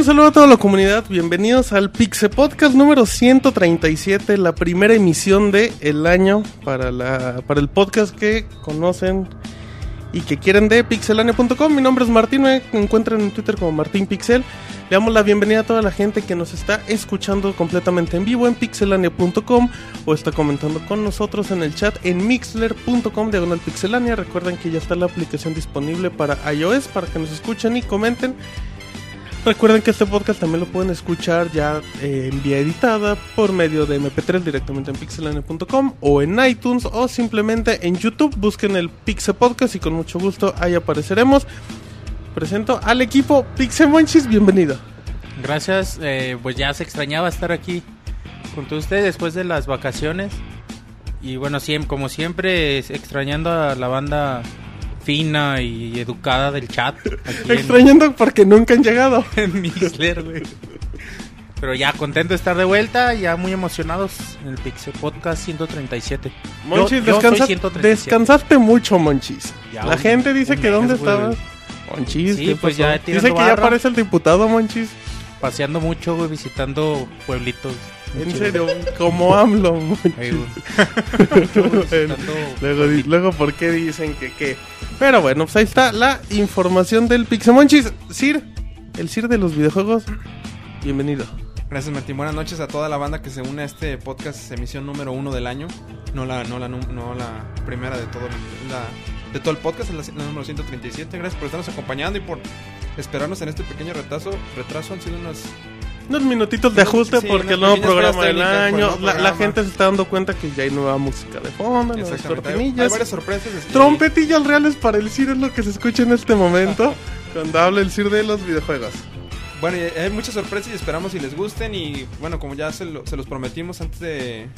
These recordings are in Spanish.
Un saludo a toda la comunidad, bienvenidos al Pixe Podcast número 137, la primera emisión de el año para, la, para el podcast que conocen y que quieren de pixelania.com. Mi nombre es Martín, me encuentran en Twitter como Martín Pixel. Le damos la bienvenida a toda la gente que nos está escuchando completamente en vivo en pixelania.com o está comentando con nosotros en el chat en mixler.com diagonal pixelania. Recuerden que ya está la aplicación disponible para iOS para que nos escuchen y comenten. Recuerden que este podcast también lo pueden escuchar ya eh, en vía editada por medio de MP3 directamente en pixelania.com o en iTunes o simplemente en YouTube. Busquen el Pixel Podcast y con mucho gusto ahí apareceremos. Presento al equipo Pixel Monchis, bienvenido. Gracias, eh, pues ya se extrañaba estar aquí junto a ustedes después de las vacaciones. Y bueno, siempre, como siempre, extrañando a la banda fina y educada del chat. en- Extrañando porque nunca han llegado. en Mixler, güey. Pero ya contento de estar de vuelta, ya muy emocionados en el Pixel Podcast 137. Monchis, Yo- yo descansa- 137. descansaste mucho, Monchis. Ya la un- gente dice que dónde mes, güey. estabas. Monchis, Sí, ¿qué pues ya Dice que ya aparece el diputado, Monchis. Paseando mucho, güey, visitando pueblitos. En serio, como AMLO, Luego, luego, ¿por qué dicen que qué? Pero bueno, pues ahí está la información del Pixemonchis. Sir, el Sir de los videojuegos, bienvenido. Gracias Martín, buenas noches a toda la banda que se une a este podcast, emisión número uno del año, no la, no la, no la primera de todo, el- la, de todo el podcast, es la, la número 137, gracias por estarnos acompañando y por esperarnos en este pequeño retraso, retraso. Han sido unas... Unos minutitos de ajuste sí, porque el nuevo pequeñas programa del año. La, gente se está dando cuenta que ya hay nueva música de fondo, nuevas Exactamente, hay, cortinillas. varias sorpresas. y- Trompetillas reales para el Sir es lo que se escucha en este momento cuando habla el Sir de los videojuegos. Bueno, hay muchas sorpresas y esperamos si les gusten y bueno, como ya se, lo- se los prometimos antes de,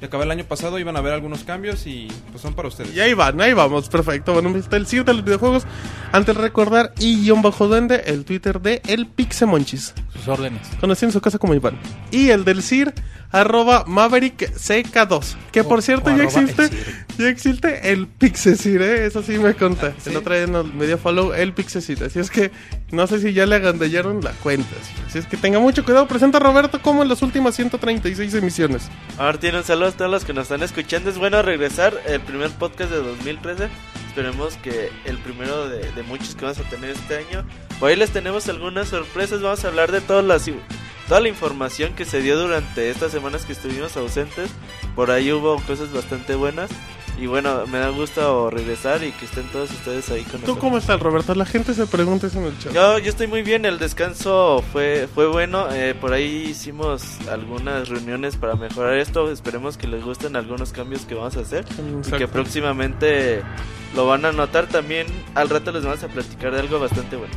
de acabar el año pasado, iban a haber algunos cambios y pues son para ustedes. Y ahí van, ahí vamos, perfecto. Bueno, está el Sir de los videojuegos. Antes de recordar, y guion bajo duende, el Twitter de El Pixemonchis. Sus órdenes. Conocido en su casa como Iván. Y el del CIR, arroba Maverick CK2. Que por O- cierto o ya existe, ya existe el Pixecir, ¿eh? Eso sí me conta. ¿sí? El otro día nos me dio follow el Pixecir. Así es que no sé si ya le agandallaron la cuenta. Así es que tenga mucho cuidado. Presenta a Roberto como en las últimas 136 emisiones. Martín, un saludo a todos los que nos están escuchando. Es bueno regresar el primer podcast de 2013. Esperemos que el primero de, de muchos que vamos a tener este año. Por ahí les tenemos algunas sorpresas. Vamos a hablar de todas las, toda la información que se dio durante estas semanas que estuvimos ausentes. Por ahí hubo cosas bastante buenas. Y bueno, me da gusto regresar y que estén todos ustedes ahí con ¿Tú nosotros. cómo estás, Roberto? La gente se pregunta eso en el chat. Yo, yo estoy muy bien, el descanso fue, fue bueno, eh, por ahí hicimos algunas reuniones para mejorar esto, esperemos que les gusten algunos cambios que vamos a hacer y que próximamente lo van a notar también, al rato les vamos a platicar de algo bastante bueno.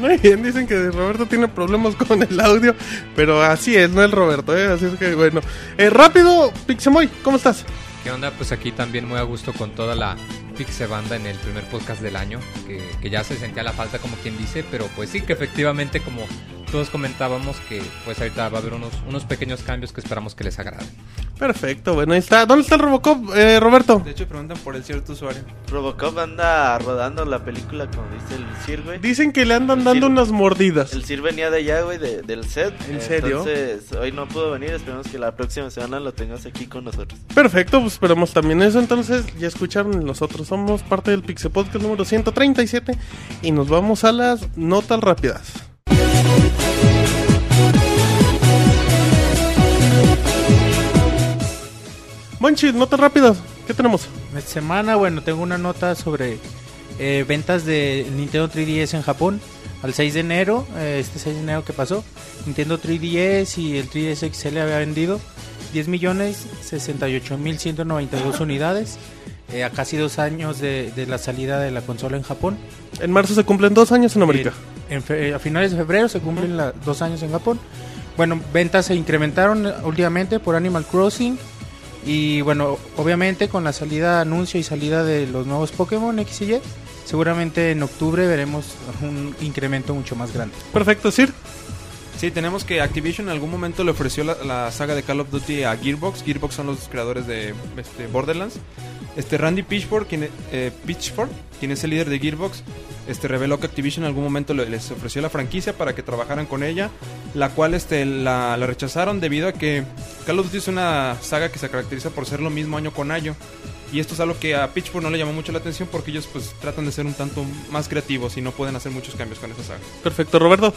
Muy bien, dicen que Roberto tiene problemas con el audio, pero así es, no el Roberto, ¿eh? Así es que bueno. Eh, rápido, Pixemoy, ¿cómo estás? ¿Qué onda? Pues aquí también muy a gusto con toda la Pixe Banda en el primer podcast del año, que, que ya se sentía la falta como quien dice, pero pues sí que efectivamente como todos comentábamos que pues ahorita va a haber unos, unos pequeños cambios que esperamos que les agraden. Perfecto, bueno, ahí está. ¿Dónde está el Robocop, eh, Roberto? De hecho, preguntan por el cierto usuario. Robocop anda rodando la película como dice el Sir, güey. Dicen que le andan dando unas mordidas. El Sir venía de allá, güey, de- del set. ¿En serio? Entonces, hoy no pudo venir, esperemos que la próxima semana lo tengas aquí con nosotros. Perfecto, pues esperamos también eso. Entonces, ya escucharon, nosotros somos parte del Pixel Podcast número 137 y nos vamos a las notas rápidas. Monchis, notas rápidas. ¿Qué tenemos? Esta semana, bueno, tengo una nota sobre eh, ventas de Nintendo 3DS en Japón. Al 6 de enero, eh, este 6 de enero que pasó, Nintendo 3DS y el 3DS XL había vendido 10 millones 68 mil 192 unidades eh, a casi dos años de, de la salida de la consola en Japón. En marzo se cumplen dos años en América. En fe- a finales de febrero se cumplen la- dos años en Japón. bueno, ventas se incrementaron últimamente por Animal Crossing. Y bueno, obviamente con la salida, anuncio y salida de los nuevos Pokémon X y Y, seguramente en octubre veremos un incremento mucho más grande. Perfecto, Sir. Sí, tenemos que Activision en algún momento le ofreció la, saga de Call of Duty a Gearbox. Gearbox son los creadores de este, Borderlands. Este Randy Pitchford, quien, eh, Pitchford, quien es el líder de Gearbox, este reveló que Activision en algún momento le- les ofreció la franquicia para que trabajaran con ella, la cual este la, la rechazaron debido a que Call of Duty es una saga que se caracteriza por ser lo mismo año con año. Y esto es algo que a Pitchford no le llamó mucho la atención porque ellos pues tratan de ser un tanto más creativos y no pueden hacer muchos cambios con esa saga. Perfecto, Roberto.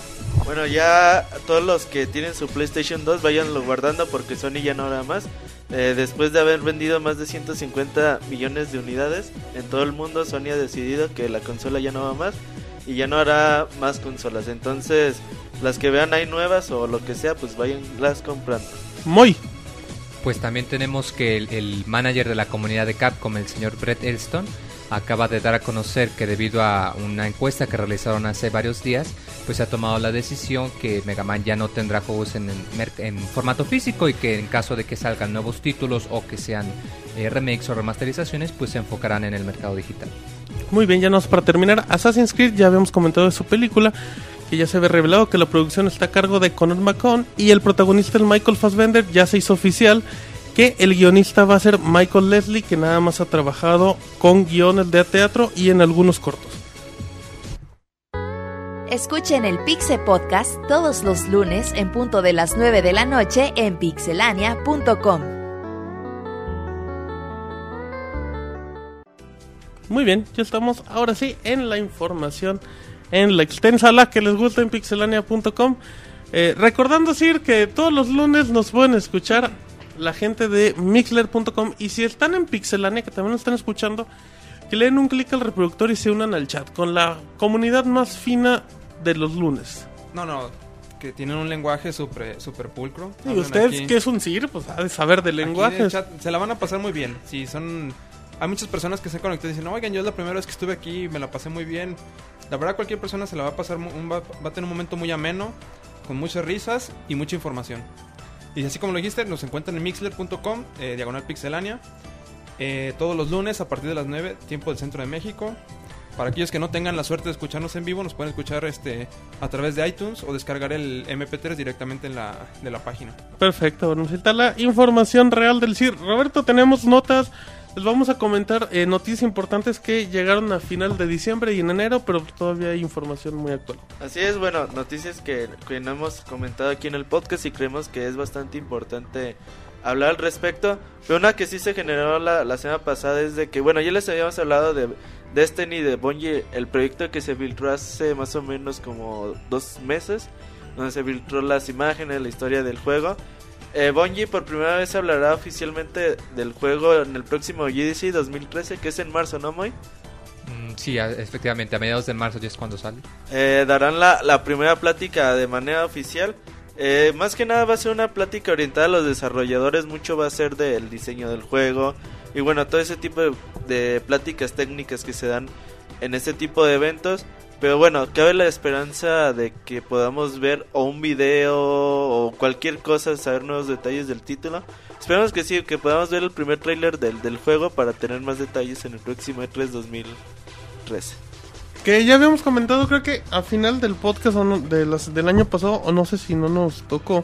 Bueno, ya todos los que tienen su PlayStation 2 váyanlo guardando porque Sony ya no hará más. Eh, después de haber vendido más de 150 millones de unidades en todo el mundo, Sony ha decidido que la consola ya no va más y ya no hará más consolas. Entonces, las que vean ahí nuevas o lo que sea, pues vayanlas comprando. Muy. Pues también tenemos que el, manager de la comunidad de Capcom, el señor Brett Elston, acaba de dar a conocer que debido a una encuesta que realizaron hace varios días, pues se ha tomado la decisión que Mega Man ya no tendrá juegos en formato físico y que en caso de que salgan nuevos títulos o que sean eh, remakes o remasterizaciones, pues se enfocarán en el mercado digital. Muy bien, ya nos para terminar. Assassin's Creed, ya habíamos comentado de su película, que ya se ve revelado que la producción está a cargo de Conor McCon y el protagonista, el Michael Fassbender, ya se hizo oficial que el guionista va a ser Michael Leslie, que nada más ha trabajado con guiones de teatro y en algunos cortos. Escuchen el Pixe Podcast todos los lunes en punto de las 9 de la noche en pixelania.com. Muy bien, ya estamos ahora sí en la información, en la extensa la que les gusta en pixelania.com. Eh, recordando decir que todos los lunes nos pueden escuchar la gente de mixler.com y si están en Pixelania, que también nos están escuchando, que le den un clic al reproductor y se unan al chat con la comunidad más fina de los lunes. No, no, que tienen un lenguaje súper super pulcro. Y Hablan usted, aquí- que es un CIR, pues ha de saber de chat se la van a pasar muy bien. Si son... Hay muchas personas que se conectan y dicen, oigan, yo es la primera vez que estuve aquí, me la pasé muy bien. La verdad, cualquier persona se la va a pasar, un, va, a tener un momento muy ameno, con muchas risas y mucha información. Y así como lo dijiste, nos encuentran en mixler.com, eh, diagonal pixelania, eh, todos los lunes a partir de las 9, tiempo del centro de México. Para aquellos que no tengan la suerte de escucharnos en vivo, nos pueden escuchar este a través de iTunes o descargar el MP3 directamente en la, de la página. Perfecto, bueno, está la información real del CIR. Roberto, tenemos notas, les vamos a comentar eh, noticias importantes que llegaron a final de diciembre y en enero, pero todavía hay información muy actual. Así es, bueno, noticias que, que no hemos comentado aquí en el podcast y creemos que es bastante importante hablar al respecto. Pero una que sí se generó la, la semana pasada es de que, bueno, ya les habíamos hablado de Destiny, de Bungie, el proyecto que se filtró hace más o menos como dos meses, donde se filtró las imágenes, la historia del juego. Eh, Bungie por primera vez hablará oficialmente del juego en el próximo GDC 2013, que es en marzo, ¿no, Moy? Mm, sí, a- efectivamente, a mediados de marzo ya es cuando sale. Eh, darán la, la primera plática de manera oficial. Eh, más que nada va a ser una plática orientada a los desarrolladores, mucho va a ser del diseño del juego y bueno, todo ese tipo de, de pláticas técnicas que se dan en este tipo de eventos. Pero bueno, cabe la esperanza de que podamos ver o un video o cualquier cosa, saber nuevos detalles del título. Esperamos que sí, que podamos ver el primer tráiler del, del juego para tener más detalles en el próximo E E3 2013. Que ya habíamos comentado, creo que a final del podcast o no- de las, del año pasado, o no sé si no nos tocó,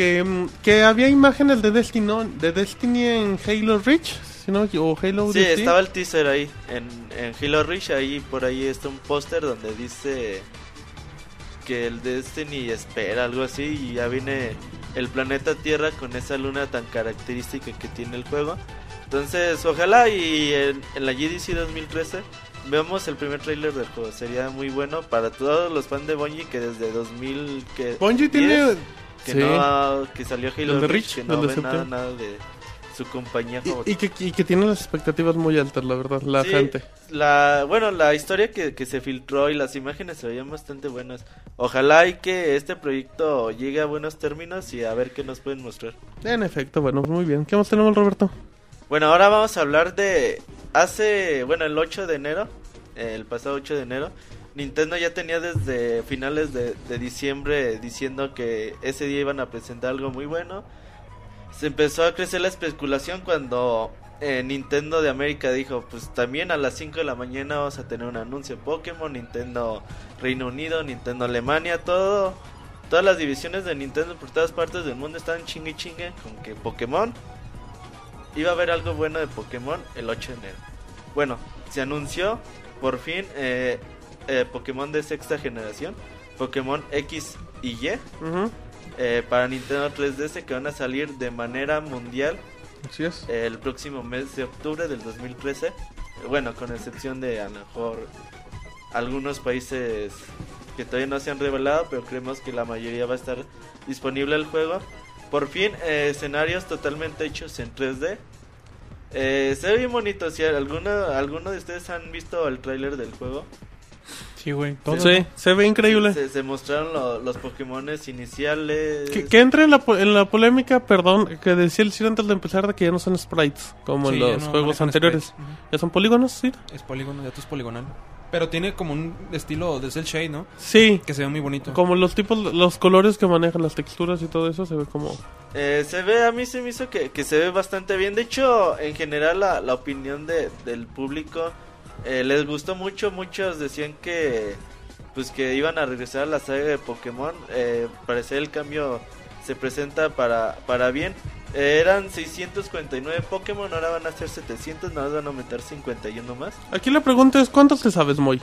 que, mm, que había imágenes de Destiny, ¿no? de Destiny en Halo Reach, si no, o Halo Sí, DT. estaba el teaser ahí en, en Halo Reach, ahí por ahí está un póster donde dice que el Destiny espera algo así y ya viene el planeta Tierra con esa luna tan característica que tiene el juego. Entonces, ojalá y en, en la GDC 2013 veamos el primer tráiler del juego. Sería muy bueno para todos los fans de Bungie que desde 2000 que Bungie 10, tiene... que sí. no que salió Halo El de Reach, que no ve nada, nada de su compañía Y, favorita. y que, y que tiene las expectativas muy altas, la verdad, la Sí, gente. La, bueno, la historia que, que se filtró y las imágenes se veían bastante buenas. Ojalá y que este proyecto llegue a buenos términos y a ver qué nos pueden mostrar. En efecto, bueno, muy bien. ¿Qué más tenemos, Roberto? Bueno, ahora vamos a hablar de hace, bueno, el 8 de enero el pasado 8 de enero, Nintendo ya tenía desde finales de, diciembre diciendo que ese día iban a presentar algo muy bueno. Se empezó a crecer la especulación cuando eh, Nintendo de América dijo, pues también a las 5 de la mañana vamos a tener un anuncio Pokémon, Nintendo Reino Unido, Nintendo Alemania, todo, todas las divisiones de Nintendo por todas partes del mundo estaban chingue chingue con que Pokémon iba a haber algo bueno de Pokémon el 8 de enero. Bueno, se anunció por fin eh, eh, Pokémon de sexta generación, Pokémon X y Y eh, para Nintendo 3DS que van a salir de manera mundial Así es. el próximo mes de octubre del 2013. Bueno, con excepción de a lo mejor algunos países que todavía no se han revelado, pero creemos que la mayoría va a estar disponible el juego. Por fin, eh, escenarios totalmente hechos en 3D. Eh, se ve bien bonito. Si alguno, alguno de ustedes han visto el tráiler del juego, Sí, güey. todo. Sí, se ve increíble. se, se mostraron lo- los Pokémones iniciales. Que, que entre en la, en la polémica, perdón, que decía el Ciro antes de empezar de que ya no son sprites, como Sí, en los no juegos anteriores. sprites. Ujú. ¿Ya son polígonos, sí? Es polígono, ya tú es poligonal. Pero tiene como un estilo de cel shade, ¿no? Sí, Que se ve muy bonito. como los tipos, los colores que manejan, las texturas y todo eso, se ve como... Eh, se ve, a mí se me hizo que, que se ve bastante bien. De hecho, en general, la, la opinión de, del público eh, les gustó mucho. Muchos decían que, pues, que iban a regresar a la saga de Pokémon. Eh, parece el cambio se presenta para, para bien. Eh, eran 649 Pokémon, ahora van a ser 700, nada más van a aumentar 51 más. Aquí la pregunta es, ¿cuántos te sabes, Moy?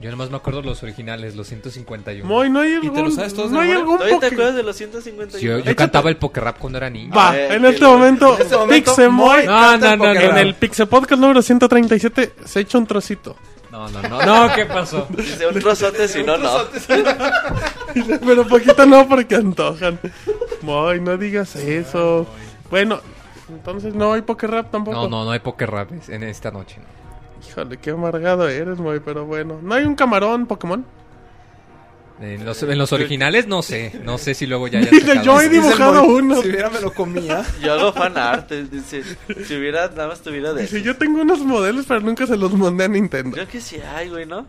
Yo nomás me acuerdo los originales, los 151. Moy, ¿no hay te algún, los sabes todos no hay algún ¿Todavía te acuerdas de los 151? Yo, yo cantaba el Poké Rap cuando era niño. Va, Eh, en este lo- momento, en este momento, Pixemoy, No, no, no, en el Pixe Podcast número 137, se echa un trocito. No, no, no. No, ¿qué pasó? Dice un trozote, si no, no. Pero poquito no, porque antojan. Moy, no digas eso. Bueno, entonces no hay Poké Rap tampoco. No, no, no hay Poké Rap en esta noche. no. Híjole, qué amargado eres, Moy, pero bueno. ¿No hay un camarón Pokémon? En los, en los originales no sé. No sé si luego ya sacado yo he. Dice el dibujado uno. Si hubiera me lo comía. Yo hago fan art. Dice, si hubiera, nada más tuviera de. Dice, yo tengo unos modelos, pero nunca se los mandé a Nintendo. Creo que sí hay, güey, ¿no?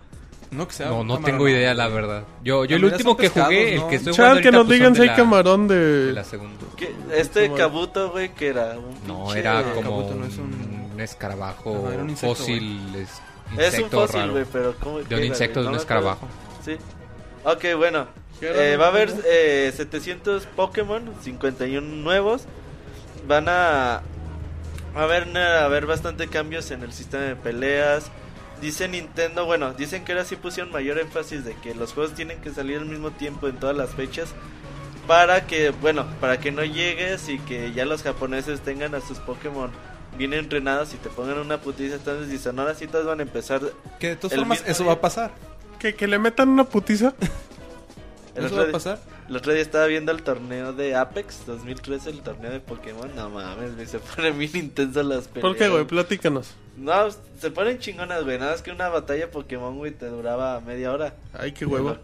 No, que sea No, un no tengo idea, la verdad. Yo, yo el último que jugué, pescados, el ¿no? que estoy Chal, jugando que nos pues, digan si de hay la- camarón de de... la segunda. Que este Kabuto, güey, que era un No, pinche- era no, como Kabuto no es un, un- escarabajo Ajá, era un insecto, fósil. Es, Es un fósil, güey, pero ¿cómo De un insecto, de un No escarabajo. Sí. Ok, bueno. Eh, va a haber eh, 700 Pokémon, 51 nuevos. Van a... A ver, a haber bastante cambios en el sistema de peleas. Dice Nintendo, bueno, dicen que ahora sí pusieron mayor énfasis de que los juegos tienen que salir al mismo tiempo en todas las fechas. Para que, bueno, para que no llegues y que ya los japoneses tengan a sus Pokémon bien entrenados y te pongan una putiza. Entonces dicen, ahora sí todos van a empezar. Que de todas formas, eso día. va a pasar. Que, que le metan una putiza. El Eso va a día- pasar. El otro día estaba viendo el torneo de Apex 2013, el torneo de Pokémon. No mames, se ponen bien intensas las peleas. ¿Por qué, güey? Platícanos. No, se ponen chingonas, güey. Nada más que una batalla Pokémon, güey, te duraba media hora. Ay, qué huevo.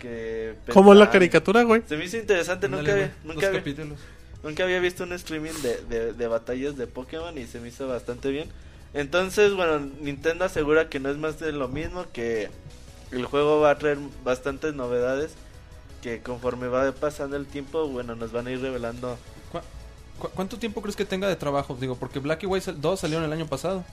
Como la caricatura, güey. Se me hizo interesante, nunca, había, nunca, dos había, capítulos. Nunca había visto un streaming de, de, de batallas de Pokémon y se me hizo bastante bien. Entonces, bueno, Nintendo asegura que no es más de lo mismo, que el juego va a traer bastantes novedades, que conforme va pasando el tiempo, bueno, nos van a ir revelando ¿Cu- cu- ¿Cuánto tiempo crees que tenga de trabajo? Digo, porque Black y White 2 salieron el año pasado.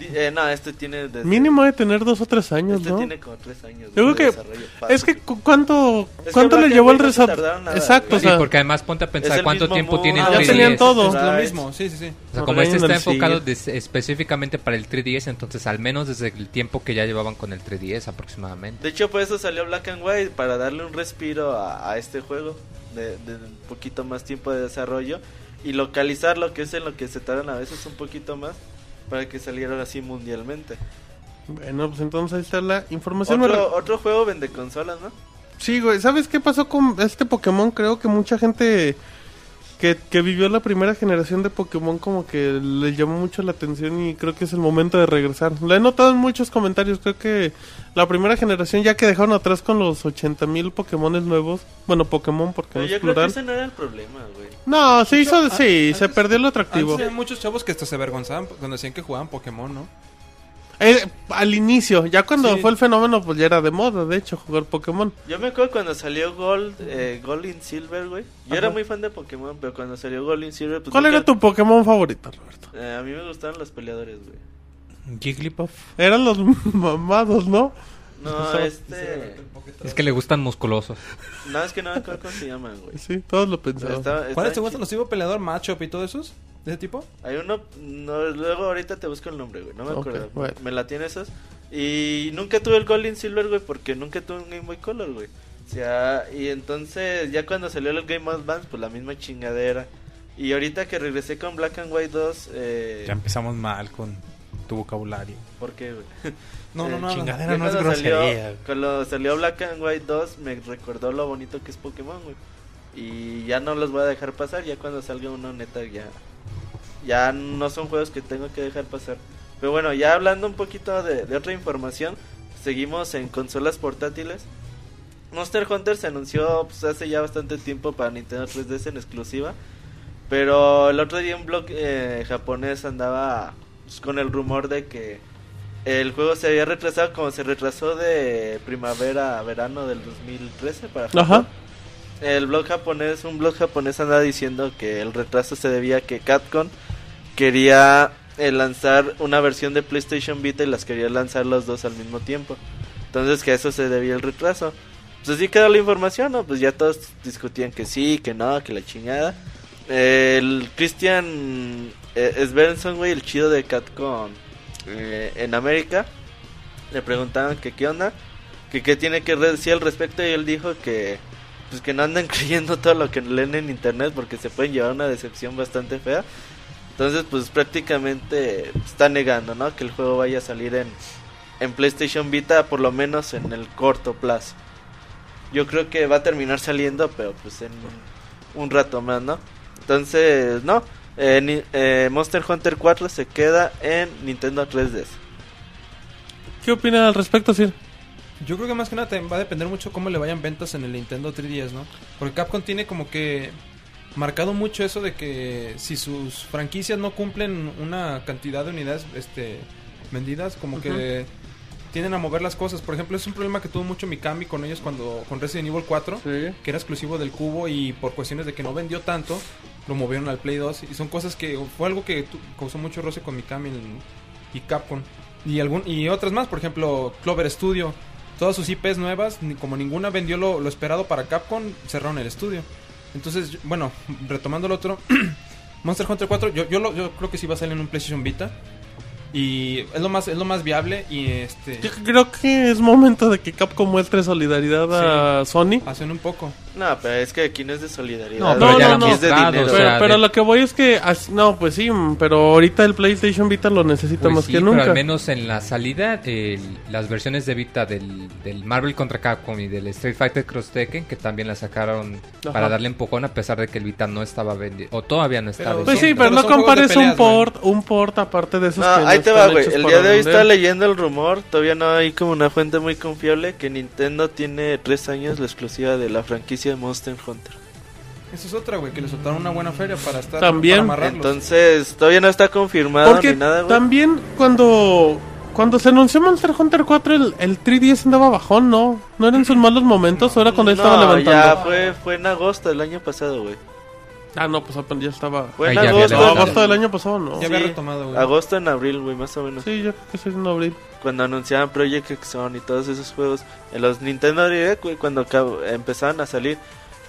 Eh, no, este tiene desde- Mínimo de tener dos o tres años, Este ¿no? tiene como tres años. Yo creo de que desarrollo. Fácil. Es que cu- cuánto, que cuánto le llevó el no nada, Exacto, o Sí, sea, porque además ponte a Es pensar cuánto tiempo mood. tiene el Ah, ya 3DS. tenían todo. Es lo mismo, sí, sí, sí. O sea, como este está enfocado des- específicamente para el 3DS, entonces al menos desde el tiempo que ya llevaban con el 3DS aproximadamente. De hecho, por eso salió Black and White, para darle un respiro a, a este juego, de, de un poquito más tiempo de desarrollo, y localizar lo que es en lo que se tardan a veces un poquito más, para que saliera así mundialmente. Bueno, pues entonces ahí está la información. Otro, otro juego vende consolas, ¿no? Sí, güey. ¿Sabes qué pasó con este Pokémon? Creo que mucha gente que, que vivió la primera generación de Pokémon como que le llamó mucho la atención y creo que es el momento de regresar. Lo he notado en muchos comentarios. Creo que la primera generación, ya que dejaron atrás con los 80.000 Pokémones nuevos, bueno, Pokémon porque Pero no yo es creo que plural. ese no era el problema, güey. No, se hizo, sí, se perdió lo atractivo. Antes muchos chavos que hasta se avergonzaban cuando decían que jugaban Pokémon, ¿no? Eh, al inicio, ya cuando Sí. fue el fenómeno, pues ya era de moda, de hecho, jugar Pokémon. Yo me acuerdo cuando salió Gold, eh, Gold in Silver, güey. Yo era muy fan de Pokémon, pero cuando salió Gold in Silver, pues ¿Cuál nunca- era tu Pokémon favorito, Roberto? Eh, a mí me gustaban los peleadores, güey. Jigglypuff. Eran los mamados, ¿no? No, este... Es que le gustan musculosos. No, es que no me acuerdo cómo se llaman, güey. Sí, todos lo pensaban. Estaba- ¿Cuáles te gustan los tipo peleador, matchup y todo esos? ¿De ese tipo? Hay uno, no, luego ahorita te busco el nombre, güey, no me acuerdo. bueno. Me la tiene esos. Y nunca tuve el Gold in Silver, güey, porque nunca tuve un Game Boy Color, güey. O sea, y entonces ya cuando salió el Game Advance, pues la misma chingadera. Y ahorita que regresé con Black and White 2, eh... Ya empezamos mal con tu vocabulario. ¿Por qué, güey? No, no, Eh, no. no. chingada. Ya no es cuando salió- grosería. Cuando salió Black and White 2 me recordó lo bonito que es Pokémon, güey. Y ya no los voy a dejar pasar, ya cuando salga uno neta ya ya no son juegos que tengo que dejar pasar. Pero bueno, ya hablando un poquito de, de otra información, seguimos en consolas portátiles. Monster Hunter se anunció pues, hace ya bastante tiempo para Nintendo 3DS en exclusiva. Pero el otro día un blog eh, japonés andaba pues, con el rumor de que el juego se había retrasado como se retrasó de primavera a verano del 2013 para Japón. Ajá. El blog japonés, un blog japonés anda diciendo que el retraso se debía a que Capcom quería eh, lanzar una versión de PlayStation Vita y las quería lanzar los dos al mismo tiempo. Entonces que a eso se debía el retraso. Pues así quedó la información, ¿no? Pues ya todos discutían que sí, que no, que la chingada. El Christian eh, Svensson, güey, el chido de Capcom eh, en América, le preguntaban que qué onda, que qué tiene que decir al respecto y él dijo que pues que no anden creyendo todo lo que leen en internet porque se pueden llevar una decepción bastante fea. Entonces, pues prácticamente está negando, ¿no? Que el juego vaya a salir en, en PlayStation Vita por lo menos en el corto plazo. Yo creo que va a terminar saliendo, pero pues en un rato más, ¿no? Entonces, no. Eh, ni- eh, Monster Hunter 4 se queda en Nintendo 3DS. ¿Qué opinan al respecto, Sir? Yo creo que más que nada va a depender mucho cómo le vayan ventas en el Nintendo 3DS, ¿no? Porque Capcom tiene como que marcado mucho eso de que si sus franquicias no cumplen una cantidad de unidades este vendidas, como que tienden a mover las cosas. Por ejemplo, es un problema que tuvo mucho Mikami con ellos cuando con Resident Evil 4, Sí. que era exclusivo del cubo y por cuestiones de que no vendió tanto, lo movieron al Play 2 y son cosas que fue algo que causó mucho roce con Mikami y Capcom. Y algún y otras más, por ejemplo, Clover Studio. Todas sus IPs nuevas, como ninguna vendió lo, lo esperado para Capcom, cerraron el estudio. Entonces, bueno, retomando el otro, Monster Hunter 4, yo, yo, lo- yo creo que sí va a salir en un PlayStation Vita. Y es lo más, es lo más viable y este Yo creo que es momento de que Capcom muestre solidaridad a Sony. hacen un poco. No, pero es que aquí no es de solidaridad. No, pero ya lo aquí han es de mostrado, dinero. o Pero, sea, pero de- lo que voy es que, no, pues sí, mm, pero ahorita el PlayStation Vita lo necesita Pues más sí, que pero nunca. al menos en la salida, el- las versiones de Vita del, del Marvel contra Capcom y del Street Fighter Cross Tekken, que también la sacaron Ajá. para darle empujón a pesar de que el Vita no estaba vendido, o todavía no estaba Pero Pues sí, vendido. pero Pero no compares un peleas, port, un port aparte de esos No, que no ahí te va, güey. El día de hoy vender. estaba leyendo el rumor. Todavía no hay como una fuente muy confiable que Nintendo tiene tres años la exclusiva de la franquicia de Monster Hunter. Eso es otra, güey, que le soltaron una buena feria para estar También. para amarrarlos. Entonces, todavía no está confirmado Porque ni nada, güey. también cuando cuando se anunció Monster Hunter 4 el, el 3DS andaba bajón, ¿no? ¿No eran sus malos momentos? ¿O era cuando ya estaba No, levantando? ya fue, fue en agosto del año pasado, güey. Ah, no, pues apenas ya estaba... Fue en Ahí ya había agosto. No, levantado. agosto del año pasado, ¿no? ya había Sí, retomado, güey. Agosto en abril, güey, más o menos. Sí, yo creo que sí, en abril. Cuando anunciaban Project Zone y todos esos juegos. En los Nintendo Direct, güey, cuando acab- empezaban a salir.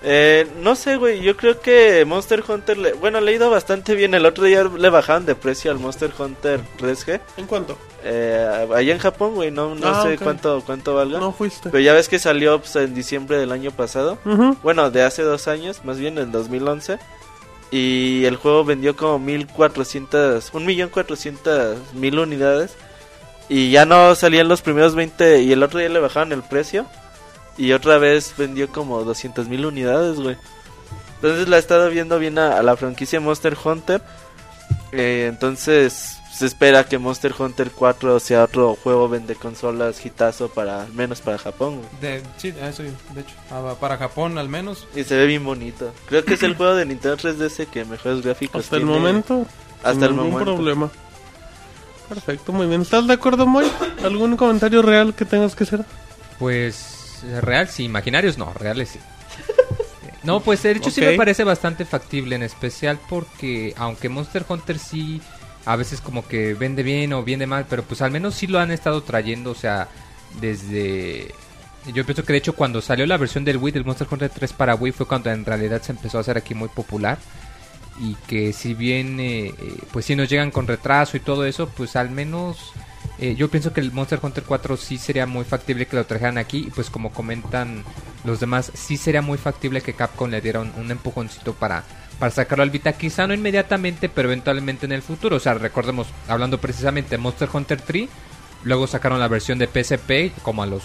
Eh, no sé, güey, yo creo que Monster Hunter, le- bueno, le ha ido bastante bien. El otro día le bajaban de precio al Monster Hunter 3G. ¿En cuánto? Eh, allá en Japón, güey, no, no Ah, sé cuánto, cuánto valga. No fuiste. Pero ya ves que salió pues, en diciembre del año pasado. Bueno, de hace dos años, más bien en 2011. Y el juego vendió como 1400, 1.400.000 unidades. Y ya no salían los primeros 20 y el otro día le bajaron el precio. Y otra vez vendió como 200.000 unidades, güey. Entonces la he estado viendo bien a, a la franquicia Monster Hunter. Eh, entonces se espera que Monster Hunter 4 sea otro juego vende consolas hitazo para al menos para Japón. güey. De, sí, eso, de hecho. Ah, para Japón al menos. Y se ve bien bonito. Creo que es el juego de Nintendo 3DS que mejores gráficos Hasta el momento. Hasta sin el ningún momento. problema. Perfecto, muy bien. ¿Estás de acuerdo, Moy? ¿Algún comentario real que tengas que hacer? Pues real sí, imaginarios no, reales sí. No, pues de hecho sí me parece bastante factible, en especial porque aunque Monster Hunter sí a veces como que vende bien o vende mal, pero pues al menos sí lo han estado trayendo, o sea, desde... Yo pienso que de hecho cuando salió la versión del Wii, del Monster Hunter 3 para Wii, fue cuando en realidad se empezó a hacer aquí muy popular. Y que si bien, eh, eh, pues si nos llegan con retraso y todo eso, pues al menos eh, yo pienso que el Monster Hunter 4 sí sería muy factible que lo trajeran aquí. Y pues como comentan los demás, sí sería muy factible que Capcom le diera un, empujoncito para, para sacarlo al Vita. Quizá no inmediatamente, pero eventualmente en el futuro. O sea, recordemos, hablando precisamente de Monster Hunter 3, luego sacaron la versión de PSP como a los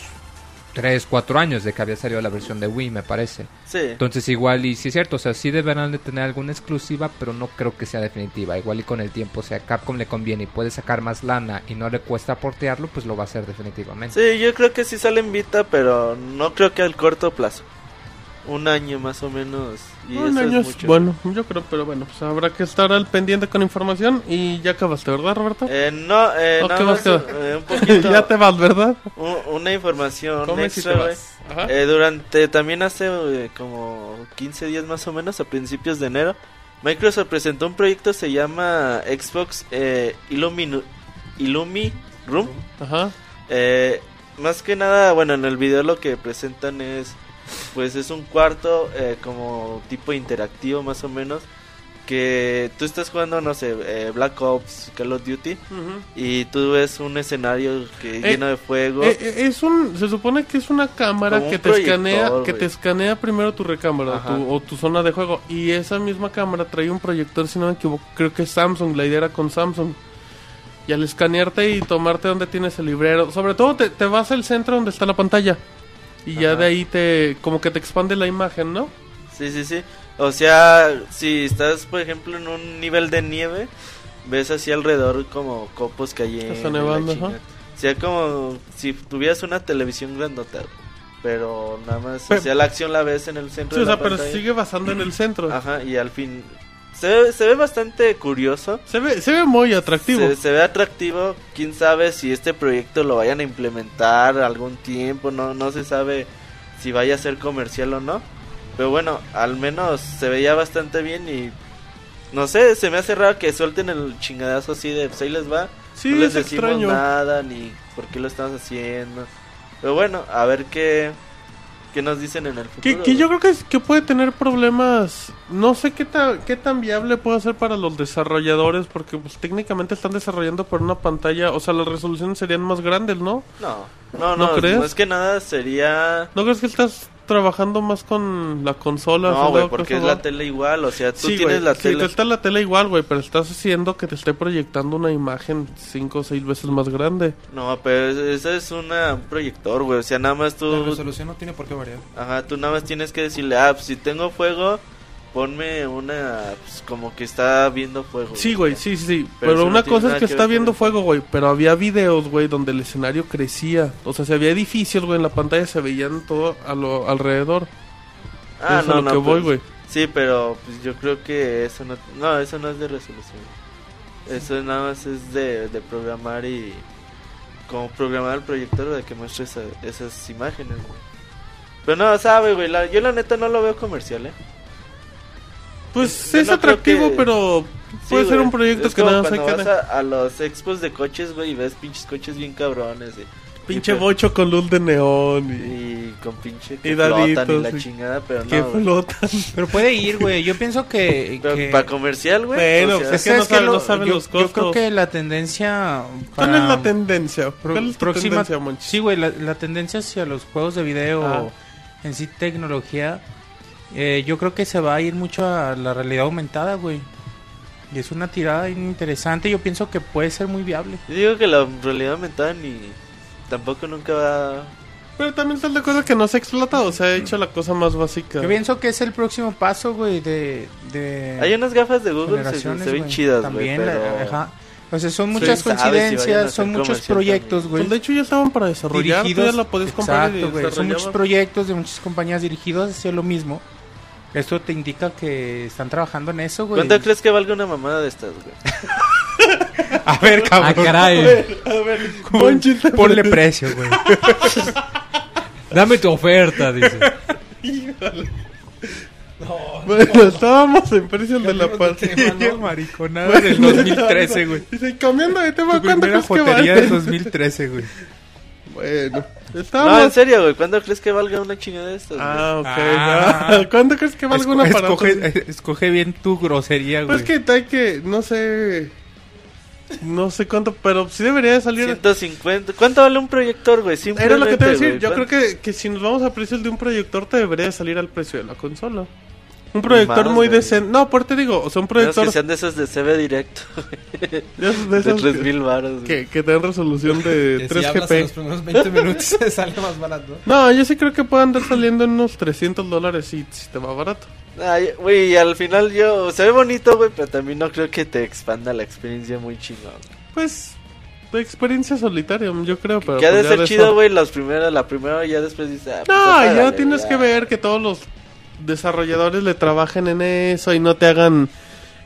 3, 4 años de que había salido la versión de Wii, me parece. Sí. Entonces igual y sí es cierto, o sea, sí deberán de tener alguna exclusiva, pero no creo que sea definitiva. Igual y con el tiempo, o sea, Capcom le conviene y puede sacar más lana y no le cuesta portearlo, pues lo va a hacer definitivamente. Sí, yo creo que sí sale en Vita, pero no creo que al corto plazo. Un año más o menos. Y Un eso año es mucho. bueno, yo creo, pero bueno, pues habrá que estar al pendiente con información y ya acabaste, ¿verdad, Roberto? Eh, no, eh, ¿O nada qué más, eh, un poquito. ya te vas, ¿verdad? un- una información extra. Eh, durante también hace eh, como 15 días más o menos, a principios de enero, Microsoft presentó un proyecto se llama Xbox eh, Illuminu- Illumi Room. Ajá. Eh, más que nada, bueno, en el video lo que presentan es, pues es un cuarto eh, como tipo interactivo más o menos, que tú estás jugando, no sé, eh, Black Ops, Call of Duty, y tú ves un escenario que Eh, lleno de fuego. Eh, eh, es un, se supone que es una cámara Como un que te escanea, que te escanea primero tu recámara tu- o tu zona de juego y esa misma cámara trae un proyector, si no me equivoco, creo que es Samsung, la idea era con Samsung. Y al escanearte y tomarte donde tienes el librero, sobre todo te, te vas al centro donde está la pantalla y ya de ahí te como que te expande la imagen, ¿no? Sí, sí, sí. O sea, si estás, por ejemplo, en un nivel de nieve, ves así alrededor como copos cayendo. Está nevando, chingada. O sea, como si tuvieras una televisión grandota. Pero nada más, o sea, la acción la ves en el centro Sí, o la sea, pero pantalla. sigue basando en el centro. Ajá, y al fin... Se ve, se ve bastante curioso. Se ve, se ve muy atractivo. Se, se ve atractivo. Quién sabe si este proyecto lo vayan a implementar algún tiempo. No, no se sabe si vaya a ser comercial o no. Pero bueno, al menos se veía bastante bien y. No sé, se me hace raro que suelten el chingadazo así de. Pues ahí les va. Sí, no les es decimos extraño. nada ni por qué lo estamos haciendo. Pero bueno, a ver qué. ¿Qué nos dicen en el futuro? Que, que yo creo que, es- que puede tener problemas. No sé qué, ta- qué tan viable puede ser para los desarrolladores, porque pues técnicamente están desarrollando por una pantalla, o sea, las resoluciones serían más grandes, ¿no? No, no, ¿No no. crees? Más que nada sería. ¿No crees que estás trabajando más con la consola? No, güey, porque es la tele igual. O sea, tú Sí, tienes güey, la sí, tele. te está la tele igual, güey, pero estás haciendo que te esté proyectando una imagen cinco o seis veces más grande. No, pero es- ese es una, un proyector, güey. O sea, nada más La tú. resolución no tiene por qué variar. Ajá, tú nada más tienes que decirle, ah, pues, si tengo fuego, ponme una. Pues como que está viendo fuego. Sí, güey, sí, sí, sí. Pero Pero, eso no una cosa es que que está viendo fuego, güey. Pero había videos, güey, donde el escenario crecía. O sea, si había edificios, güey, en la pantalla se veían todo a lo alrededor. Ah, Eso no, lo no. que voy, pues. Sí, pero pues yo creo que eso no. No, eso no es de resolución. Eso nada más es de, de programar y. Como programar el proyector de que muestre esa- esas imágenes, güey. Pero no, sabe, güey. la- yo la neta no lo veo comercial, eh. Pues Yo es no atractivo, que- pero Sí, puede ser güey. un proyecto Es que nada más hay que... vas a, a los expos de coches, güey, y ves pinches coches bien cabrones. y- Pinche y, bocho con luz de neón y... y con pinche Y que flotan y daditos, la y- chingada, pero Que no. flotan. Pero puede ir, güey. Yo pienso que. Pero que- para comercial, güey. Bueno, o sea, es que no ¿sabes qué? sabe- Lo- no saben yo, los Yo creo costos. que la tendencia. ¿Cuál para es la tendencia? pro- ¿Cuál es tu próxima, tendencia, Monchis? Sí, güey, la, la tendencia hacia los juegos de video Ah. en sí tecnología. Eh, yo creo que se va a ir mucho a la realidad aumentada, güey. Y es una tirada interesante. Yo pienso que puede ser muy viable. Yo digo que la realidad aumentada ni. Tampoco nunca va. Pero también estás de acuerdo que no se ha explotado, se ha hecho la cosa más básica. Yo pienso que es el próximo paso, güey, de, de Hay unas gafas de Google que se, generaciones, se ven güey. chidas, güey. También, la- Pero... ajá. O sea, son Sí, muchas si a coincidencias, hacer son muchos proyectos, güey. Pues de hecho ya estaban para desarrollar, tú dirigidos ya la podías comprar y Exacto, güey. Son muchos proyectos de muchas compañías dirigidos hacia lo mismo. Esto te indica que están trabajando en eso, güey. ¿Cuánto crees que valga una mamada de estas, güey? A ver, Ah, cabrón. caray. A ver, Monchis, Ponle precio, güey. Dame tu oferta, dice. Bueno, estábamos en precios de la paz. Qué mariconada del 2013, güey. Dice, cambiando de tema, ¿cuánto primera crees que jotería del vale? 2013, güey. Bueno, No, en serio, güey. ¿Cuándo crees que valga una chingada de estas? Ah, ok. Ah. ¿Cuánto crees que valga un Esco- aparato? escoge, eh, escoge bien tu grosería, güey. Pues que hay que, no sé... No sé cuánto, pero sí debería de salir... 150. ¿Cuánto vale un proyector, güey? Era lo que te iba a decir. Yo creo que, que si nos vamos a precios de un proyector, te debería de salir al precio de la consola. Un proyector más, muy decente. No, por te digo, o sea, un proyector que sean de esos de CB directo, de esos, de de esos 3000 baros. güey. que, que te dan resolución de Que si hablas en los 3GP. primeros 20 minutos se sale más barato. No, yo sí creo que puede andar saliendo en unos 300 dólares si, si te va barato. Güey, y al final yo. Se ve bonito, güey, pero también no creo que te expanda la experiencia muy chingón. Pues, de experiencia solitaria, yo creo, pero... que ha de pues ya ser de chido, güey, las primeras, la primera y ya después dices. Ah, pues, No, ya tienes ya. que ver que todos los desarrolladores le trabajen en eso y no te hagan...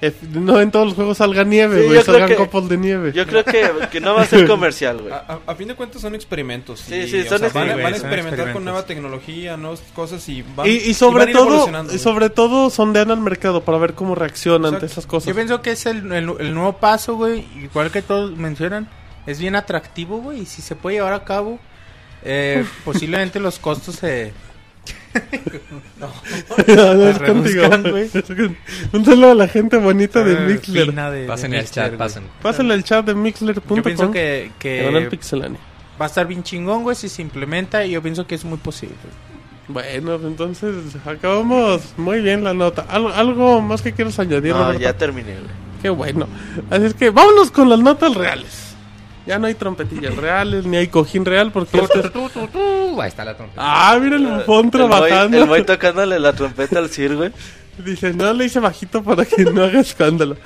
eh, no en todos los juegos salga nieve, güey, yo creo salgan que- copos de nieve. Yo creo que, que no va a ser comercial, güey. A, a- a fin de cuentas son experimentos. Sí, y, sí, son sea, van, a- experimentos. van a Son experimentar con nueva tecnología, nuevas cosas y van y, y sobre van todo, y güey. sobre todo sondean al mercado para ver cómo reacciona ante esas cosas. Yo pienso que es el, el, el nuevo paso, güey. Igual que todos mencionan. Es bien atractivo, güey. Y si se puede llevar a cabo, eh, posiblemente los costos se... No, no, es Se contigo. Un saludo a la gente bonita de eh, Mixler. de- Pasen de el Mixler, chat, pasen. Pásenle el chat de mixler.com. Yo pienso que, que va a estar bien chingón, güey, si se implementa. Y yo pienso que es muy posible. Bueno, entonces acabamos muy bien la nota. ¿Algo, algo más que quieras añadir, No, Roberto? ya terminé, güey. Qué bueno. Así es que vámonos con las notas reales. Ya no hay trompetillas reales, ni hay cojín real, porque este es- ahí está la trompeta. Ah, mira el bufón El trabajando. boy- El boy tocándole la trompeta al Sir, güey. Dice, no le hice bajito para que no haga escándalo.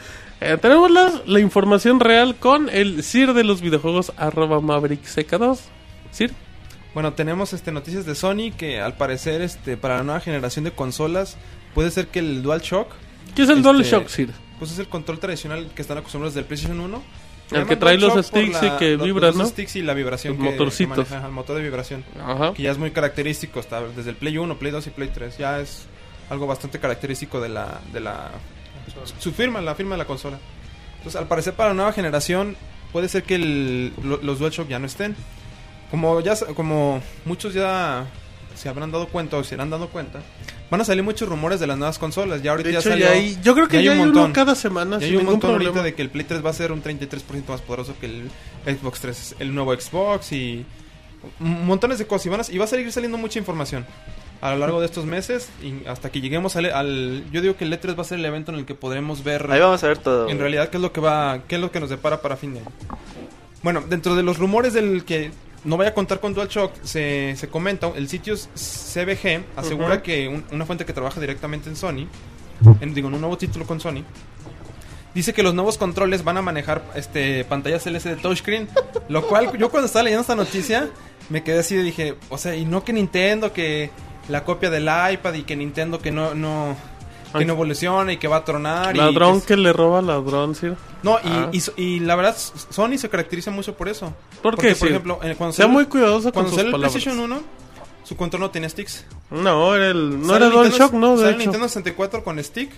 Eh, tenemos la, la información real con el Sir de los videojuegos, arroba Maverick CK2. Sir, Bueno, tenemos este noticias de Sony que al parecer este para la nueva generación de consolas puede ser que el DualShock ¿qué es el Este, DualShock, Sir? pues es el control tradicional que están acostumbrados del PlayStation 1. El que trae los sticks y que los- vibra, los ¿no? sticks y la vibración Los que- que motorcitos. maneja, ajá, el motor de vibración. Ajá. que ya es muy característico está desde el Play 1, Play 2 y Play 3. Ya es algo bastante característico de la de la su firma, la firma de la consola. Entonces, al parecer para la nueva generación puede ser que el- lo- los DualShock ya no estén. Como ya como muchos ya se habrán dado cuenta o se han dado cuenta, van a salir muchos rumores de las nuevas consolas. Ya ahorita De ya hecho, salió ya hay, yo creo que ya hay ya hay, un uno montón. cada semana ya sin hay un montón problema. ahorita de que el Play 3 va a ser un 33% más poderoso que el Xbox 3, el nuevo Xbox y montones de cosas. Y, van a- y va a seguir saliendo mucha información a lo largo de estos meses y hasta que lleguemos al, al- Yo digo que el E3 va a ser el evento en el que podremos ver Ahí vamos a ver todo. en realidad qué es lo que va, qué es lo que nos depara para fin de año. Bueno, dentro de los rumores del que no vaya a contar con DualShock, se, se comenta, el sitio CBG asegura que un- una fuente que trabaja directamente en Sony, en, digo, en un nuevo título con Sony, dice que los nuevos controles van a manejar este pantallas LCD touchscreen, lo cual yo cuando estaba leyendo esta noticia me quedé así y dije, o sea, y no que Nintendo que la copia del iPad y que Nintendo que no no que no evoluciona y que va a tronar y Ladrón que- que le roba al ladrón, Sir. no, y, Ah. y so- y la verdad, Sony se caracteriza mucho por eso. ¿Por Porque, qué, por ejemplo, cuando Sea salió- muy cuidadoso con cuando sus salió el palabras. PlayStation 1, su control no tenía sticks. No, era el, no Sale era el Nintendo- DualShock, no, de sale hecho. Nintendo 64 con stick.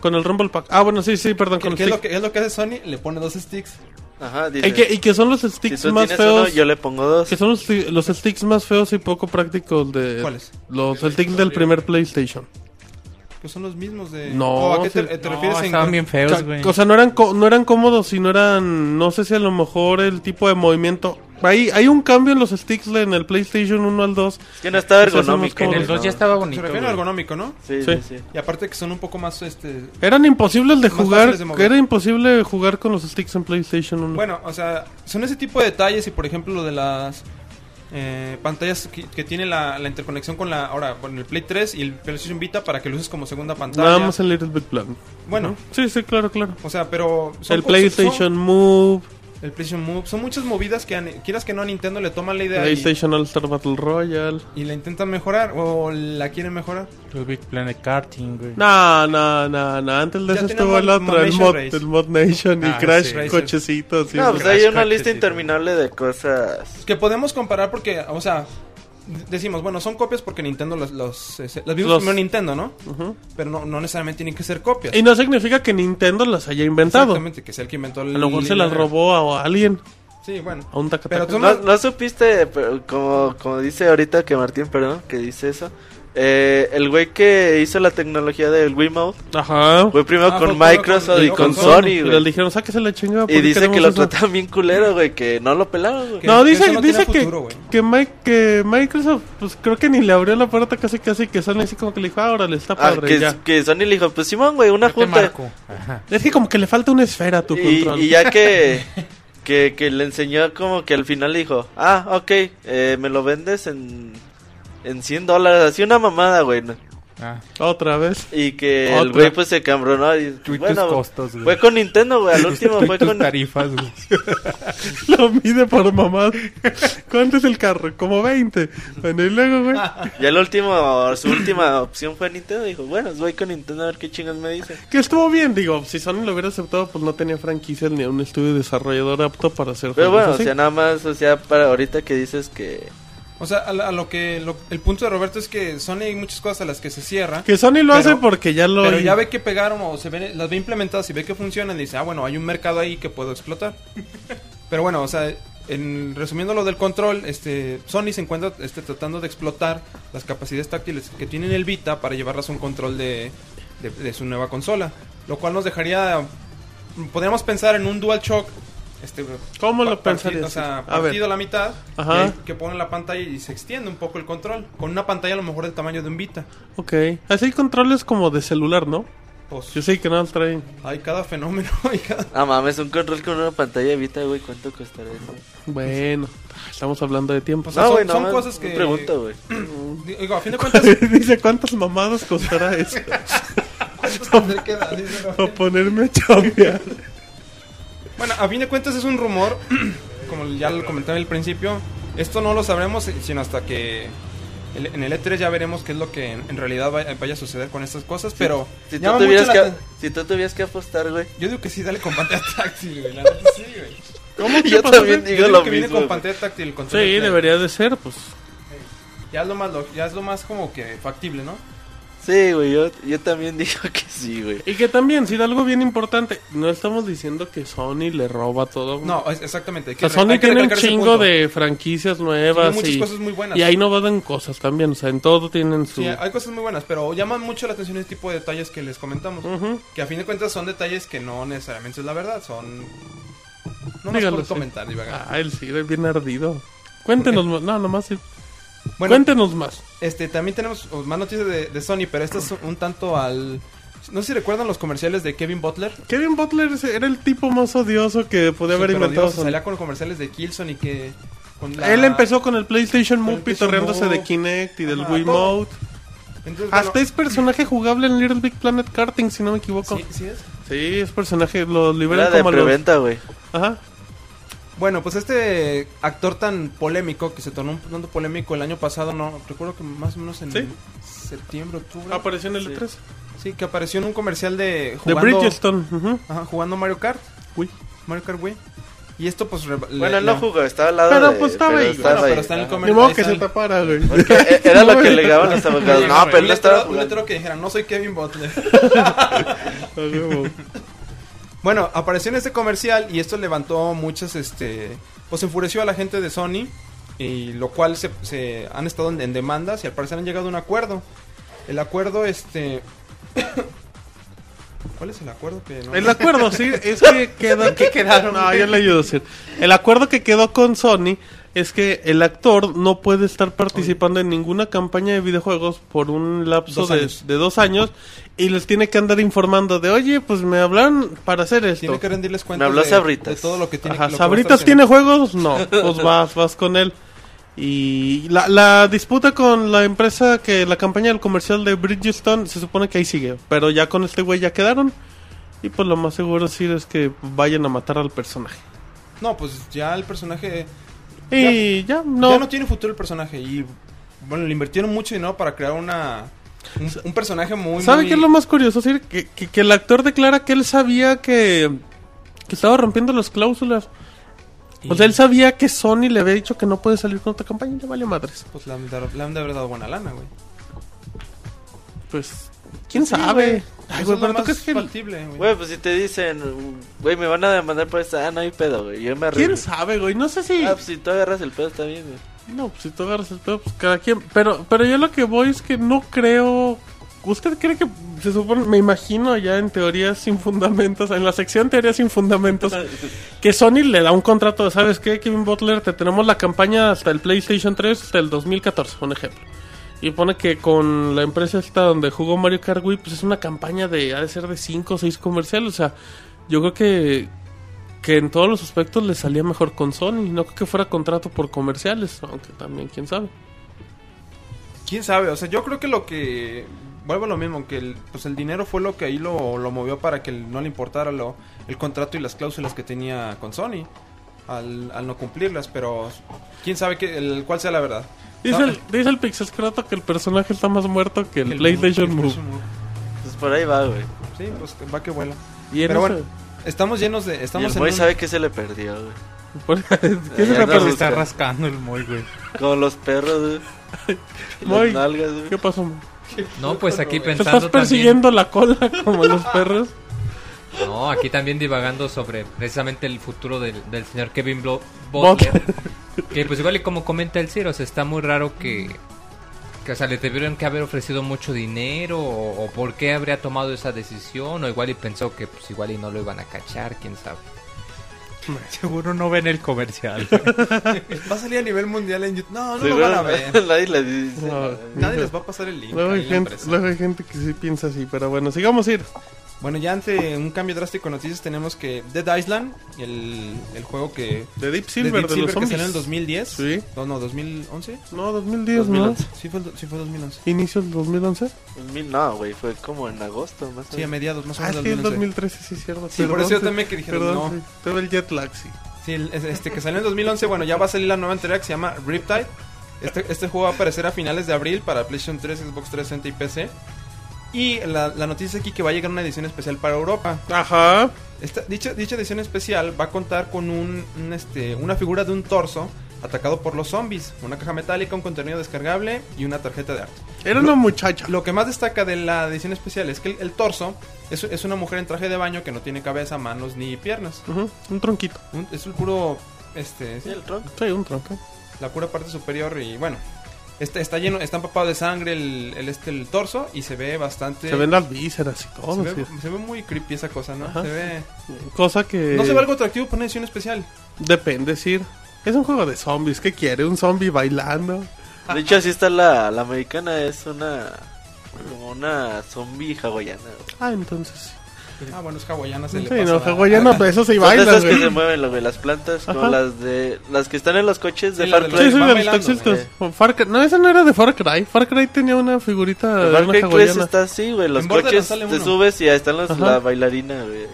Con el Rumble Pack. Ah, bueno, sí, sí, perdón, con que el es, lo stick. que, es lo que hace Sony, le pone dos sticks. Ajá, dice. Y que, y que son los si sticks tú más feos. uno, yo le pongo dos. Que son los, los sticks más feos y poco prácticos de... ¿Cuáles? Los sticks del primer PlayStation. Que son los mismos de... No, ¿O ¿A qué te, te No, refieres en estaban bien feos, Ca- güey. O sea, no eran, co- no eran cómodos, sino eran... No sé si a lo mejor el tipo de movimiento... Hay, hay un cambio en los sticks en el PlayStation 1 al 2. Es que no estaba O sea, ergonómico. En el güey, 2 ya estaba Se bonito. refiere güey. al ergonómico, ¿no? Sí, Sí. sí. Y aparte que son un poco más, este... Eran imposibles de jugar. de. Era imposible jugar con los sticks en PlayStation 1. Bueno, o sea, son ese tipo de detalles y por ejemplo lo de las eh, pantallas que, que tiene la, la interconexión con la ahora con el Play 3 y el PlayStation Vita para que lo uses como segunda pantalla. Nada más el Little Big Plan. Bueno, Sí, sí, claro, claro. o sea, pero el PlayStation son- Move. El PlayStation Move. Son muchas movidas que, quieras que no, a Nintendo le toman la idea y, PlayStation All Star Battle Royale. y la intentan mejorar o la quieren mejorar. El Big Planet Karting, güey. No, no, no, no. Antes de Ya eso estuvo el Mod- otro, el Mod el mod Nation y Ah, Crash sí. Cochecitos. y No, pues hay una lista interminable de cosas. Que podemos comparar porque, o sea, decimos, bueno, son copias porque Nintendo los, los, eh, se- las vimos Los- primero Nintendo, ¿no? Ujú. Pero no, no necesariamente tienen que ser copias. Y no significa que Nintendo las haya inventado. Exactamente, que sea el que inventó el... A lo mejor se las robó a alguien, Sí, bueno. a un Pero tacataca. tú ¿No, no supiste, pero como, como dice ahorita que Martín, perdón, que dice eso? Eh, el güey que hizo la tecnología del Wiimote Ajá. fue primero Ah, con fue Microsoft con- y con con Sony. Sony, Y le güey. dijeron, sáquese la chingada. Y dice que lo eso". trataban bien culero, güey, que no lo pelaron, güey. No, dice, no dice que, futuro, güey. que, Mike- que Microsoft, pues creo que ni le abrió la puerta casi casi que Sony así como que le dijo, ah, órale, está Ah, padre, que, ya. que Sony le dijo, pues Simón, güey, una junta. Es que como que le falta una esfera a tu Y, control. y ya que, que, que le enseñó como que al final le dijo, ah, ok, eh, me lo vendes en, en 100 dólares, así una mamada, güey. ¿no? Ah, Otra vez. Y que Otra. el güey pues se y bueno, costos, güey. fue con Nintendo, güey, al último fue con... tarifas, güey. Lo mide por mamá. ¿Cuánto es el carro? Como 20. Bueno, y luego, güey. Ya el último, su última opción fue Nintendo, dijo, bueno, voy con Nintendo a ver qué chingas me dice. Que estuvo bien, digo. Si Sony lo hubiera aceptado, pues no tenía franquicias ni un estudio desarrollador apto para hacer Pero juegos bueno, o sea, nada más, o sea, para ahorita que dices que... O sea, a, la- a lo que... lo- el punto de Roberto es que Sony hay muchas cosas a las que se cierra. Que Sony lo Pero- hace porque ya lo... Pero ya ve que pegaron o se ven, las ve implementadas y ve que funcionan y dice, ah, bueno, hay un mercado ahí que puedo explotar. Pero bueno, o sea, en, resumiendo lo del control, este, Sony se encuentra este, tratando de explotar las capacidades táctiles que tiene el Vita para llevarlas a un control de, de, de su nueva consola. Lo cual nos dejaría, podríamos pensar en un DualShock. Este, ¿Cómo lo pensarías? O sea, A partido a la mitad, Ajá. que, que pone la pantalla y se extiende un poco el control. Con una pantalla a lo mejor del tamaño de un Vita. Ok. Así hay controles como de celular, ¿no? Pues, Yo sé que no los traen. hay cada fenómeno y cada... Ah, mames, un control con una pantalla Vita, güey, ¿cuánto costaría eso? Bueno, estamos hablando de tiempo. O sea, No, son, güey, no son cosas que... Pregunta, güey. Digo, a fin de cuentas... Dice, ¿cuántas mamadas costará eso? ¿cuánto queda? Dice, no. Para ponerme a chambear. Bueno, a fin de cuentas es un rumor, como ya lo comentaba al principio. Esto no lo sabremos sino hasta que en el E3 ya veremos qué es lo que en, realidad vaya, a suceder con estas cosas. Pero Si tú, tuvieras la que, aten- si tú tuvieras que apostar, güey. Yo digo que sí, dale con pantalla táctil, güey. La neta sí, güey. ¿Cómo? ¿Qué Yo pasó? también Yo digo digo lo que viene con pantalla táctil. el Sí, control de Play. debería de ser, pues. Ya es lo más, lo- ya es lo más como que factible, ¿no? Sí, güey, yo, yo también digo que sí, güey. Y que también, si algo bien importante, no estamos diciendo que Sony le roba todo. No, es- exactamente. O sea, Sony tiene un chingo de franquicias Tiene nuevas muchas y, cosas muy buenas. y ahí no van cosas también. O sea, en todo tienen su... Sí, hay cosas muy buenas, pero llaman mucho la atención este tipo de detalles que les comentamos. Que a fin de cuentas son detalles que no necesariamente es la verdad, son... No Dígalo, por sí. comentar, divagar. Ah, él sí, es bien ardido. Cuéntenos. No, nomás sí. Bueno, Cuéntenos más. este, también tenemos oh, más noticias de, de Sony, pero esto es un tanto al... No sé si recuerdan los comerciales de Kevin Butler. Kevin Butler era el tipo más odioso que podía haber inventado. odioso, salía con comerciales de Killzone y que... con la- Él empezó con el PlayStation Move pitorreándose de Kinect y del Wiimote. Entonces, Hasta bueno, es personaje jugable en Little Big Planet Karting, si no me equivoco. ¿sí, sí es? Sí, es personaje, lo liberan Era de como los... preventa, güey. Ajá. Bueno, pues este actor tan polémico, que se tornó un tanto polémico el año pasado, no recuerdo que más o menos en Sí. septiembre, octubre. Apareció en el Sí. E3. Sí, que apareció en un comercial de De jugando, Bridgestone. ujú. ajá, jugando Mario Kart, Uy. Mario Kart Wii. Y esto pues re- le- Bueno, le- no jugó, estaba al lado Pero, de... pues, estaba ahí. Bueno, pero ahí, está en el ajá. comer- Ni modo ahí que se tapara, güey. Porque e- era lo que legaban los abogados. No, pero él estaba un letrero que dijera, no soy Kevin Butler. Bueno, apareció en este comercial y esto levantó muchas, este, pues enfureció a la gente de Sony y lo cual se, se han estado en, en demandas y al parecer han llegado a un acuerdo. El acuerdo, este, ¿cuál es el acuerdo que no? El acuerdo, sí, es que quedó... ¿Qué quedaron? No, yo le ayudo a decir. El acuerdo que quedó con Sony es que el actor no puede estar participando en ninguna campaña de videojuegos por un lapso Dos de, de dos años y les tiene que andar informando de, oye, pues me hablaron para hacer esto. Tiene que rendirles cuenta Me habló de, Sabritas. de todo lo que tiene. Ajá, lo ¿Sabritas tiene juegos? No, pues vas, vas con él. Y la, la disputa con la empresa que la campaña del comercial de Bridgestone se supone que ahí sigue, pero ya con este güey ya quedaron y pues lo más seguro sí es que vayan a matar al personaje. No, pues ya el personaje... Y ya, no. Ya no tiene futuro el personaje. Y bueno, le invirtieron mucho dinero para crear una... Un, un personaje muy... ¿Sabe muy- qué es lo más curioso? Sir? Que, que, que el actor declara que él sabía que, que estaba rompiendo las cláusulas. O sea, él sabía que Sony le había dicho que no puede salir con otra campaña y le vale madres. Pues le han, de, le han de haber dado buena lana, güey. Pues, ¿quién Sí, sabe? güey. Ay, güey, es pero tú más crees que... el- factible, güey. Güey, pues si te dicen, güey, me van a demandar por esta, ah, no hay pedo, güey. Yo me arreglo. ¿Quién sabe, güey? No sé si... Ah, pues si tú agarras el pedo está bien, güey. No, pues si tú agarras el pedo, pues cada quien. Pero, pero yo lo que voy es que no creo. ¿Usted cree que se supone, me imagino ya en teorías sin fundamentos, en la sección teorías sin fundamentos, que Sony le da un contrato de, ¿sabes qué, Kevin Butler? Te tenemos la campaña hasta el PlayStation 3, hasta el 2014, un ejemplo. Y pone que con la empresa esta donde jugó Mario Kart Wii, pues es una campaña de, ha de ser de 5 o 6 comerciales. O sea, yo creo que, que en todos los aspectos le salía mejor con Sony. No creo que fuera contrato por comerciales, aunque también, quién sabe. ¿Quién sabe? O sea, yo creo que lo que... Vuelvo a lo mismo, que el, pues el dinero fue lo que ahí lo, lo movió para que no le importara lo, el contrato y las cláusulas que tenía con Sony al, al no cumplirlas, pero quién sabe que, el, cuál sea la verdad. Dice No, el, dice el que el personaje está más muerto que el, el PlayStation Move. Move. Pues por ahí va, güey. Sí, pues va que vuela. Y Pero bueno, estamos llenos de... Y Estamos el en Moy un- sabe que se le perdió, güey. ¿Qué se no perdió? Se está rascando el muy, güey. Como los perros, güey. Y Moy, nalgas, güey. ¿Qué pasó? Moy? No, pues aquí ¿Te pensando estás persiguiendo la cola como los perros? No, aquí también divagando sobre precisamente el futuro del, del señor Kevin Blo- Butler. que pues igual y como comenta el Ciro, o sea, está muy raro que... Que, o sea, le tuvieron que haber ofrecido mucho dinero o, o por qué habría tomado esa decisión o igual y pensó que pues igual y no lo iban a cachar, quién sabe. Seguro no ven el comercial. Va a salir a nivel mundial en YouTube. No, no lo van a ver. Nadie le dice. No. Nadie les va a pasar el link. Luego hay, gente, luego hay gente que sí piensa así, pero bueno, sigamos ir. Bueno, ya ante un cambio drástico de noticias tenemos que Dead Island, el, el juego que... De Deep de Silver, Deep de, Silver los que zombies. salió en el 2010. Sí. No, no, 2011. No, 2010, ¿no? Sí fue, sí fue 2011. Inicio del 2011. En mil- No, güey, fue como en agosto, más o Sí, a menos. mediados, más o Ah, menos sí, el 2011. 2013, sí, cierto. Sí, por eso yo también que dije, perdón, no. sí. Tuve el jet lag, sí. Sí, el- es- este que salió en 2011, bueno, ya va a salir la nueva entrega que se llama Riptide. Este, este juego va a aparecer a finales de abril para PlayStation 3, Xbox 360 y PC. Y la, la noticia aquí que va a llegar una edición especial para Europa. Ajá. Esta, dicha, dicha edición especial va a contar con un, un, este, una figura de un torso atacado por los zombies, una caja metálica, un contenido descargable y una tarjeta de arte. Era una muchacha. Lo que más destaca de la edición especial es que el, el torso es, es una mujer en traje de baño que no tiene cabeza, manos ni piernas. Ujú, Un tronquito. Un- es el puro, este, Sí, el tronco. Sí, un tronco. la pura parte superior y bueno, está, está lleno, está empapado de sangre el, el, este, el torso y se ve bastante... Se ven las vísceras y todo. se ve, sí. se ve muy creepy esa cosa, ¿no? Ajá. Se ve... Cosa que. No se ve algo atractivo para una edición especial. Depende, Sir. Es un juego de zombies. ¿Qué quiere? ¿Un zombie bailando? De hecho, así está la, la americana, es una. Como una zombie hawaiana. Ah, entonces. Ah, bueno, es hawaiana, se le Sí, pasa no, hawaiana, pues eso sí Son de baila, esas que se güey. mueven, güey, las plantas, como Ajá. las de. Las que están en los coches de Sí, Far Cry. Sí, sí, de los taxistas. Far Cry- No, esa no era de Far Cry. Far Cry tenía una figurita El de Far una Cry 3 hawaiana. está así, güey. Los En coches te uno. subes y ahí están los, la bailarina, güey.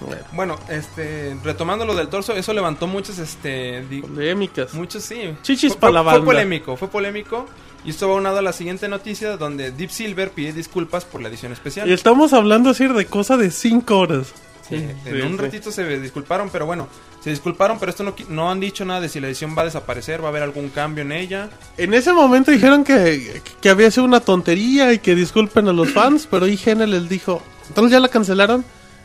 Bueno, Bueno, este, retomando lo del torso, eso levantó muchos, este, Polémicas. muchos, sí. Chichis Fue- pa' la banda. Fue polémico, fue polémico. Y esto va unado a la siguiente noticia donde Deep Silver pide disculpas por la edición especial. Y estamos hablando, Sir, de cosa de 5 horas. Sí, en sí, un sí. ratito se disculparon, pero bueno, se disculparon, pero esto no, no han dicho nada de si la edición va a desaparecer, va a haber algún cambio en ella. En ese momento dijeron que, que había sido una tontería y que disculpen a los fans, pero IGN les dijo, ¿entonces ya la cancelaron?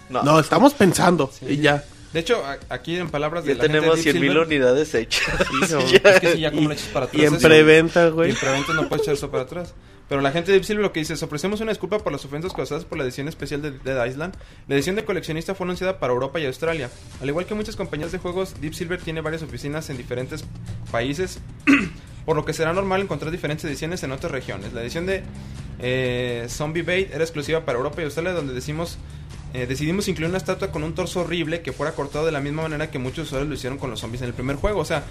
No. No, estamos pensando. Y ya. De hecho, aquí en palabras de Ya la tenemos Deep 100 mil unidades hechas. Sí, es que sí, ya como lo echas para atrás. Y en eso- preventa, Y güey. en preventa no puedes echar eso para atrás. Pero la gente de Deep Silver lo que dice es, ofrecemos una disculpa por las ofensas causadas por la edición especial de Dead Island. La edición de coleccionista fue anunciada para Europa y Australia. Al igual que muchas compañías de juegos, Deep Silver tiene varias oficinas en diferentes países, por lo que será normal encontrar diferentes ediciones en otras regiones. La edición de eh, Zombie Bait era exclusiva para Europa y Australia, donde decimos... eh, decidimos incluir una estatua con un torso horrible que fuera cortado de la misma manera que muchos usuarios lo hicieron con los zombies en el primer juego. O sea,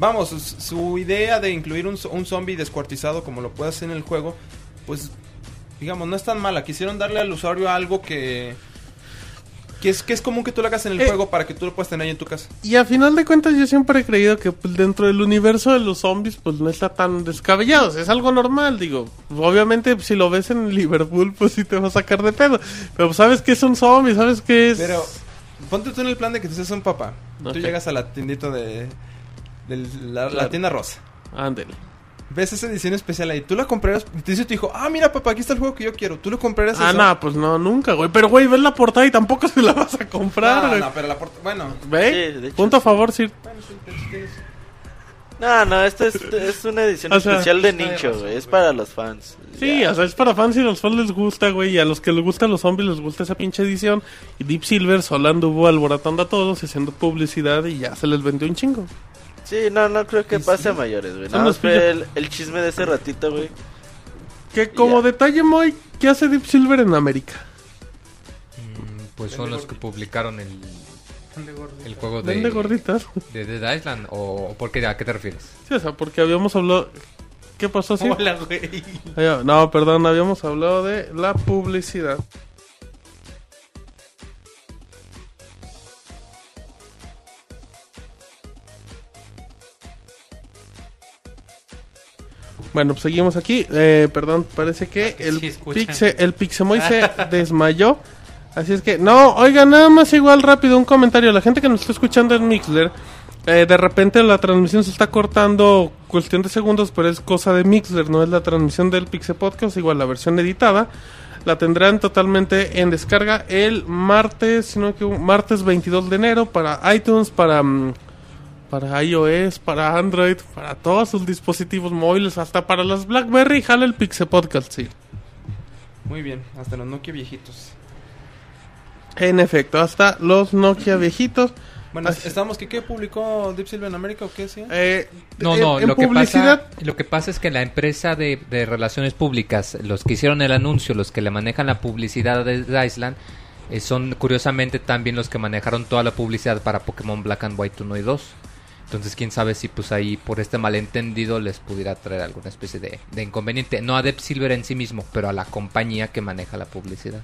Vamos, su, idea de incluir un, un zombie descuartizado como lo puede hacer en el juego, pues digamos, no es tan mala. Quisieron darle al usuario algo que Que es, que es común que tú lo hagas en el Eh. juego para que tú lo puedas tener ahí en tu casa. Y a final de cuentas yo siempre he creído que pues, dentro del universo de los zombies pues no está tan descabellado, o sea, es algo normal, digo. Obviamente si lo ves en Liverpool pues sí te va a sacar de pedo, pero pues, sabes que es un zombie, sabes que es... Pero ponte tú en el plan de que tú seas un papá. Ok. Tú llegas a la tiendita de, de la, la tienda rosa. Ándele. Ves esa edición especial ahí. Tú la comprarías. y Te dice tu hijo, ah, mira papá, aquí está el juego que yo quiero. Tú lo comprarías. Ah, no, pues no, nunca, güey. Pero, güey, ves la portada y tampoco se la vas a comprar, No, güey. no, pero la porta- Bueno, ¿Ve? Sí, de hecho, Punto a sí. favor, Sir. No, no, esta es, es una edición O sea, especial de está de nicho, razón, güey. Es güey. para los fans. Sí, Ya. o sea, es para fans y a los fans les gusta, güey. Y a los que les gustan los zombies les gusta esa pinche edición. Y Deep Silver solo anduvo alborotando a todos, haciendo publicidad y ya se les vendió un chingo. Sí, no, no creo que pase a mayores, güey. Nada más fue el, el chisme de ese ratito, güey. Que como Ya. detalle, Moy, ¿qué hace Deep Silver en América? Mm, Pues son los que publicaron el, el juego de, gorditas. de Dead Island. ¿O por qué, a qué te refieres? Sí, o sea, porque habíamos hablado... ¿Qué pasó, Sir? hola, güey. No, perdón, habíamos hablado de la publicidad. Bueno, pues seguimos aquí. Eh, perdón, parece que el, Sí, pixe, el Pixemoy se desmayó. Así es que, no, oiga, nada más igual rápido un comentario. La gente que nos está escuchando en Mixler, eh, de repente la transmisión se está cortando cuestión de segundos, pero es cosa de Mixler, no es la transmisión del Pixel Podcast, igual la versión editada. La tendrán totalmente en descarga el martes, sino que martes 22 de enero para iTunes, para mm, para iOS, para Android, para todos sus dispositivos móviles, hasta para las BlackBerry, jala el Pixel Podcast, sí. Muy bien, hasta los Nokia viejitos. En efecto, hasta los Nokia viejitos. Bueno, Así- estamos que qué publicó Deep Silver en América o qué sí? Eh, No, no, en lo que, publicidad, pasa, lo que pasa es que la empresa de, de relaciones públicas, los que hicieron el anuncio, los que le manejan la publicidad de Island, eh, son curiosamente también los que manejaron toda la publicidad para Pokémon Black and White 1 y 2. Entonces, quién sabe si pues ahí por este malentendido les pudiera traer alguna especie de, de inconveniente. No a Deep Silver en sí mismo, pero a la compañía que maneja la publicidad.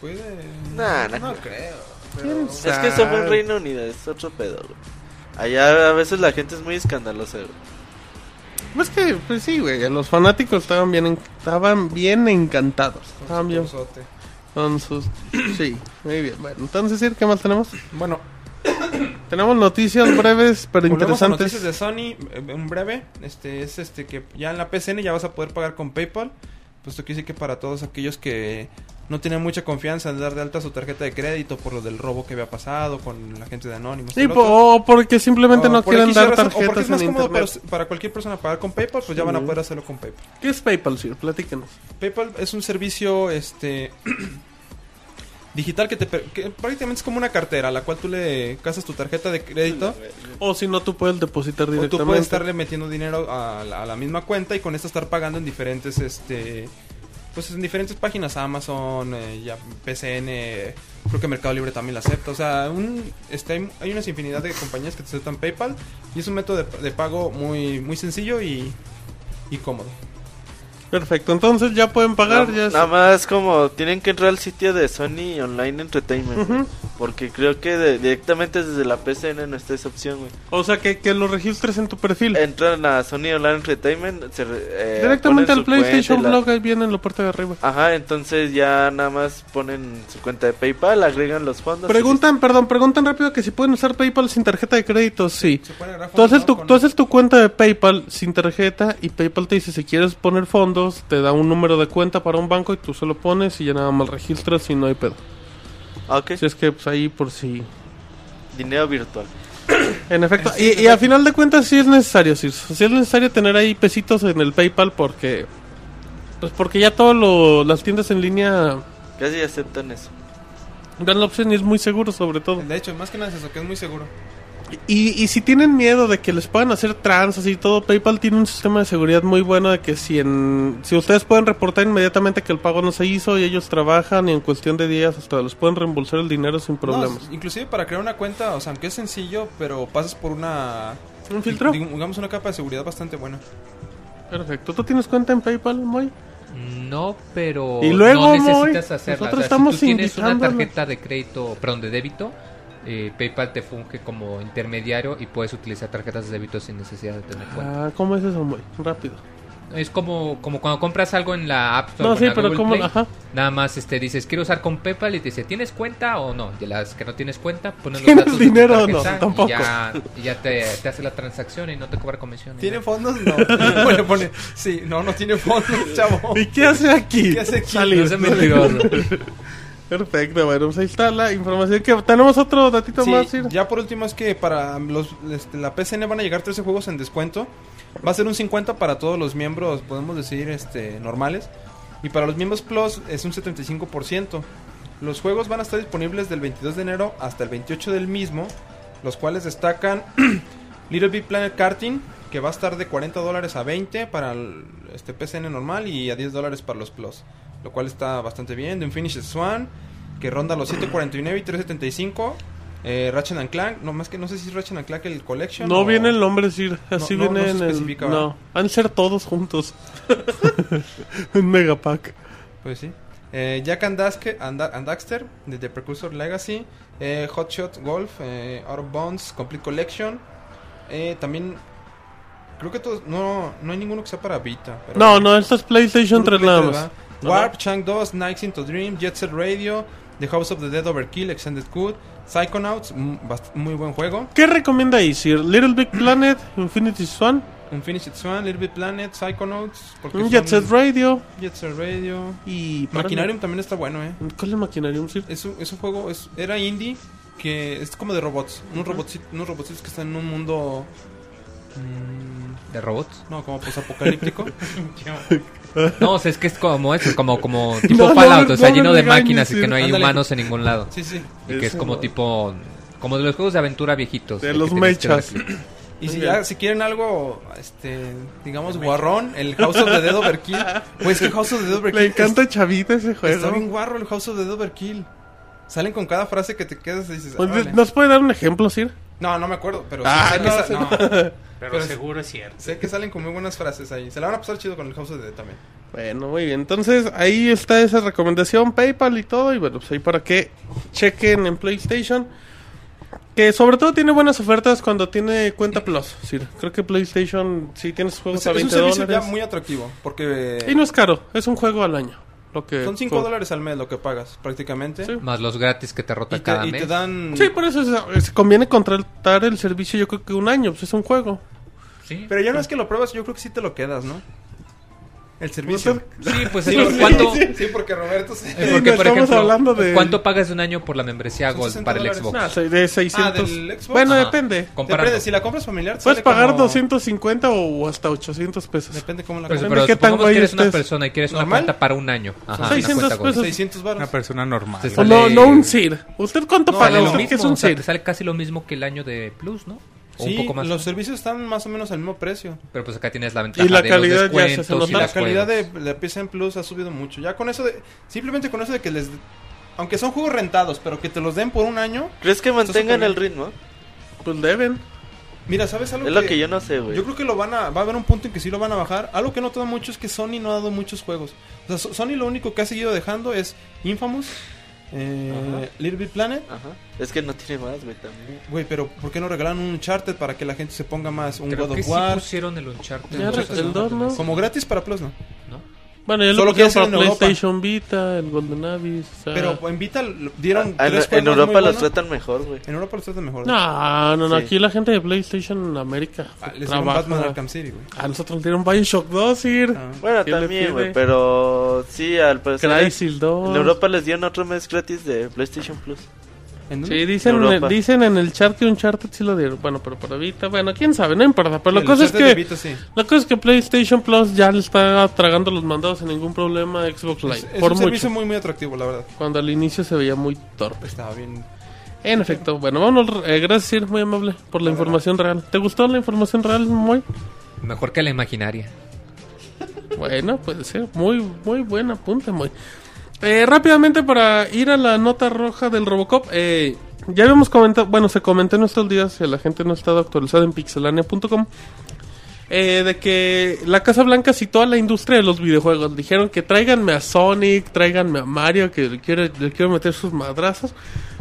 Puede. Nah, nah. no creo. ¿quién Es que eso fue en? Reino Unido, es otro pedo, güey. Allá a veces la gente es muy escandalosa, güey. Pues que, pues sí, güey, los fanáticos estaban bien, en- estaban bien encantados. Estaban bien con sus... Sí, muy bien. Bueno, entonces, ¿qué más tenemos? Bueno, Tenemos noticias breves, pero volvemos a interesantes. noticias de Sony, eh, un breve, este es este que ya en la PCN ya vas a poder pagar con PayPal. Pues esto quiere decir que para todos aquellos que no tienen mucha confianza en dar de alta su tarjeta de crédito por lo del robo que había pasado con la gente de Anonymous. Sí, o porque simplemente O no por quieren dar razón, o porque tarjetas es más en cómodo para, para cualquier persona pagar con PayPal, pues ya van a poder hacerlo con PayPal. ¿Qué es PayPal, Sir? Platíquenos. PayPal es un servicio este digital que te que prácticamente es como una cartera a la cual tú le casas tu tarjeta de crédito O si no, tú puedes depositar o directamente. tú puedes estarle metiendo dinero a la, a la misma cuenta y con esto estar pagando en diferentes este pues en diferentes páginas Amazon eh, ya PCN creo que Mercado Libre también la acepta o sea un este hay, hay una infinidad de compañías que te aceptan PayPal y es un método de, de pago muy muy sencillo y y cómodo Perfecto, entonces ya pueden pagar. Ya Nada más como tienen que entrar al sitio de Sony Online Entertainment. Porque creo que de- directamente desde la PCN no está esa opción, güey. O sea, que, que lo registres en tu perfil. Entran a Sony Online Entertainment, se eh, Directamente al PlayStation y la- Blog, ahí viene en la parte de arriba. Ajá, entonces ya nada más ponen su cuenta de PayPal, agregan los fondos. Preguntan, perdón, preguntan rápido que si pueden usar PayPal sin tarjeta de crédito. Sí. se puede agregar Tú haces, tu, tú haces tu cuenta de PayPal sin tarjeta y PayPal te dice si quieres poner fondos, te da un número de cuenta para un banco y tú se lo pones y ya nada más registras y no hay pedo. Ah, ok, Si es que pues ahí por si... dinero virtual. En efecto, y, y a final de cuentas sí es necesario, sí, sí es necesario tener ahí pesitos en el PayPal porque... Pues porque ya todas las tiendas en línea Casi aceptan eso. dan la opción y es muy seguro sobre todo. de hecho más que nada es eso que es muy seguro Y, y si tienen miedo de que les puedan hacer tranzas y todo, PayPal tiene un sistema de seguridad muy bueno de que si en, si ustedes pueden reportar inmediatamente que el pago no se hizo y ellos trabajan y en cuestión de días hasta les pueden reembolsar el dinero sin problemas. No, inclusive para crear una cuenta, o sea, aunque es sencillo, pero pasas por una... ¿Un filtro? dig- Digamos una capa de seguridad bastante buena. Perfecto. ¿Tú tienes cuenta en PayPal, Moy? No, pero Y luego, no Moy, necesitas hacerla. nosotros O sea, estamos si tú tienes una tarjeta de crédito, perdón, de débito, eh, PayPal te funge como intermediario y puedes utilizar tarjetas de débito sin necesidad de tener cuenta. Ah, ¿cómo es eso, muy rápido? Es como, como cuando compras algo en la App Store No, sí, pero Google ¿cómo? Play, Ajá. Nada más este dices, quiero usar con PayPal y te dice, ¿tienes cuenta o no? Y las que no tienes cuenta, pones los ¿Tienes datos de tu dinero o no? Tampoco. Y ya, y ya te, te hace la transacción y no te cobra comisión. ¿Tiene nada. fondos? No. Bueno, pone, sí, no, no tiene fondos, chavo. ¿Y qué hace aquí? ¿Qué hace aquí? Salir. No mentiroso. Perfecto, bueno, pues ahí está la información. que ¿Tenemos otro datito Sí, más? Ya por último es que para los, este, la PCN van a llegar 13 juegos en descuento. Va a ser un 50 para todos los miembros, podemos decir, este, normales. Y para los miembros Plus es un 75%. Los juegos van a estar disponibles del 22 de enero hasta el 28 del mismo. Los cuales destacan Little Big Planet Karting, que va a estar de 40 dólares a 20 para el este, PCN normal y a 10 dólares para los Plus. Lo cual está bastante bien. The Unfinished Swan, que ronda los 749 y 375. Eh, Ratchet and Clank, no más que no sé si es Ratchet and Clank el Collection. No o- viene el nombre, Sir. Así No, no, viene no se en. No, han de ser todos juntos. Un megapack. Pues sí. Eh, Jack and, Daske- and, and Daxter, de The Precursor Legacy. Eh, Hot Shot Golf, eh, Out of Bounds, Complete Collection. Eh, también. Creo que todos. No, no hay ninguno que sea para Vita. pero- No, no, esto es PlayStation Puro 3 Play nada 3, más. Warp, Chang 2, Nights into Dream, Jet Set Radio, The House of the Dead Overkill, Extended Cut, Psychonauts, mm, muy buen juego. ¿Qué recomienda ahí, Sir? Little Big Planet, Infinity Swan, Unfinished Swan, Little Bit Planet, Psychonauts. porque un Jet Set Radio Jet Set Radio. y. Maquinarium también está bueno, eh. ¿Cuál es Maquinarium, Sir? Es un, es un juego, es, era indie, que es como de robots. Unos, robotsi- unos robotsitos que están en un mundo... mm, ¿De robots? no, como posapocalíptico. No, o sea, es que es como eso, como, como tipo No, no, Fallout, o sea, no lleno de regañes, máquinas y que no hay Ándale. humanos en ningún lado. sí, sí. Y que es como no. tipo, como de los juegos de aventura viejitos. De los mechas. Y si ya, si quieren algo, este, digamos, guarrón, el House of the Dead Overkill. Pues que House of the Dead Overkill Le encanta Chavita ese Está, está juego. bien guarro el House of the Dead Overkill. Salen con cada frase que te quedas y dices, Pues, "Órale". ¿Nos puede dar un ejemplo, Sir? No, no me acuerdo, pero Ah, no, no, Pero, Pero seguro es cierto. sé que salen con muy buenas frases ahí. Se la van a pasar chido con el House of the Dead también. Bueno, muy bien. Entonces, ahí está esa recomendación, PayPal y todo. Y bueno, pues ahí para que chequen en PlayStation. Que sobre todo tiene buenas ofertas cuando tiene cuenta Plus. Sí, creo que PlayStation sí tienes juegos Pues a es un 20 servicio dólares. ya muy atractivo, porque Y no es caro, es un juego al año. Lo que son 5 dólares al mes lo que pagas, prácticamente. Sí. Más los gratis que te rota Y, te, cada y mes. te dan... Sí, por eso se, se conviene contratar el servicio. Yo creo que un año, pues es un juego. Sí, Pero ya no es que lo pruebas, yo creo que sí te lo quedas, ¿no? El servicio. Sí, pues Sí, ¿cuánto, sí, sí, porque Roberto se... eh, Sí, porque, no por estamos ejemplo, hablando de- ¿cuánto pagas de un año por la membresía Gold 60 para el. Xbox? Nah, de 600. Ah, del Xbox. Bueno, Ajá. depende. Comparando. Si la compras familiar Puedes pagar como- 250 o hasta 800 pesos. Depende cómo la Pero, Depende compres. pero qué tan que eres una persona y quieres una ¿Normal? cuenta para un año. Ajá, una 600 cuenta Gold. pesos. 600 Una baros. persona normal. Sale- no, no un SIR. ¿Usted cuánto No, paga? Sale lo ¿Usted mismo, es un o sea, te sale casi lo mismo que el año de Plus, ¿no? O Sí, un poco más. los servicios están más o menos al mismo precio. Pero pues acá tienes la ventaja Y la de calidad los ya se descuentos y La calidad de, juegos. de PSN Plus ha subido mucho. Ya con eso de... Simplemente con eso de que les... Aunque son juegos rentados, pero que te los den por un año. ¿Crees que mantengan el ritmo? Pues deben. Mira, ¿sabes algo Es lo que yo no sé, güey. Yo creo que lo van a... Va a haber un punto en que sí lo van a bajar. Algo que noto mucho es que Sony no ha dado muchos juegos. O sea, So- Sony lo único que ha seguido dejando es Infamous, eh. Little Big Planet. Ajá. Es que no tiene más, güey, también. Güey, pero ¿por qué no regalan un Uncharted para que la gente se ponga más? Un Creo God que of sí War. pusieron el Uncharted. Ya, el ¿no? dos, ¿no? Como gratis para Plus, ¿no? ¿No? Bueno, ya lo Solo que pusieron hacen para en Europa. PlayStation Vita, el Golden Abyss. o sea- Pero en Vita lo- dieron Ah, en, tres en juegos Europa los tratan mejor, güey. En Europa los tratan mejor. No, no, no. Sí. Aquí la gente de PlayStation en América Ah, les dieron. Batman Arkham City, güey. A nosotros nos dieron Bioshock 2, Sir. Ah. Bueno, ¿Quién le también, güey, pero sí, al parecer Crysis 2. en Europa les dieron otro mes gratis de PlayStation Plus. ¿En? Sí, dicen, Europa. dicen en el chat que Uncharted sí lo dieron. Bueno, pero para Vita, bueno, quién sabe, no importa. Pero la cosa es que Vita, sí. la cosa es que PlayStation Plus ya le está tragando los mandados sin ningún problema a Xbox Live. Es, es por un mucho. servicio muy, muy atractivo, la verdad. Cuando al inicio se veía muy torpe. Estaba bien. En efecto, bueno, vámonos. eh, gracias, Sir, muy amable por la información real. ¿Te gustó la información real, muy? Mejor que la imaginaria. Bueno, puede ser. Muy, muy buen apunte, muy. Eh, rápidamente para ir a la nota roja del Robocop. Eh, ya habíamos comentado, bueno, se comentó en estos días, si la gente no ha estado actualizada en pixelania.com. eh, de que la Casa Blanca citó a la industria de los videojuegos. Dijeron que tráiganme a Sonic, tráiganme a Mario, que le quiero, le quiero meter sus madrazos.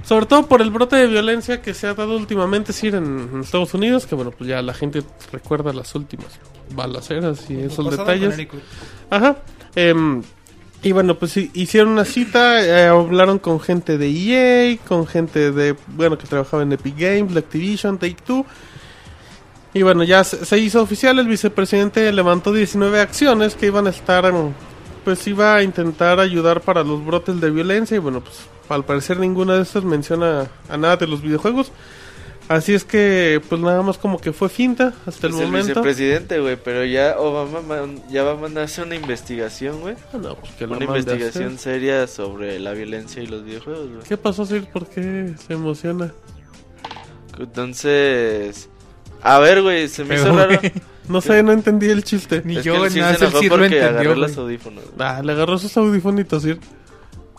Sobre todo por el brote de violencia que se ha dado últimamente, sí, en, en Estados Unidos, que bueno, pues ya la gente recuerda las últimas balaceras y esos detalles. Ajá. em, y bueno, pues hicieron una cita, eh, hablaron con gente de EA, con gente de, bueno, que trabajaba en Epic Games, de Activision, Take Two. Y bueno, ya se, se hizo oficial, el vicepresidente levantó 19 acciones que iban a estar, em, pues iba a intentar ayudar para los brotes de violencia. Y bueno, pues al parecer ninguna de estas menciona a nada de los videojuegos. Así es que, pues nada más como que fue finta hasta el Es el momento. vicepresidente, güey, pero ya Obama man- ya va a mandarse una investigación, güey. Ah, no, pues que Una investigación seria sobre la violencia y los videojuegos, güey. ¿Qué pasó, Sir? ¿Por qué se emociona? Entonces, a ver, güey, se me Pero, hizo raro. No sé, no entendí el chiste. Ni Es yo, que el Sir nada, se el Sir lo entendió, agarró güey. los audífonos. Ah, le agarró sus audifonitos, Sir.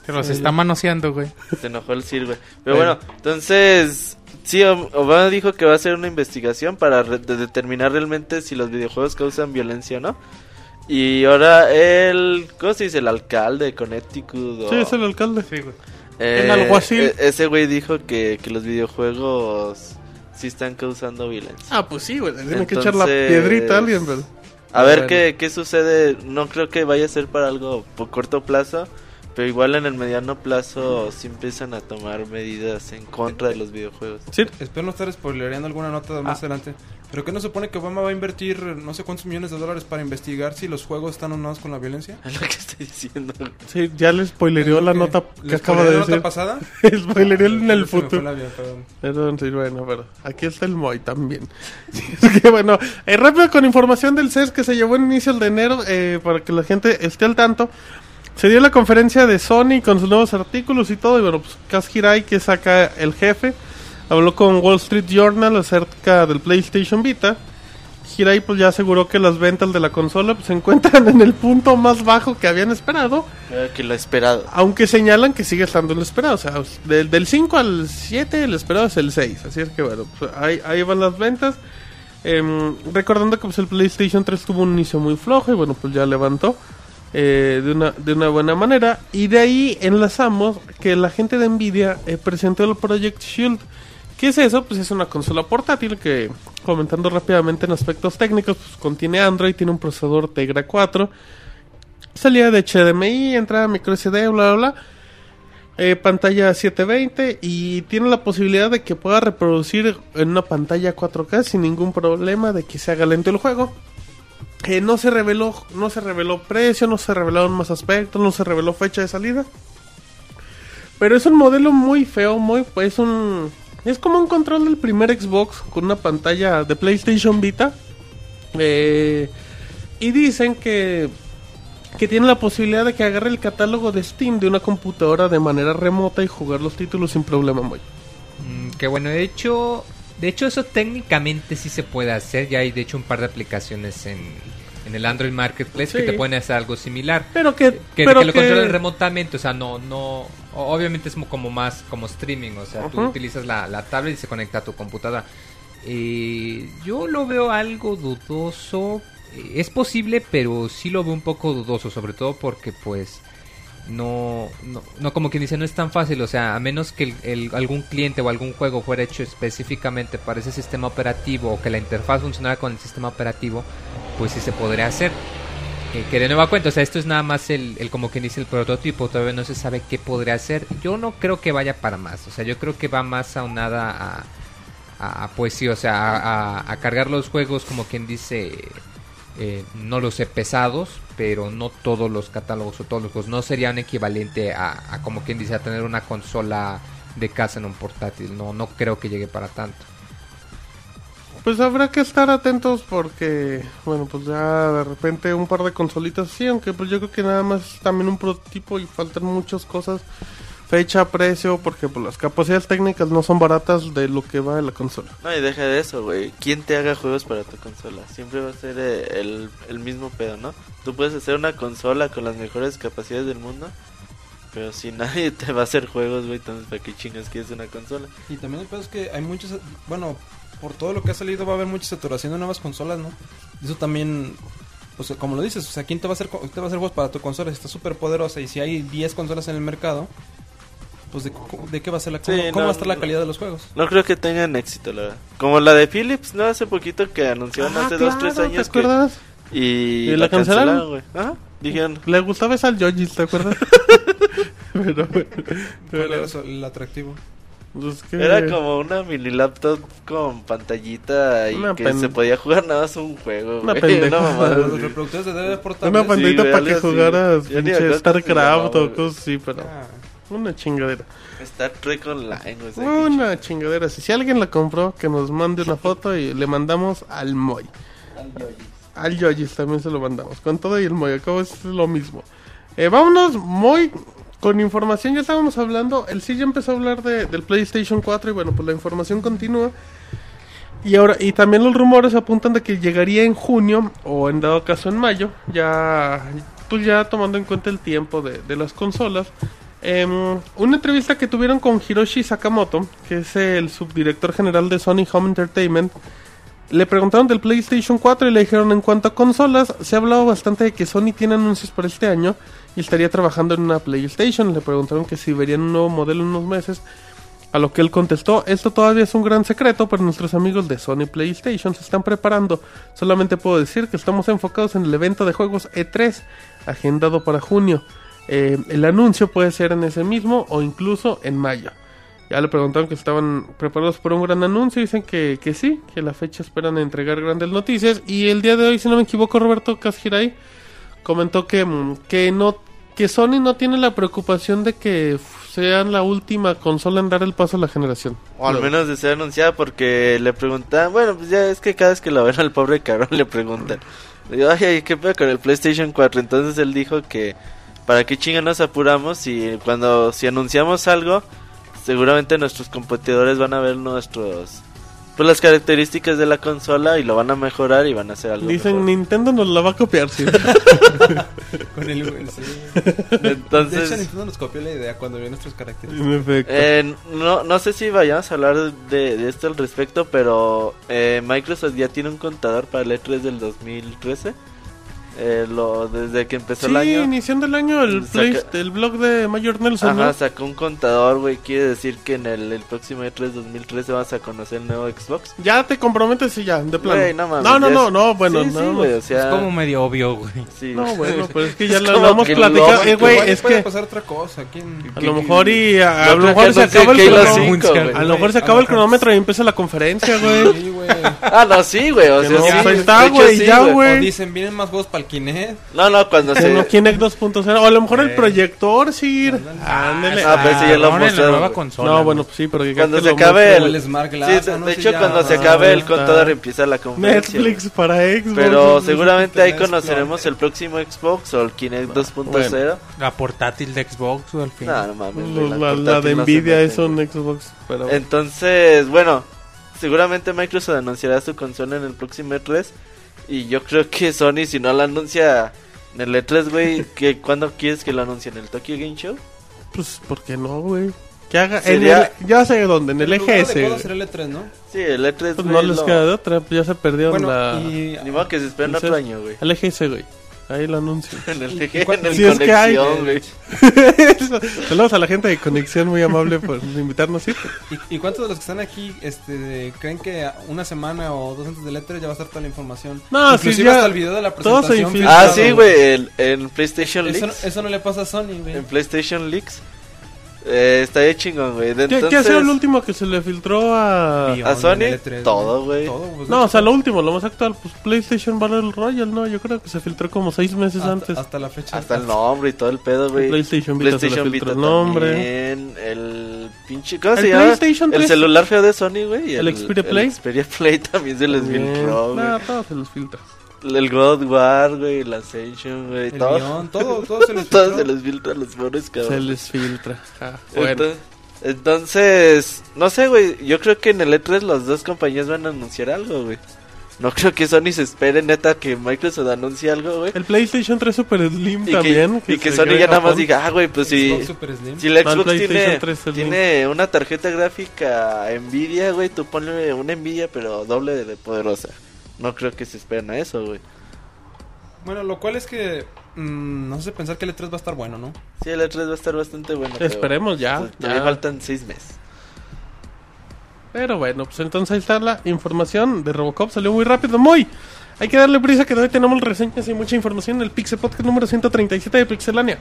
Pero se está manoseando, güey. Se enojó el Sir, güey. Pero Bueno. bueno, entonces, sí, Ob- Obama dijo que va a hacer una investigación para re- de- determinar realmente si los videojuegos causan violencia o no. Y ahora el, ¿cómo se dice? El alcalde de Connecticut. o- Sí, es el alcalde. Sí, güey. Eh, El alguacil. e- ese güey dijo que, que los videojuegos sí están causando violencia. Ah, pues sí, güey. Tiene que echar la piedrita a alguien, pero... A ver Bueno. qué, qué sucede. No creo que vaya a ser para algo por corto plazo. Pero igual en el mediano plazo sí empiezan a tomar medidas en contra de los videojuegos. Sí, Espero no estar spoilereando alguna nota más Ah. adelante. Pero que no se supone que Obama va a invertir no sé cuántos millones de dólares para investigar si los juegos están unados con la violencia. Es lo que estoy diciendo. sí, ya le spoilereó la nota que ¿Les acaba de la nota decir. pasada? spoilereó en el futuro. avión, perdón. Perdón, sí, bueno, pero aquí está el Moy también. Sí, es que bueno, eh, rápido con información del CES que se llevó en inicios de enero, eh, para que la gente esté al tanto. Se dio la conferencia de Sony con sus nuevos artículos y todo, y bueno, pues Kaz Hirai, que saca el jefe, habló con Wall Street Journal acerca del PlayStation Vita. Hirai pues ya aseguró que las ventas de la consola pues, se encuentran en el punto más bajo que habían esperado. Era que lo esperado. Aunque señalan que sigue estando el esperado. O sea, del, del 5 al 7 el esperado es el 6. Así es que bueno, pues, ahí, ahí van las ventas. Em, recordando que pues, el PlayStation 3 tuvo un inicio muy flojo y bueno, pues ya levantó eh, de, una, de una buena manera. Y de ahí enlazamos que la gente de Nvidia eh, presentó el Project Shield. ¿Qué es eso? Pues es una consola portátil que, comentando rápidamente en aspectos técnicos, pues contiene Android, tiene un procesador Tegra 4, salida de HDMI, entrada micro SD, bla, bla, bla. Eh, pantalla 720 y tiene la posibilidad de que pueda reproducir en una pantalla 4K sin ningún problema de que se haga lento el juego. Eh, no se reveló, no se reveló precio, no se revelaron más aspectos, no se reveló fecha de salida. Pero es un modelo muy feo, muy es un es como un control del primer Xbox con una pantalla de PlayStation Vita. Eh, y dicen que que tiene la posibilidad de que agarre el catálogo de Steam de una computadora de manera remota y jugar los títulos sin problema, muy. Mm, que bueno, de hecho, de hecho eso técnicamente sí se puede hacer. Ya hay de hecho un par de aplicaciones en, en el Android Marketplace Sí. que te pueden hacer algo similar. Pero que, Que, pero que lo que- controlen remotamente, o sea, no, no, obviamente es mo- como más como streaming, o sea, tú utilizas la, la tablet y se conecta a tu computadora. Eh, yo lo veo algo dudoso, Eh, es posible, pero sí lo veo un poco dudoso, sobre todo porque pues no, no, no como quien dice, no es tan fácil, o sea, a menos que el- algún cliente o algún juego fuera hecho específicamente para ese sistema operativo o que la interfaz funcionara con el sistema operativo, pues sí se podría hacer. Eh, que de nueva cuenta, o sea, esto es nada más el, el como quien dice el prototipo, todavía no se sabe qué podría hacer. Yo no creo que vaya para más, o sea, yo creo que va más aunada a, a, a, pues sí, o sea, a cargar los juegos como quien dice, eh, no los sé, pesados, pero no todos los catálogos o todos los juegos, no serían equivalente a, a como quien dice, a tener una consola de casa en un portátil, no, no creo que llegue para tanto. Pues habrá que estar atentos porque, bueno, pues ya de repente un par de consolitas sí, aunque pues yo creo que nada más es también un prototipo y faltan muchas cosas, fecha, precio, porque pues las capacidades técnicas no son baratas de lo que va de la consola. No, y deja de eso, güey. ¿Quién te haga juegos para tu consola? Siempre va a ser eh, el, el mismo pedo, ¿no? Tú puedes hacer una consola con las mejores capacidades del mundo, pero si nadie te va a hacer juegos, güey, entonces ¿para qué chingas quieres una consola? Y también el pedo es que hay muchos, bueno, por todo lo que ha salido va a haber mucha saturación de nuevas consolas, ¿no? Eso también, pues como lo dices, o sea, ¿quién te va a hacer, co- te va a hacer juegos para tu consola? Si está súper poderosa y si hay 10 consolas en el mercado, pues de, de qué va a ser la Sí, cómo, cómo no, va a estar la no. calidad de los juegos? No creo que tengan éxito, la verdad. Como la de Philips, ¿no? Hace poquito que anunciaron Ah, hace dos, tres claro, años. ¿Te que- acuerdas? y, ¿Y la cancelaron? güey. Ajá. Dijeron, Le gustaba esa al Yoji, ¿te acuerdas? pero, ¿Cuál pero, era eso, el atractivo? pues, que- era como una mini laptop con pantallita y Una que pen- se podía jugar nada más un juego. Una pendejada. mamada Los reproductores de DVD portables. Una pantallita güey, para que así. jugaras pinche StarCraft o cosas así, pero Ah, una chingadera. Star Trek Online. ¿sabes qué Una chingadera. Si, si alguien la compró, que nos mande una foto y le mandamos al Moy. Al Yoyis también se lo mandamos. Con todo y el Moy. Acabo es lo mismo. Eh, vámonos, Moy. Con información ya estábamos hablando. El sí ya empezó a hablar de, del PlayStation 4 y bueno, pues la información continúa. Y ahora y también los rumores apuntan de que llegaría en junio o en dado caso en mayo, ya pues ya tomando en cuenta el tiempo de, de las consolas. Em, una entrevista que tuvieron con Hiroshi Sakamoto, que es el subdirector general de Sony Home Entertainment, le preguntaron del PlayStation 4 y le dijeron en cuanto a consolas, se ha hablado bastante de que Sony tiene anuncios para este año y estaría trabajando en una PlayStation. Le preguntaron que si verían un nuevo modelo en unos meses. A lo que él contestó, esto todavía es un gran secreto, pero nuestros amigos de Sony PlayStation se están preparando. Solamente puedo decir que estamos enfocados en el evento de juegos E3, agendado para junio. Eh, el anuncio puede ser en ese mismo o incluso en mayo. Ya le preguntaron que estaban preparados por un gran anuncio. Dicen que, que sí, que la fecha esperan entregar grandes noticias. Y el día de hoy, si no me equivoco, Roberto Casgiray comentó que, mm, que no que Sony no tiene la preocupación de que sean la última consola en dar el paso a la generación. O al menos de ser anunciada porque le preguntan, bueno, pues ya es que cada vez que lo ven al pobre cabrón le preguntan. Digo, ay, ¿qué pedo con el PlayStation 4? Entonces él dijo que para qué chinga nos apuramos y cuando si anunciamos algo, seguramente nuestros competidores van a ver nuestros pues las características de la consola y lo van a mejorar y van a hacer algo Dicen, mejor. Nintendo nos la va a copiar, sí. con el sí. De hecho, Entonces, Nintendo nos copió la idea cuando vio nuestras características. Eh, no, no sé si vayamos a hablar de, de esto al respecto, pero eh, Microsoft ya tiene un contador para el E3 del 2013. Eh, lo, desde que empezó el sí, año. iniciando el año, el, Saca- Play- el blog de Mayor Nelson, Ajá, ¿no? sacó un contador, güey. Quiere decir que en el, el próximo E E3 2013 vas a conocer el nuevo Xbox. Ya te comprometes y ya, de plano. Güey, no mames, no, no, no, es- no, bueno, sí, no, sí, güey, o sea, Es como medio obvio, güey. sí. No, bueno, pero es que ya Es lo, hemos platicado. lo- Eh, es puede que pasar otra cosa. ¿quién? a lo mejor y a, lo mejor se acaba el cronómetro. 5, güey. A lo mejor se acaba el cronómetro y empieza la conferencia, güey. Sí, güey. Ah, no, sí, güey. O sea, pues ahí está, güey, ya, güey. dicen, vienen más juegos para el Kinect. No, no, cuando se. no Kinect 2.0. O a lo mejor el proyector, sí. Ándale. Ah, pues sí, ya lo mostraron, consola. No, bueno, pues sí, pero Cuando se acabe el- Smart Sí, Glass. de, ah, hecho, cuando se Ah, acabe el contador empieza la conferencia. Netflix para Xbox. Pero seguramente ahí conoceremos el próximo Xbox o el Kinect 2.0. La portátil de Xbox, al fin. No, no mames. La, de Nvidia es un. Xbox. Pero Entonces, bueno, seguramente Microsoft anunciará su consola en el próximo E3. Y yo creo que Sony, si no la anuncia en el E3, güey, que ¿cuándo quieres que lo anuncie? ¿En el Tokyo Game Show? pues, ¿por qué no, güey? Que haga. En Sería- el, ya sé dónde, en el lugar EGS. adecuado güey. será el E3, ¿no? Sí, el E3, Pues güey. no les lo- queda de otra, pues ya se perdieron Bueno, la. y... Ni modo que se esperen otro año, güey. El EGS, güey. Ahí lo anuncio. En el, ¿Y cuál- en el Si es que hay. güey. Saludos a la gente de Conexión, muy amable por invitarnos. Sí, ¿Y, y cuántos de los que están aquí este, creen que una semana o dos antes del E3 ya va a estar toda la información? No, Inclusive sí, ya hasta el video de la todo se presentación. infiltra. Ah, sí, güey, el- en PlayStation Eso, Leaks. eso no le pasa a Sony, güey. En PlayStation Leaks. Eh, estaría chingón, güey. De ¿Qué, Entonces, qué ha sido el último que se le filtró a.? Beyond ¿A Sony? en el E3, Todo, güey. Todo, pues, No, o sea, lo último, lo más actual, pues PlayStation Battle Royale, no, yo creo que se filtró como seis meses hasta, antes. hasta la fecha. Hasta el nombre y todo el pedo, güey. PlayStation Vita se le PlayStation filtró Vita el nombre. también, el pinche, ¿cómo El se llama? PlayStation El 3. celular feo de Sony, güey. y ¿El Xperia Play? El Xperia Play también se les También. filtró, güey. No, todo se los filtra. El God War, güey, el Ascension, güey, El todo. Beyond, todo, todo se les Todo filtró. se les filtra a los pobres Se cabrón. les filtra. Ah, bueno. Entonces, entonces, no sé, güey, yo creo que en el E3 las dos compañías van a anunciar algo, güey. No creo que Sony se espere neta que Microsoft anuncie algo, güey. El PlayStation 3 Super Slim Y que, también. y que se Sony ya nada más diga, ah, güey, pues si, Xbox Super Slim. si la No, el Xbox PlayStation tiene, 3 es tiene una tarjeta gráfica Nvidia, güey, tú ponle una Nvidia, pero doble de poderosa. No creo que se esperen a eso, güey. Bueno, lo cual es que mm, no sé pensar que el E3 va a estar bueno, ¿no? Sí, el E3 va a estar bastante bueno. Esperemos ya. Ya. faltan seis meses. Pero bueno, pues entonces ahí está la información de Robocop. Salió muy rápido, muy. Hay que darle prisa que hoy tenemos reseñas y mucha información en el Pixel Podcast número 137 de Pixelania.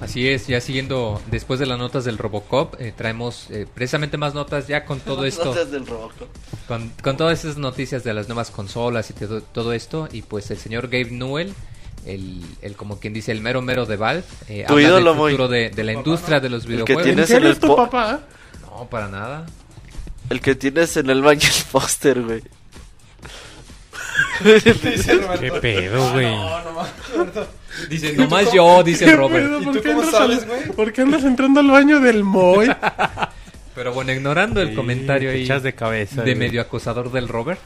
Así es, ya siguiendo después de las notas del Robocop, eh, traemos eh, precisamente más notas ya con todo esto, Notas del Robocop. con, con todas esas noticias de las nuevas consolas y todo, todo esto. Y pues el señor Gabe Newell, el, el como quien dice el mero mero de Valve, eh, habla ídolo, del futuro de, de la industria de los que videojuegos. tiene- ¿En ¿Tienes en el tu papá? No, para nada. El que tienes en el baño el póster, güey. Dice. ¿Qué pedo, güey? No, no Roberto. Dice, nomás yo, dice ¿Qué Robert. pedo? ¿Y ¿Por tú qué cómo andas sabes, güey? ¿Por qué andas entrando al baño del Moy? Pero bueno, ignorando el Sí, comentario te ahí echas de cabeza, de güey. medio acosador del Robert,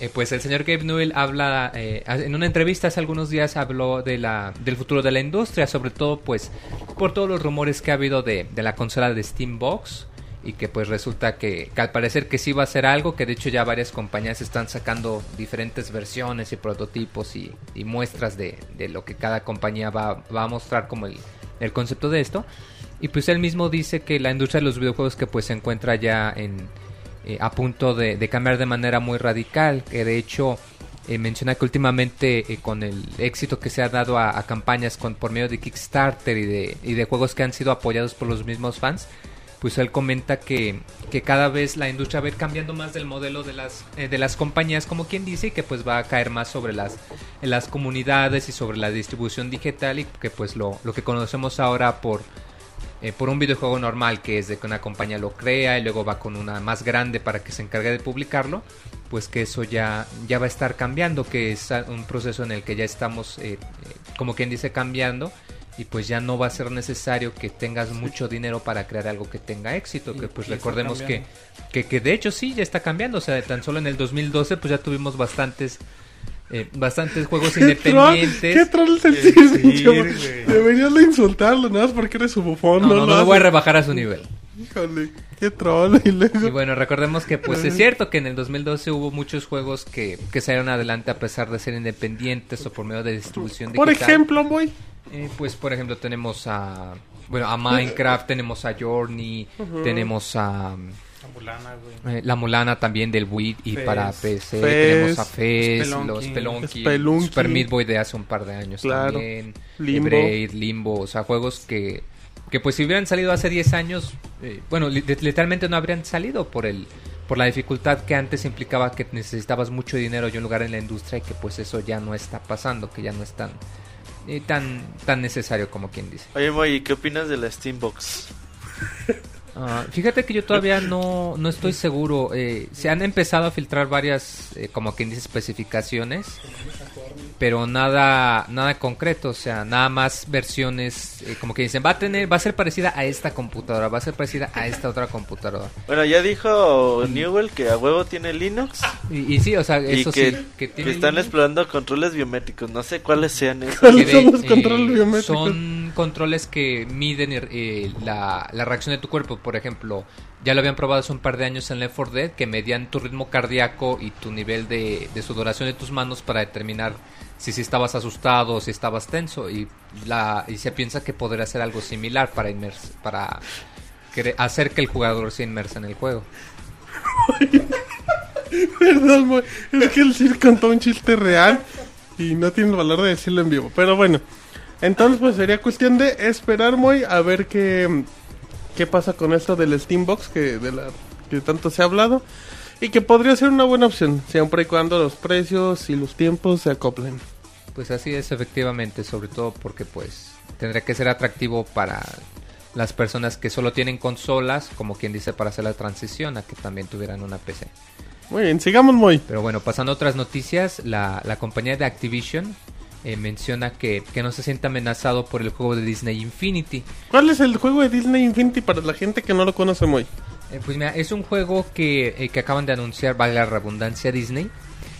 eh, pues el señor Gabe Newell habla, eh, en una entrevista hace algunos días habló de la, del futuro de la industria, sobre todo pues por todos los rumores que ha habido de, de la consola de Steambox y que pues resulta que, al parecer que sí va a ser algo, que de hecho ya varias compañías están sacando diferentes versiones y prototipos y, muestras de, lo que cada compañía va, va a mostrar como el, concepto de esto. Y pues él mismo dice que la industria de los videojuegos que pues se encuentra ya en, eh, a punto de, cambiar de manera muy radical, que de hecho eh, menciona que últimamente eh, con el éxito que se ha dado a, a campañas con, por medio de Kickstarter y de, y de juegos que han sido apoyados por los mismos fans, pues él comenta que, que cada vez la industria va a ir cambiando más del modelo de las, eh, de las compañías, como quien dice, y que pues va a caer más sobre las, las comunidades y sobre la distribución digital y que pues lo, lo que conocemos ahora por, eh, por un videojuego normal, que es de que una compañía lo crea y luego va con una más grande para que se encargue de publicarlo, pues que eso ya, ya va a estar cambiando, que es un proceso en el que ya estamos, eh, eh, como quien dice, cambiando. Y pues ya no va a ser necesario que tengas mucho dinero para crear algo que tenga éxito. Que pues recordemos que, que, que de hecho sí, ya está cambiando. O sea, tan solo en el 2012 pues ya tuvimos bastantes, eh, bastantes juegos independientes. ¿Qué troll sientes, güey. Deberías de insultarlo, nada más porque eres su bufón. No, no, no lo me voy a rebajar a su nivel. Híjole, qué troll. Y luego... Y bueno, recordemos que pues es cierto que en el 2012 hubo muchos juegos que, que salieron adelante a pesar de ser independientes o por medio de distribución Por ejemplo, Moy. Eh, pues por ejemplo tenemos a bueno a Minecraft, tenemos a Journey, tenemos a La mulana, güey. eh, la Mulana también del Wii y Fez. para PC, Fez, tenemos a Fez, Spelunky. los Spelunky, Spelunky. Super Meat Boy de hace un par de años Claro. también, Limbo. Braid, Limbo, o sea, juegos que que pues si hubieran salido hace 10 años, eh, bueno, li- literalmente no habrían salido por el por la dificultad que antes implicaba que necesitabas mucho dinero y un lugar en la industria y que pues eso ya no está pasando, que ya no es tan eh, tan tan necesario como quien dice. Oye, Moy, ¿qué opinas de la Steambox? Ah, fíjate que yo todavía no, no estoy seguro. Eh, se han empezado a filtrar varias, eh, como quien dice, especificaciones, pero nada nada concreto. O sea, nada más versiones, eh, como que dicen, va a tener, va a ser parecida a esta computadora, va a ser parecida a esta otra computadora. Bueno, ya dijo Newell que a huevo tiene Linux Y, y sí, o sea, y eso que, sí, que que tiene están Linux. explorando controles biométricos. No sé cuáles sean esos. ¿Cuáles que son los controles eh, biométricos? Son controles que miden eh, la, la reacción de tu cuerpo. Por ejemplo, ya lo habían probado hace un par de años en Left 4 Dead, que medían tu ritmo cardíaco y tu nivel de, sudoración de tus manos para determinar si, estabas asustado o si estabas tenso. Y, la, y se piensa que podría ser algo similar para, inmers- para hacer que el jugador se inmersa en el juego. Perdón, Moy. Es que el Sir contó un chiste real y no tiene el valor de decirlo en vivo. Pero bueno, entonces pues sería cuestión de esperar, Moy, a ver qué, qué pasa con esto del Steambox que, de la, que tanto se ha hablado. Y que podría ser una buena opción, siempre y cuando los precios y los tiempos se acoplen. Pues así es, efectivamente, sobre todo porque pues tendría que ser atractivo para las personas que solo tienen consolas, como quien dice, para hacer la transición a que también tuvieran una PC. Muy bien, sigamos, Moy. Pero bueno, pasando a otras noticias, la, la compañía de Activision eh, menciona que, que no se siente amenazado por el juego de Disney Infinity. ¿Cuál es el juego de Disney Infinity para la gente que no lo conoce, Moy? Eh, pues mira, es un juego que, eh, que acaban de anunciar, valga la redundancia, Disney.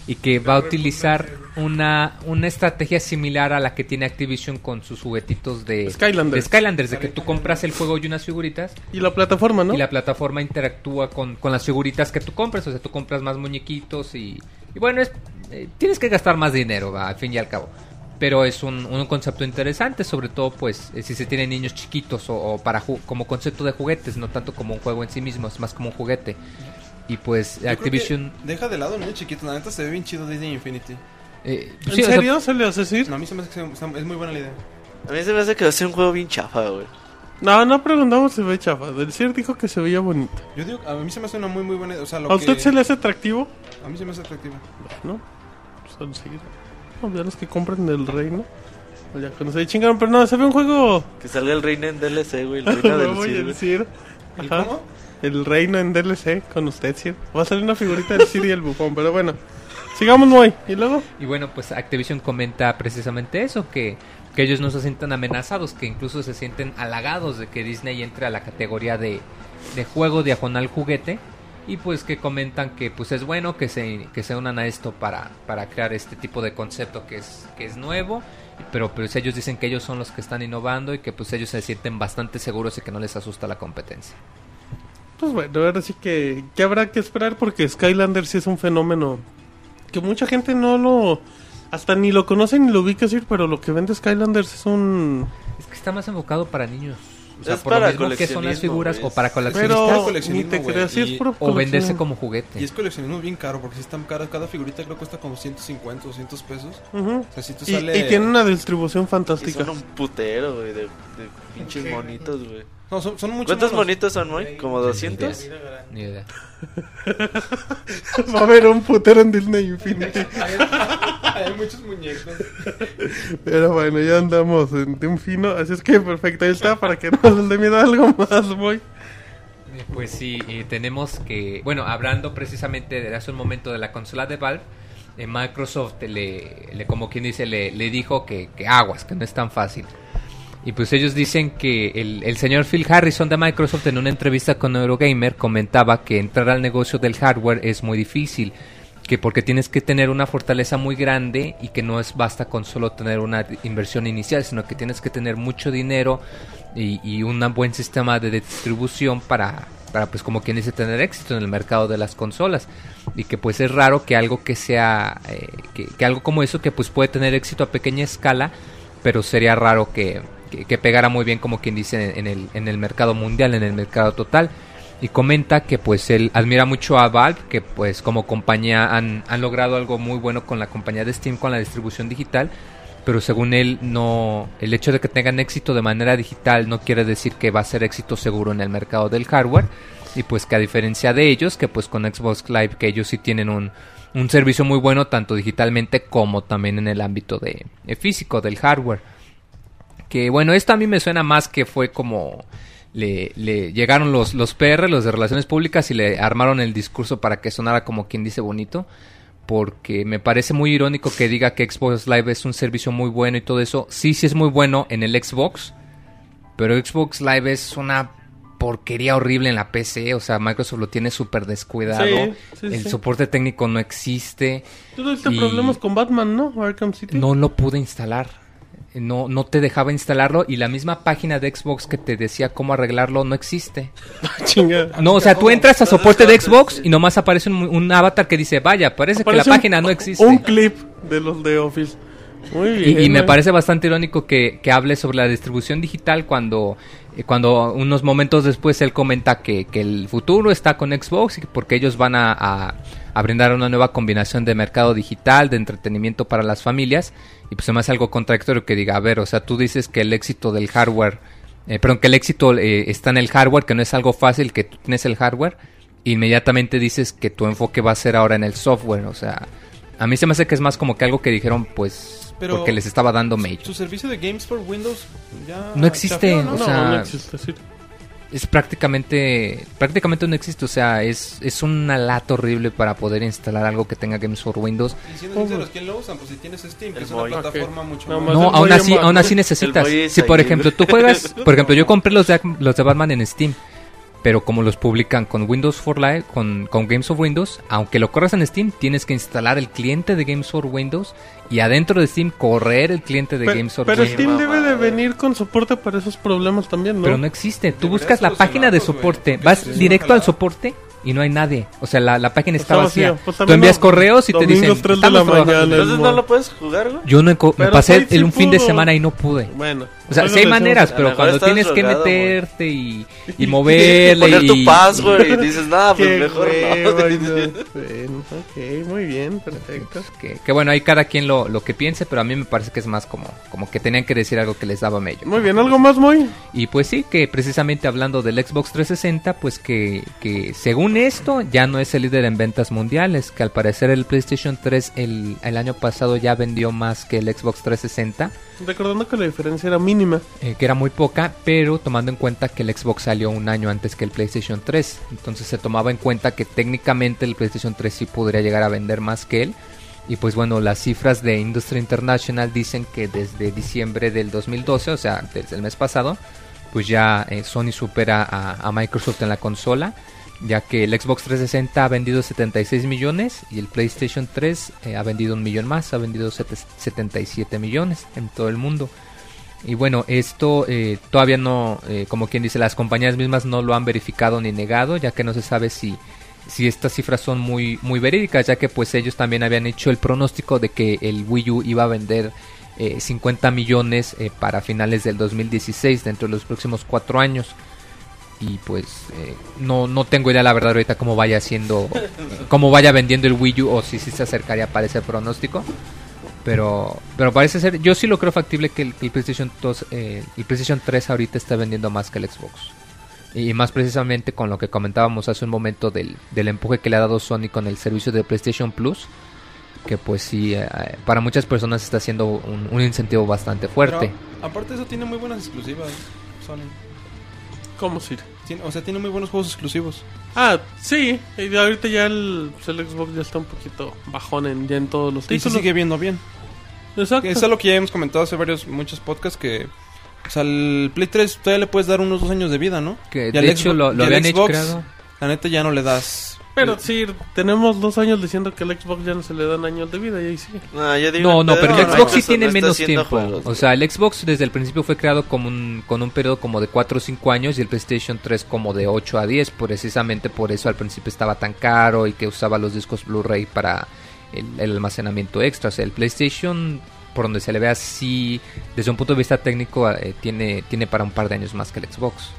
y que va a utilizar una, una estrategia similar a la que tiene Activision con sus juguetitos de Skylanders. de Skylanders, de que tú compras el juego y unas figuritas Y la plataforma, ¿no? y la plataforma interactúa con, con las figuritas que tú compras, o sea, tú compras más muñequitos y, y bueno, es, eh, tienes que gastar más dinero, va, al fin y al cabo. Pero es un, un concepto interesante, sobre todo pues eh, si se tienen niños chiquitos o, o para ju- como concepto de juguetes, no tanto como un juego en sí mismo, es más como un juguete. Y pues Yo creo Activision... que Deja de lado niño chiquito, la neta se ve bien chido Disney Infinity. eh, ¿En sí, o sea, serio? ¿Se le hace decir? No, a mí se me hace que es muy buena la idea. A mí se me hace que va a ser un juego bien chafa, güey. No, no preguntamos si se ve chafa. Del CIR dijo que se veía bonito. Yo digo, a mí se me hace una muy muy buena idea. O sea, lo ¿A usted que- se le hace atractivo? A mí se me hace atractivo. ¿No? Pues al seguir. Ya los que compran del reino. O Ya cuando se chingaron, pero no, se ve un juego. Que salga el reino en DLC, güey. El reino del Lo voy Cid, a güey. decir. ¿Y Ajá. cómo? El reino en DLC con usted, Sir. Va a salir una figurita del Sir y el bufón, pero bueno. Sigamos muy. ¿Y luego? Y bueno, pues Activision comenta precisamente eso, que, que ellos no se sienten amenazados, que incluso se sienten halagados de que Disney entre a la categoría de, de juego diagonal juguete. Y pues que comentan que pues es bueno que se, que se unan a esto para, para crear este tipo de concepto que es, que es nuevo. Pero pues ellos dicen que ellos son los que están innovando y que pues ellos se sienten bastante seguros y que no les asusta la competencia. Pues bueno, ahora sí que, que habrá que esperar porque Skylander sí es un fenómeno que mucha gente no lo... Hasta ni lo conoce ni lo ubica, pero lo que vende Skylanders es un... Es que está más enfocado para niños. O sea, Es por lo para mismo que son las figuras güey. o para coleccionistas Pero ni coleccionismo, te güey, creas, sí y- es puro o venderse como juguete. Y es coleccionismo bien caro porque si están caras. Cada figurita creo que cuesta como 150 o 200 pesos. Ujú. O sea, si tú Y, sale... y tiene una distribución Y fantástica. son un putero, güey, de, de pinches monitos, güey. No, son, son mucho ¿Cuántos monos. monitos son, güey? ¿Como 200? Ni idea. Va a haber un putero en Disney Infinity. Hay muchos muñecos. Pero bueno, ya andamos en, de un fino. Así es que perfecto, ahí está, para que no les dé miedo algo más, voy. Pues sí, eh, tenemos que, bueno, hablando precisamente de hace un momento de la consola de Valve, eh, Microsoft le, le, como quien dice, le, le dijo que, que aguas, que no es tan fácil. Y pues ellos dicen que el, el señor Phil Harrison de Microsoft en una entrevista con Eurogamer comentaba que entrar al negocio del hardware es muy difícil, que porque tienes que tener una fortaleza muy grande y que no es basta con solo tener una inversión inicial, sino que tienes que tener mucho dinero y, y un buen sistema de distribución para, para pues como quien dice tener éxito en el mercado de las consolas. Y que pues es raro que algo que sea eh, que, que algo como eso que pues puede tener éxito a pequeña escala pero sería raro que, que, que pegara muy bien como quien dice en el, en el mercado mundial en el mercado total. Y comenta que pues él admira mucho a Valve que pues como compañía han, han logrado algo muy bueno con la compañía de Steam con la distribución digital. Pero según él no el hecho de que tengan éxito de manera digital no quiere decir que va a ser éxito seguro en el mercado del hardware. Y pues que a diferencia de ellos que pues con Xbox Live que ellos sí tienen un, un servicio muy bueno tanto digitalmente como también en el ámbito de, de físico del hardware que bueno esto a mí me suena más que fue como le, le llegaron los, los PR, los de Relaciones Públicas, y le armaron el discurso para que sonara como quien dice bonito. Porque me parece muy irónico que diga que Xbox Live es un servicio muy bueno y todo eso. Sí, sí es muy bueno en el Xbox. Pero Xbox Live es una porquería horrible en la PC. O sea, Microsoft lo tiene súper descuidado. Sí, sí, el sí. soporte técnico no existe. Tú tuviste Y- problemas con Batman, ¿no? Arkham City. No lo pude instalar. No, no te dejaba instalarlo y la misma página de Xbox que te decía cómo arreglarlo no existe. Chingada. No, o sea, tú entras a soporte de Xbox y nomás aparece un, un avatar que dice, vaya, parece que la un- página no existe. Un clip de los de Office. Muy bien. Y, y me parece bastante irónico que, que hable sobre la distribución digital cuando, eh, cuando unos momentos después él comenta que, que el futuro está con Xbox y que porque ellos van a, a- a brindar una nueva combinación de mercado digital, de entretenimiento para las familias. Y pues se me hace algo contradictorio que diga, a ver, o sea, tú dices que el éxito del hardware, eh, perdón, que el éxito eh, está en el hardware, que no es algo fácil, que tú tienes el hardware. Inmediatamente dices que tu enfoque va a ser ahora en el software, o sea... A mí se me hace que es más como que algo que dijeron, pues, Pero- porque les estaba dando mail. Su servicio de Games for Windows ya... No existe, chafeó, ¿no? o No, sea, no existe, sí. Es prácticamente, prácticamente no existe, o sea, es, es una lata horrible para poder instalar algo que tenga Games for Windows. Y siendo sinceros, ¿quién lo usan? Pues si tienes Steam, que es una Moy. plataforma Ok. mucho No, más... No, aún así, aún así necesitas. Si por ejemplo tú juegas, por ejemplo yo compré los de, los de Batman en Steam pero como los publican con Windows for Live, con, con Games of Windows, aunque lo corras en Steam, tienes que instalar el cliente de Games for Windows y adentro de Steam correr el cliente de Games for pero Windows. Steam debe de venir con soporte para esos problemas también, ¿no? Pero no existe. Tú buscas la página de soporte, vas directo al soporte y no hay nadie. O sea, la, la página está, Está vacía. Pues Tú envías los correos y te dicen, domingos, tres de "Estamos la trabajando". mañana. Entonces no lo puedes jugar, güey. Yo no me pasé el un fin de semana y no pude. Bueno. O sea, sí hay maneras, pero cuando tienes que drogado, güey. meterte y, y moverle Poner tu y... password y dices, nada, pues mejor y no. no. Bueno, ok, muy bien, perfecto. Que, que bueno, ahí cada quien lo, lo que piense, pero a mí me parece que es más como, como que tenían que decir algo que les daba mello. Muy bien, ¿algo más, muy? Y pues sí, que precisamente hablando del Xbox 360, pues que, que según esto ya no es el líder en ventas mundiales, que al parecer el PlayStation 3 el, el año pasado ya vendió más que el Xbox 360, Recordando que la diferencia era mínima. eh, que era muy poca, pero tomando en cuenta que el Xbox salió un año antes que el PlayStation 3, entonces se tomaba en cuenta que técnicamente el PlayStation 3 sí podría llegar a vender más que él. Y pues bueno, las cifras de Industry International dicen que desde diciembre del 2012, o sea, desde el mes pasado, pues ya eh, Sony supera a, a Microsoft en la consola, ya que el Xbox 360 ha vendido 76 millones y el PlayStation 3 eh, ha vendido un millón más, ha vendido sete- 77 millones en todo el mundo. Y bueno, esto eh, todavía no, eh, como quien dice, las compañías mismas no lo han verificado ni negado, ya que no se sabe si, si estas cifras son muy, muy verídicas, ya que pues ellos también habían hecho el pronóstico de que el Wii U iba a vender eh, 50 millones para finales del 2016, dentro de los próximos cuatro años. Y pues eh, no, no tengo idea la verdad ahorita cómo vaya haciendo, cómo vaya vendiendo el Wii U o si sí se acercaría para ese pronóstico. Pero, pero parece ser, yo sí lo creo factible que el, PlayStation 2, eh, el PlayStation 3 ahorita está vendiendo más que el Xbox. Y más precisamente con lo que comentábamos hace un momento del, del empuje que le ha dado Sony con el servicio de PlayStation Plus, que pues sí, eh, para muchas personas está siendo un, un incentivo bastante fuerte. Pero, aparte de eso, tiene muy buenas exclusivas. Sony. ¿Cómo Sir? Tiene- o sea, tiene muy buenos juegos exclusivos. Ah, sí. Y ahorita ya el, el Xbox ya está un poquito bajón en, ya en todos los Y se títulos. sigue viendo bien. Exacto. Es algo que ya hemos comentado hace varios, muchos podcasts que... O sea, el Play 3 todavía le puedes dar unos dos años de vida, ¿no? Que Y de al hecho Xbox- lo, lo al habían hecho Xbox, creado. La neta ya no le das... Pero sí, tenemos dos años diciendo que el Xbox ya no se le dan años de vida y ahí sigue. No, yo digo No, pero el Xbox sí tiene no menos tiempo. juegos, O sea, el Xbox desde el principio fue creado como un, con un periodo como de 4 o 5 años y el PlayStation 3 como de 8 a 10. Precisamente por eso al principio estaba tan caro y que usaba los discos Blu-ray para el, el almacenamiento extra. O sea, el PlayStation, por donde se le vea, sí, desde un punto de vista técnico, eh, tiene, tiene para un par de años más que el Xbox.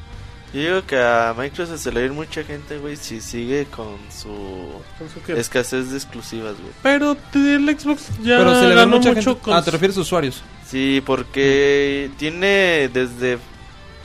Yo digo que a Microsoft se le va a ir mucha gente, güey, si sigue con su que- escasez de exclusivas, güey. Pero el Xbox ya Pero se le ve ganó mucha mucho gente... con Ah, te refieres a usuarios. Sí, porque tiene desde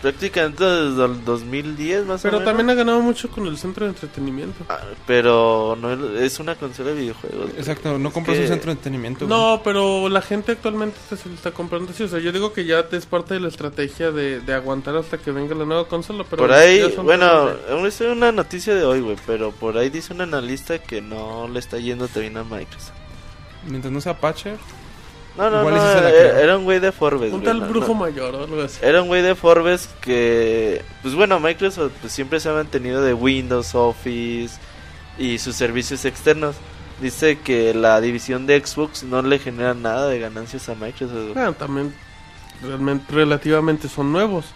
prácticamente desde el 2010 más Pero o menos. también ha ganado mucho con el centro de entretenimiento. Ah, pero no es- una consola de videojuegos. Exacto, no compras que- un centro de entretenimiento. güey. No, pero la gente actualmente se está comprando así. O sea, yo digo que ya es parte de la estrategia de, de aguantar hasta que venga la nueva consola. Pero Por ahí, bueno, es una noticia de hoy, güey, pero por ahí dice un analista que no le está yendo tan bien a Microsoft. Mientras no sea Patcher. No, no, Igual no, la era, un güey de Forbes. un tal no, brujo no. mayor o algo así. Era un güey de Forbes que, pues bueno, Microsoft pues, siempre se ha mantenido de Windows, Office y sus servicios externos. Dice que la división de Xbox no le genera nada de ganancias a Microsoft. Ah, también realmente, relativamente son nuevos.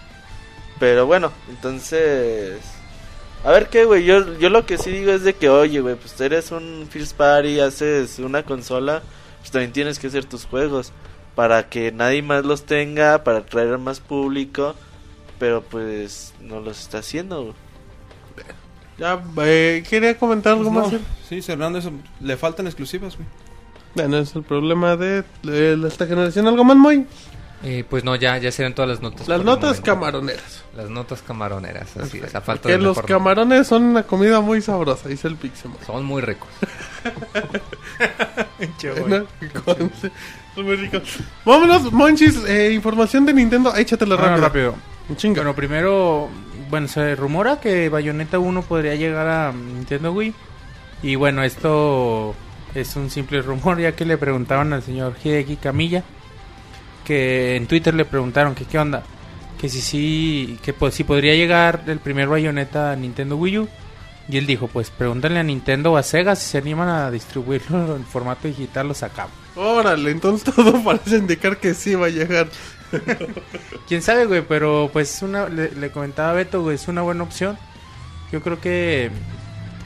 Pero bueno, entonces... A ver qué, güey, yo, yo lo que sí digo es de que, oye, güey, pues tú eres un First Party, haces una consola, pues también tienes que hacer tus juegos para que nadie más los tenga, para atraer a más público, pero pues no los está haciendo. Ya, eh, quería comentar algo Pues más. no, sí, cerrando eso, le faltan exclusivas, güey. Bueno, es el problema de, de esta generación. ¿Algo más, muy? Eh, pues no, ya, ya serán todas las notas. Las notas camaroneras. Las notas camaroneras, así es. A falta Porque de los mejor camarones son una comida muy sabrosa, dice el Pixemoy. Son muy ricos. Bueno, son muy ricos. Vámonos, Monchis, eh, información de Nintendo. Échatela Bueno, rápido. rápido. Chinga. Bueno, primero, bueno, se rumora que Bayonetta 1 podría llegar a Nintendo Wii. Y bueno, esto es un simple rumor, ya que le preguntaban al señor Hideki Camilla, que en Twitter le preguntaron que qué onda, que si sí, que pues, si podría llegar el primer Bayonetta a Nintendo Wii U. Y él dijo, pues pregúntale a Nintendo o a Sega si se animan a distribuirlo en formato digital, lo sacamos. Órale, entonces todo parece indicar que sí va a llegar. Quién sabe, güey, pero pues una, le, le comentaba a Beto, güey, es una buena opción. Yo creo que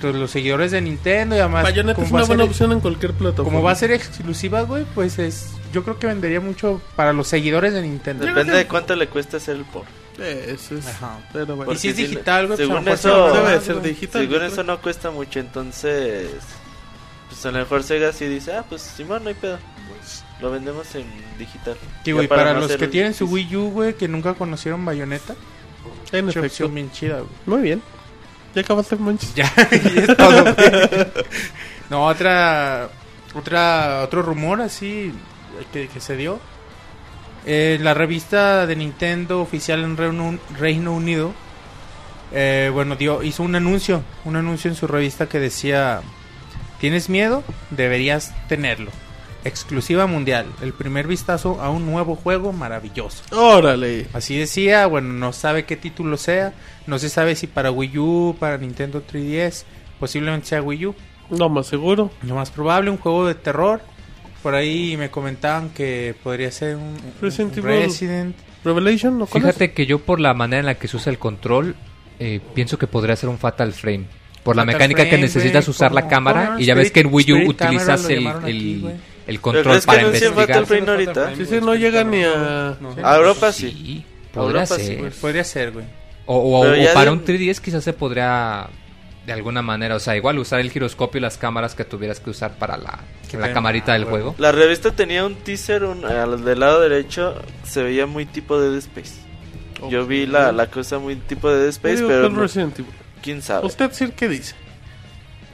los seguidores de Nintendo y además... Bayonetta como es va una a ser buena opción en cualquier plataforma. Como va a ser exclusiva, güey, pues es... Yo creo que vendería mucho para los seguidores de Nintendo. Depende de cuánto le cuesta hacer el port. Eso es. Ajá. Pero bueno. Y si es digital, güey, pues, según se eso- va a Debe de ser digital. Según eso no cuesta mucho, entonces... Pues a lo mejor Sega sí dice, ah, pues Simón, no hay pedo. Lo vendemos en digital. Sí, güey, para, no los que tienen su. Wii U, güey, que nunca conocieron Bayonetta, En es una efecto. opción bien chida, güey. Muy bien. ¿Ya Monchis? Ya, es todo. No, otra, otra, otro rumor así que, que se dio. Eh, la revista de Nintendo oficial en Reino, Reino Unido, eh, bueno, dio, hizo un anuncio, un anuncio en su revista que decía, ¿tienes miedo? Deberías tenerlo. Exclusiva mundial, el primer vistazo a un nuevo juego maravilloso. Órale. Así decía, bueno, no sabe qué título sea, no se sabe si para Wii U, para Nintendo 3DS, posiblemente sea Wii U. No, más seguro. Lo más probable, un juego de terror. Por ahí me comentaban que podría ser un, Resident un. Resident. Revelation, ¿no Fíjate que yo por la manera en la que se usa el control, eh, pienso que podría ser un Fatal Frame. Por la mecánica que necesitas usar la cámara y ya ves que en Wii U Spirit utilizas lo el, aquí, el, güey. el ¿Pero control para investigar. Ahorita? Sí, sí, no llega ni a... No. A Europa sí. Sí, podría Europa ser. Podría ser, güey. O, o- para de- un 3DS quizás se podría de alguna manera, o sea, igual usar el giroscopio y las cámaras que tuvieras que usar para la, la camarita del güey. juego. La revista tenía un teaser un, al del lado derecho, se veía muy tipo Dead Space. Yo vi la, la cosa muy tipo Dead Yo Space, pero no- quién sabe. ¿Usted, Sir, qué dice?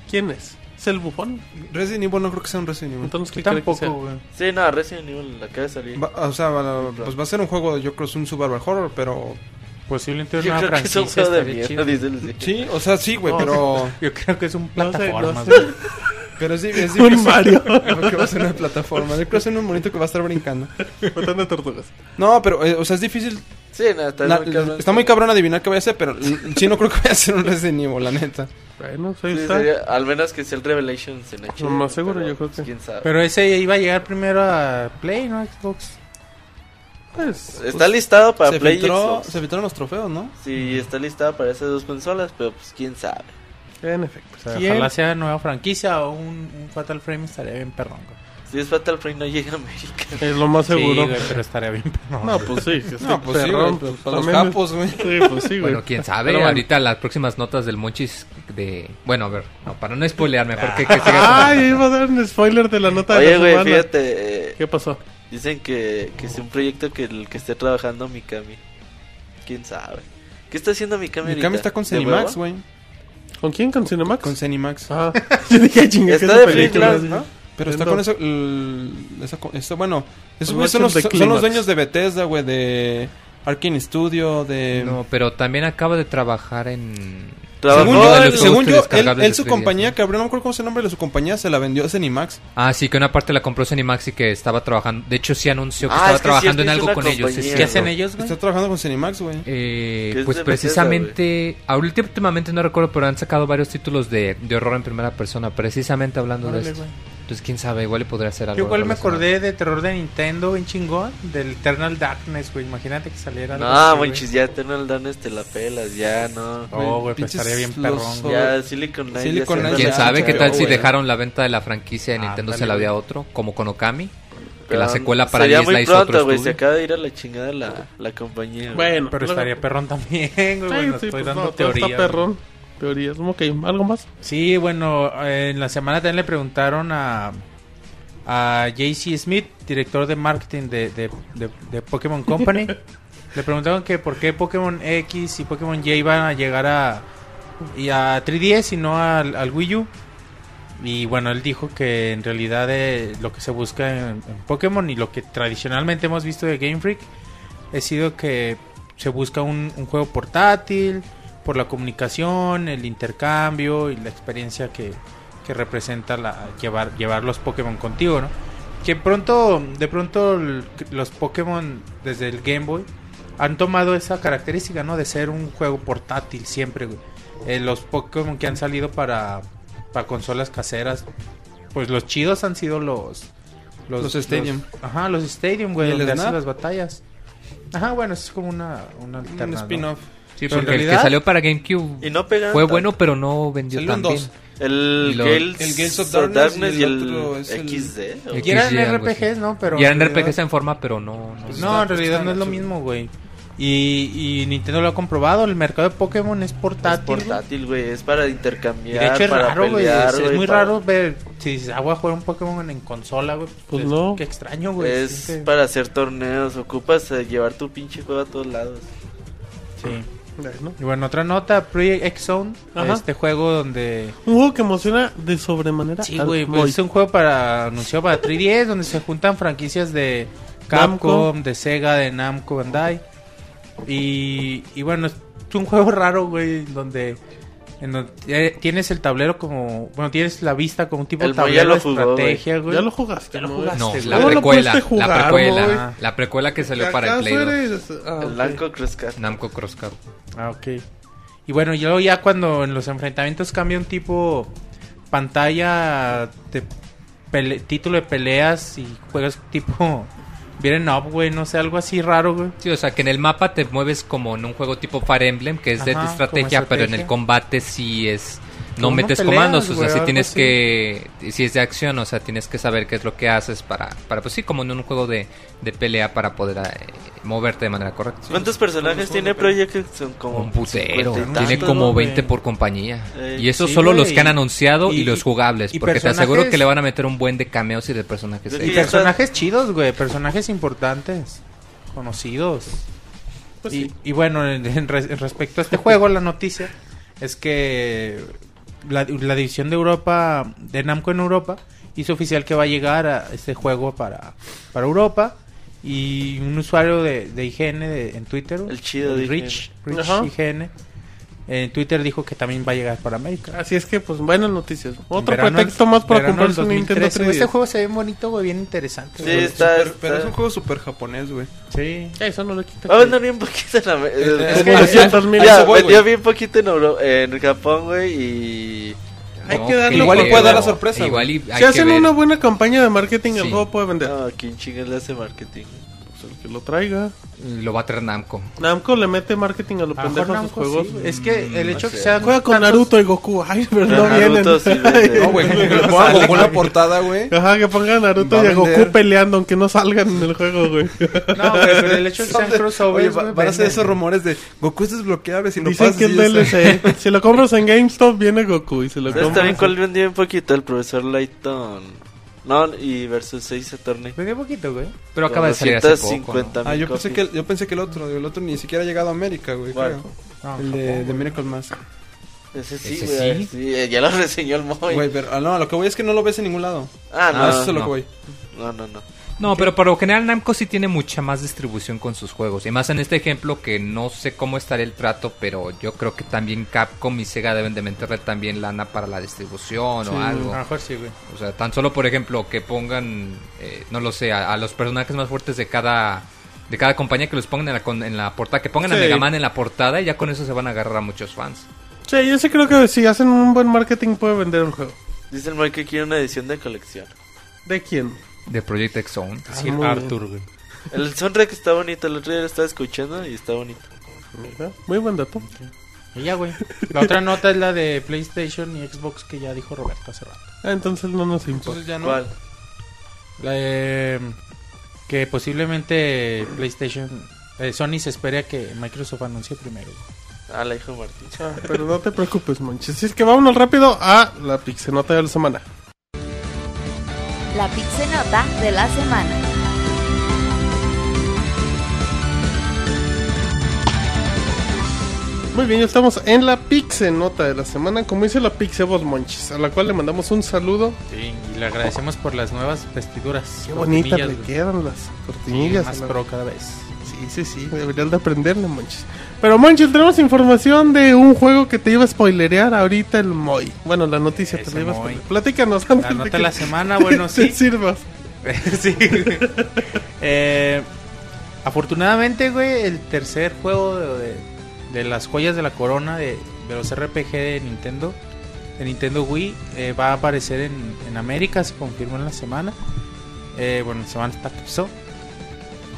¿Quién es? ¿Es el bufón? Resident Evil no creo que sea un Resident Evil. Entonces, ¿qué tampoco, güey. Sí, no, Resident Evil acaba de salir. Va- o sea, va- pues va a ser un juego, yo creo, es un survival horror, pero... Posiblemente Yo una creo que es un franquicia de miedo, dice. Sí, o sea, sí, güey, No, pero... Yo creo que es un No sé, plataforma. no sé. güey. Pero sí, es Un difícil. Mario. que va a ser una plataforma. Yo creo que es un monito que va a estar brincando. Matando tortugas. No, pero, eh, o sea, es difícil. Sí, no, está, la- muy cabrón. está muy cabrón adivinar qué voy a hacer, pero sí no creo que vaya a ser un Resident Evil, la neta. Bueno, pues Sí, está. sería- al menos que sea el Revelations en HD. Lo más seguro, pero, yo creo pues, que- quién sabe. Pero ese iba a llegar primero a Play, ¿no? Xbox. Pues, Está listado para se, Play filtró, Xbox. se filtraron los trofeos, ¿no? Sí, está listado para esas dos consolas, pero pues quién sabe. en efecto. O sea, ¿Quién? ojalá sea nueva franquicia o un, un Fatal Frame estaría bien perrón, güey. Si es Fatal Frame no llega a América. Es lo más seguro. Sí, güey, pero estaría bien. No, pues sí. que No, sí, pues sí, perrón, güey, pues, para los capos, güey. es- Sí, pues sí, güey. Bueno, quién sabe, Pero bueno. ahorita las próximas notas del Monchis de... Bueno, a ver, no, para no spoilear, mejor que, que siga Ay, iba a dar un spoiler de la nota de Oye, la güey, semana. fíjate. eh, ¿Qué pasó? dicen que, que es un proyecto que el que esté trabajando Mikami. Quién sabe. ¿Qué está haciendo Mikami Mi ahorita? cambio está con ¿De Cenimax, huevo? güey. ¿Con quién? ¿Con Cinemax? Con Cenimax. Ah, yo dije, chinga, ¿qué Está es de Glass, ¿no? Pero está con eso. esa bueno, esos son los, son dueños de Bethesda, güey, de Arkane Studio, de. No, pero también acaba de trabajar en... Según yo, en él, según yo él, él su 3DS, compañía, ¿no? que abrió, no me acuerdo cómo es el nombre de su compañía, se la vendió a Cenimax. Ah, sí, que una parte la compró Cenimax y que estaba trabajando... De hecho, sí anunció que Ah, estaba es que trabajando sí, en algo con ellos. ¿Qué hacen ellos, güey? Está trabajando con Cenimax, güey. Eh, pues precisamente, ahorita últimamente no recuerdo, pero han sacado varios títulos de, de horror en primera persona, precisamente hablando Órale, de esto. güey. Entonces, quién sabe, igual le podría hacer algo. Yo igual me acordé de terror de Nintendo, bien chingón, del Eternal Darkness, güey. Imagínate que saliera algo No, güey. manches, ya Eternal Darkness te la pelas, ya no. Oh, güey, pues estaría bien los- perrón, güey. Ya Silicon Knight. Silicon Knight ¿Quién sabe qué tal si dejaron la venta de la franquicia de Ah, Nintendo se la había otro, como con Okami? Que la secuela para sería 10 la muy hizo otro pronto, güey. Se acaba de ir a la chingada la, la compañía. Bueno, Pero estaría perrón también, güey. Sí, bueno, sí, estoy pues dando no, teoría. Está perrón. Teorías. Ok, ¿algo más? Sí, bueno, en la semana también le preguntaron a, a JC Smith, director de marketing de, de, de- de Pokémon Company. le preguntaron que por qué Pokémon X y Pokémon Y iban a llegar a, y a 3DS y no al, al Wii U. Y bueno, él dijo que en realidad eh, lo que se busca en, en Pokémon y lo que tradicionalmente hemos visto de Game Freak ha sido que se busca un, un juego portátil por la comunicación, el intercambio y la experiencia que, que representa la, llevar, llevar los Pokémon contigo, ¿no? Que pronto, de pronto los Pokémon desde el Game Boy han tomado esa característica, ¿no? De ser un juego portátil siempre, güey. Eh, los Pokémon que han salido para, para consolas caseras, pues los chidos han sido los... Los Stadium. ajá, los Stadium, güey, ¿Y el donde hacen las batallas. Ajá, bueno, eso es como una, una Un spin-off. Sí, Pero en porque el que salió para GameCube Y no pegan. fue tanto. bueno, pero no vendió tan bien. El lo- Gales, el Gales of Darkness y el, el es XD. Y eran RPGs. ¿no? Pero y eran realidad- RPGs en forma, pero no... no- No, en realidad no es lo mismo, güey. Y, y Nintendo lo ha comprobado, el mercado de Pokémon es Es portátil. güey. portátil, güey. Es para Y intercambiar. de hecho es para raro, güey. Es, es muy para- raro ver si dices, ah, voy a jugar un Pokémon en consola, güey. Pues es- no. Qué extraño, güey. Es para hacer torneos. Ocupas eh, llevar tu pinche juego a todos lados. Sí. Bueno. Y bueno, otra nota, Project X Zone, Ajá. este juego donde... Un juego que emociona de sobremanera. Sí, güey, pues es un juego para anunciado para 3DS donde se juntan franquicias de Capcom, Namco. de Sega, de Namco, Bandai. Y, y bueno, es un juego raro, güey, donde, en donde tienes el tablero como, bueno, tienes la vista como un tipo El de tablero lo de jugó, estrategia, güey. Ya lo jugaste, Ya lo jugaste. No, güey. la ¿Cómo lo precuela, jugar, la precuela, la precuela que salió para el ¿Acaso Play 2, eres- ah, el ok. Lanco Crescat. Namco Cross Cup. Ah, ok. Y bueno, yo ya cuando en los enfrentamientos cambia un tipo pantalla de pele- título de peleas y juegas tipo Vienen up, güey, no sé, algo así raro, güey. Sí, o sea, que en el mapa te mueves como en un juego tipo Fire Emblem, que es de Ajá, estrategia, como pero en estrategia. el combate sí es... No metes peleas, comandos, o sea, si tienes así. que... Si es de acción, o sea, tienes que saber qué es lo que haces para... para pues sí, como en un juego de, de pelea para poder eh, moverte de manera correcta. ¿Cuántos personajes tiene Project? Son como Un putero. 50 y Tiene como ¿no? 20 güey? por compañía. Eh, y eso sí, solo los que han anunciado y, y- los jugables. y porque te aseguro que le van a meter un buen de cameos y de personajes. Y personajes chidos, güey, personajes importantes, conocidos. Pues y, sí. y bueno, en, en respecto a este juego, la noticia es que la, la división de Europa, de Namco en Europa, hizo oficial que va a llegar a este juego para, para Europa. Y un usuario de, de IGN de- en Twitter, El chido de Rich, Rich. IGN, en Twitter dijo que también va a llegar para América. Así es que, pues, buenas noticias. Otro Verano pretexto más para comprarse un Nintendo 2013, 3DS. Este juego se ve bonito, güey, bien interesante. Sí, güey. está, Pero, está- pero es un juego súper japonés, güey. Sí. Eso no le quita. Va a vender bien poquito en la... es eh, que- vendió- 200,000. ya, A eso voy, vendió güey. bien poquito en, Euro- en Japón, güey, y... Hay No, que darle Igual puede dar la sorpresa, Igual güey. y Si hacen ver. una buena campaña de marketing, el Sí. juego puede vender. No, ¿quién chingas le hace marketing? El que lo traiga. Lo va a traer Namco. Namco le mete marketing a lo A lo mejor pendejo a sus Namco juegos. sí, es que el hecho no que sé. sean Juega con tantos- Naruto y Goku. Ay, pero no Naruto sí vienen. vende. No, güey, que le pongan Goku en la portada, güey. Ajá, que pongan a Naruto Va y a Goku peleando, aunque no salgan en el juego, güey. No, güey, pero el hecho de que sean crossovers, van a hacer venden. esos rumores de Goku es desbloqueable si lo Dicen pasas que está. DLC. si lo compras en GameStop, viene Goku. Y si lo ¿Sabes compras. también cuál vendió un poquito? El profesor Layton. No, y versus 6 Saturni. Vendió poquito, güey. Pero acaba de salir hace poco. 250 ¿no? Ah, yo pensé, que, yo pensé que el otro, el otro ni siquiera ha llegado a América, güey. ¿Cuál? creo. No, El de, de Miracle Mask. Ese sí, Ese güey. sí. Sí, eh, ya lo reseñó el Moy. Güey, pero ah, no, lo que voy es que no lo ves en ningún lado. Ah, no. Ah, eso es lo no. que voy. No, no, no. No, pero por lo general Namco sí tiene mucha más distribución con sus juegos. Y más en este ejemplo que no sé cómo estaría el trato, pero yo creo que también Capcom y Sega deben de meterle también lana para la distribución Sí, o A algo. lo mejor sí, güey. O sea, tan solo por ejemplo que pongan, eh, no lo sé, a, a los personajes más fuertes de cada de cada compañía que los pongan en la, con- en la portada, que pongan a. Mega Man en la portada y ya con eso se van a agarrar a muchos fans. Sí, yo sí creo que si hacen un buen marketing, puede vender el juego. Dice el Moy que quiere una edición de colección. ¿De quién? De Project X Zone. Sí, muy Arthur, güey. El soundtrack está bonito. El otro día lo estaba escuchando y está bonito. Muy buen dato. Y ya, güey. La otra nota es la de PlayStation y Xbox que ya dijo Roberto hace rato. Ah, entonces no nos importa. Entonces ya no. ¿Cuál? La de... Que posiblemente PlayStation... eh, Sony se espera que Microsoft anuncie primero. güey. Ah, la hijo de Martín. Ah, pero no te preocupes, manches. Así es que vámonos rápido a la pixenota de la semana. La pixenota de la semana. Muy bien, ya estamos en la pixenota de la semana, como dice la Pixebos Monchis, a la cual le mandamos un saludo. Sí, y le agradecemos por las nuevas vestiduras. Qué bonitas le quedan las Sí, cortinillas. más a la- pro cada vez. Sí, sí, sí, deberías de aprenderle, Monchis. Pero Monchis, tenemos información de un juego que te iba a spoilerear ahorita el Moy. Bueno, la noticia te la iba a Moy. spoilear. Platícanos antes La de que la semana, bueno, te sí. sirvas. sí. Eh, Afortunadamente, güey, el tercer juego de, de- las joyas de la corona de, de los RPG de Nintendo, de Nintendo Wii, eh, va a aparecer en, en América, se confirmó en la semana. Eh, bueno, la semana está pasó.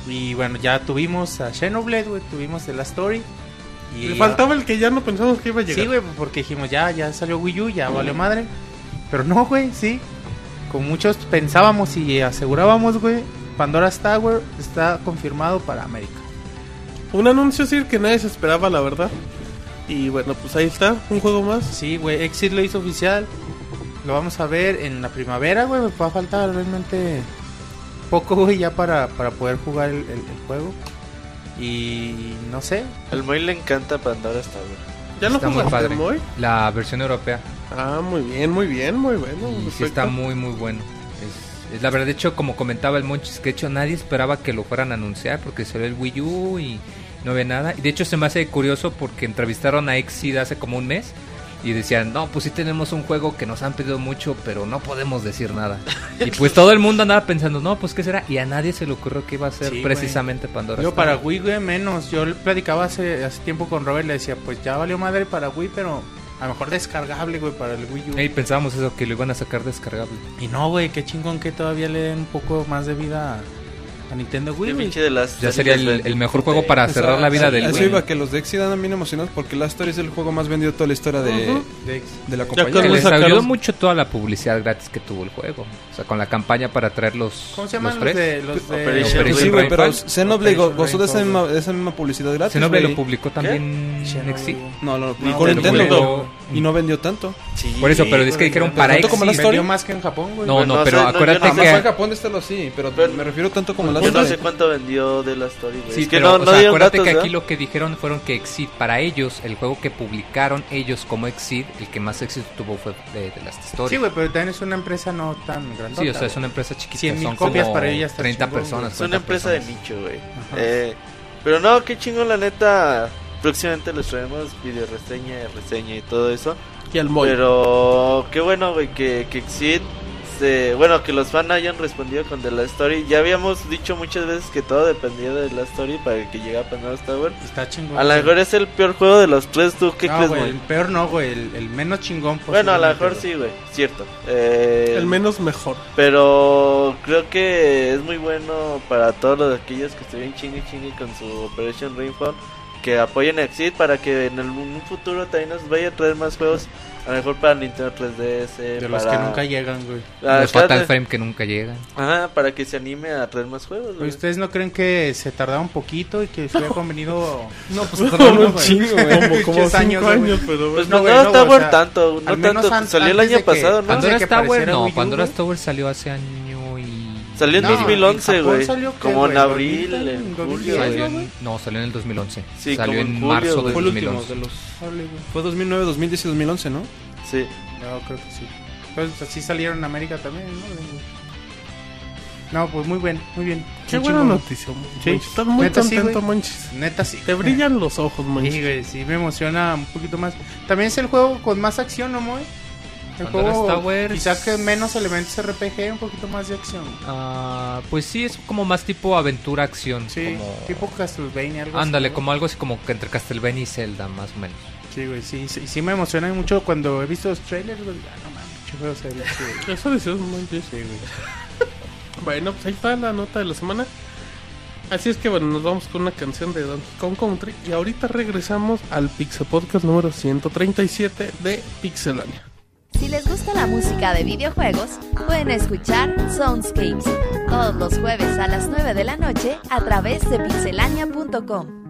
Y bueno, ya tuvimos a Xenoblade, güey, tuvimos The Last Story. Y Le faltaba el que ya no pensamos que iba a llegar. Sí, güey, porque dijimos, ya, ya salió Wii U, ya valió madre. Pero no, güey, sí. Como muchos pensábamos y asegurábamos, güey, Pandora's Tower está confirmado para América. Un anuncio sí que nadie se esperaba, la verdad. Y bueno, pues ahí está, un juego más. Sí, güey, Exit lo hizo oficial. Lo vamos a ver en la primavera, güey. Me va a faltar realmente poco, güey, ya para, para poder jugar el, el- el juego. Y no sé. Al Moy le encanta Pandora hasta ahora. ¿Ya lo Está muy jugaste, padre. Moy? La versión europea. Ah, muy bien, muy bien, muy bueno. Y sí está muy, muy bueno. Es, es la verdad, de hecho, como comentaba el Monchis, que de hecho nadie esperaba que lo fueran a anunciar porque salió el Wii U y no había nada. Y de hecho se me hace curioso porque entrevistaron a Exid hace como un mes y decían, no, pues sí tenemos un juego que nos han pedido mucho, pero no podemos decir nada. y pues todo el mundo andaba pensando, no, pues qué será. Y a nadie se le ocurrió que iba a ser Sí, precisamente Pandora. Yo para Wii, güey, menos. Yo platicaba hace, hace tiempo con Robert, le decía, pues ya valió madre para Wii, pero a lo mejor descargable, güey, para el Wii U. Y pensábamos eso, que lo iban a sacar descargable. Y no, güey, qué chingón que todavía le den un poco más de vida a, Nintendo Wii, Qué güey. pinche de las Ya sería el, el mejor juego para O sea, cerrar la vida sí, del Eso Wii. iba que los de Exit andan bien emocionados porque Last Story es el juego más vendido de toda la historia de, Ujú. de la compañía. Que les sacaron- ayudó mucho toda la publicidad gratis que tuvo el juego. O sea, con la campaña para traer los, ¿Cómo se llaman los de, los de Operation Pues sí, Operation güey, pero. Xenoblade go- Operation gozó de esa misma, de esa misma publicidad gratis. Xenoblade lo publicó también Exit. No, lo No, publicó Nintendo. Y no vendió tanto. Sí, Por eso, pero es que dijeron no, para story. Vendió más que en Japón, güey. No, Pues no, no pero acuérdate fue en que... Japón de estarlo así, pero, Pero- me refiero tanto como Last Yo no sé cuánto vendió de la story, güey. Sí, es que pero no, o no sea, dieron acuérdate datos, que aquí lo que dijeron fueron que Exit, para ellos, el juego que publicaron ellos como Exit, el que más éxito tuvo fue de, de Last Story. Sí, güey, pero también es una empresa no tan grande. Sí, o sea, es una empresa chiquita. 100,000 son copias como para ella está 30 chingón, personas. Es una 40 empresa de nicho, güey. Ajá. Eh, pero no, qué chingón, la neta. Próximamente les traemos video reseña, reseña y todo eso. Y al. Pero qué bueno, güey, que, que Exit se- bueno, que los fans hayan respondido con The Last Story. Ya habíamos dicho muchas veces que todo dependía de la story para que llegara a Pandora's Tower. Está chingón. A lo mejor es el peor juego de los tres, ¿tú qué no, crees, güey, el peor no, güey, el, el menos chingón. Bueno, a lo mejor sí, güey, cierto. Eh, El menos mejor. Pero creo que es muy bueno para todos los aquellos que estuvieron chingue chingue con su Operation Rainfall. Que apoyen a Exit para que en el- en un futuro también nos vaya a traer más juegos. A lo mejor para Nintendo 3DS. güey. De para... los que nunca llegan, güey. Ah, Los Fatal. Frame que nunca llegan. Ajá, para que se anime a traer más juegos, güey. ¿Ustedes no creen que se tardaba un poquito y que se hubiera convenido... No, pues tardaron un chingo, güey. Como, como años, años, pero Pues No, no, no, no, Tower o sea, tanto, no tanto. an- Salió el año pasado, ¿no? que Tower no, güey. Tower salió hace año y... Salió en No, 2011, en Japón güey. salió, ¿qué, Como en abril, 2000, en 2010, julio. Salió no, salió en el 2011. Sí, salió en julio, marzo del Fue el último 2011. de los... Fue 2009, 2010 y 2011, ¿no? Sí. No, creo que sí. Pues así salieron en América también, ¿no? No, pues muy bien, muy bien. Qué buena noticia, Monchis. Sí. Estás muy Neta, sí, contento. Monchis. Neta sí. Te brillan los ojos, Monchis. Sí, güey, sí me emociona un poquito más. También es el juego con más acción, ¿no, Moy? El juego Tower. quizá que menos elementos RPG, un poquito más de acción. Ah, pues sí, es como más tipo aventura-acción. Sí, como... tipo Castlevania, algo Ándale, así, ¿no? como algo así como que entre Castlevania y Zelda, más o menos. Sí, güey, sí, sí, sí me emociona mucho cuando he visto los trailers, güey. Ah, no mames, qué juego se ve chido. Eso decías, Monchis. Sí, güey. Bueno, pues ahí está la nota de la semana. Así es que bueno, nos vamos con una canción de Donkey Kong Country y ahorita regresamos al Pixel Podcast número 137 de Pixelania. Si les gusta la música de videojuegos, pueden escuchar Soundscapes todos los jueves a las 9 de la noche a través de pixelania.com.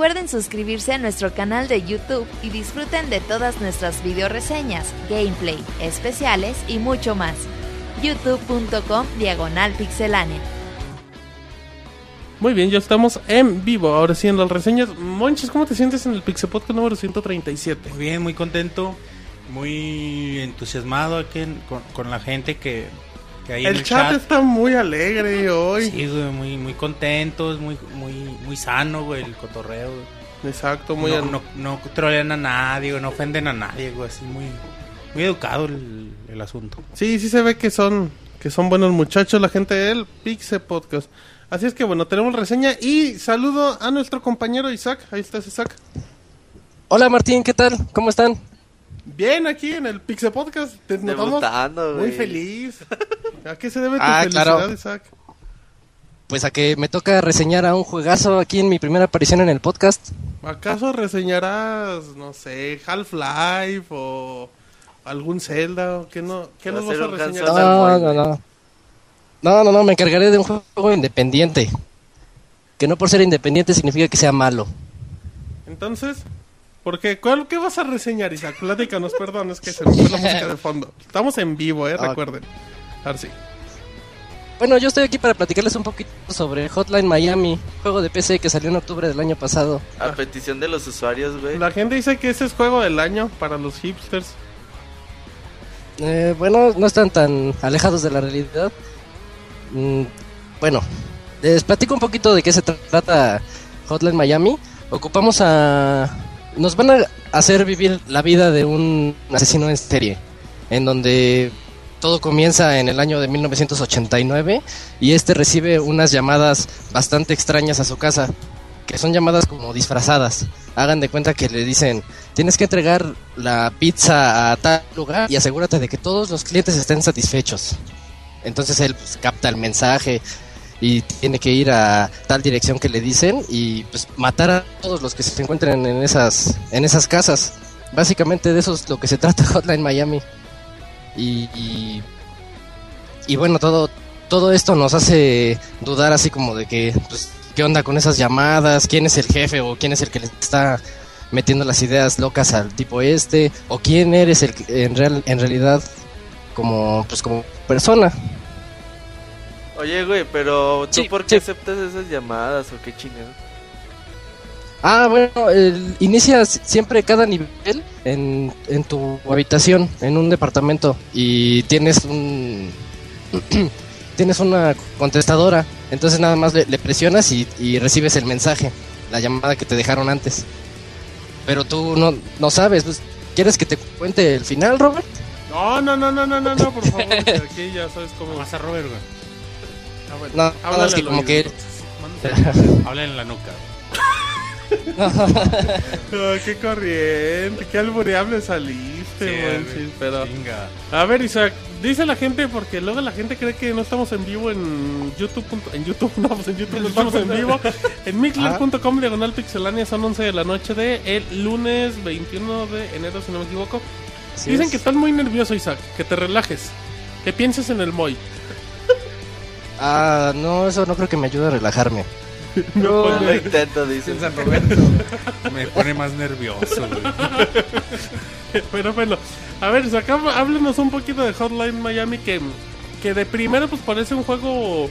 Recuerden suscribirse a nuestro canal de YouTube y disfruten de todas nuestras video reseñas, gameplay, especiales y mucho más. youtube.com diagonal pixelánea. Muy bien, ya estamos en vivo. Ahora sí en las reseñas. Monches, ¿cómo te sientes en el Pixel Podcast número 137? Muy bien, muy contento, muy entusiasmado aquí en- con, con la gente que, que hay en El el chat chat. está muy alegre hoy. Sí, güey, muy, muy contentos, muy, muy, sano, güey, el cotorreo. güey. Exacto, muy no, no, no trolean a nadie, güey, no ofenden a nadie, güey, así muy, muy educado el, el asunto. Sí, sí se ve que son que son buenos muchachos la gente del Pixel Podcast. Así es que bueno, tenemos reseña y saludo a nuestro compañero Isaac. Ahí estás Isaac. Hola Martín, ¿qué tal? ¿Cómo están? Bien aquí en el Pixel Podcast. Te notamos Debutando, muy güey. feliz. ¿A qué se debe tu Ah, felicidad, claro. Isaac? Pues a que me toca reseñar a un juegazo aquí en mi primera aparición en el podcast. ¿Acaso reseñarás, no sé, Half-Life o algún Zelda? o ¿Qué, no, ¿Qué nos vas a reseñar? No, no, no. No, no, no, me encargaré de un juego independiente. Que no por ser independiente significa que sea malo. Entonces, ¿por qué? ¿Cuál, ¿Qué vas a reseñar, Isaac? Platícanos, perdón, es que se me fue la música de fondo. Estamos en vivo, eh, Ah. recuerden. Ahora sí. Bueno, yo estoy aquí para platicarles un poquito sobre Hotline Miami, juego de PC que salió en octubre del año pasado. A petición de los usuarios, güey. La gente dice que ese es juego del año para los hipsters. Eh, bueno, no están tan alejados de la realidad. Mm, bueno, les platico un poquito de qué se trata Hotline Miami. Ocupamos a... Nos van a hacer vivir la vida de un asesino en serie, en donde todo comienza en el año de 1989 y este recibe unas llamadas bastante extrañas a su casa, que son llamadas como disfrazadas. Hagan de cuenta que le dicen, tienes que entregar la pizza a tal lugar y asegúrate de que todos los clientes estén satisfechos. Entonces él pues, capta el mensaje y tiene que ir a tal dirección que le dicen y pues matar a todos los que se encuentren en esas en esas casas. Básicamente de eso es lo que se trata Hotline Miami. Y, y, y bueno, todo todo esto nos hace dudar así como de que pues qué onda con esas llamadas, quién es el jefe o quién es el que le está metiendo las ideas locas al tipo este o quién eres el en real en realidad como pues como persona. Oye, güey, pero ¿tú Sí, por qué sí. aceptas esas llamadas o qué chingado? Ah, bueno, el- inicias siempre cada nivel en, en tu habitación, en un departamento, y tienes un tienes una contestadora, entonces nada más le, le presionas y, y recibes el mensaje, la llamada que te dejaron antes. Pero tú no, no sabes, pues, ¿quieres que te cuente el final, Robert? No, no, no, no, no, no, no, por favor. aquí ya sabes cómo. Vas a Robert, güey. Ah, bueno, No, no, háblale es que al como oído, que entonces. Habla en la nuca. Ah, qué corriente, qué albureable saliste, manches, pero... Chinga. A ver, Isaac, dice la gente, porque luego la gente cree que no estamos en vivo en YouTube. En YouTube, no, pues en YouTube no estamos en vivo. En mixler.com, diagonal pixelania, son 11 de la noche de el lunes 21 de enero, si no me equivoco. Así Dicen es. que estás muy nervioso, Isaac, que te relajes, que pienses en el Moy. Ah, no, eso no creo que me ayude a relajarme. No, lo intento, dicen. En San Roberto. Me pone más nervioso, güey. Pero bueno, a ver, hab- háblenos un poquito de Hotline Miami, que, que de primero pues parece un juego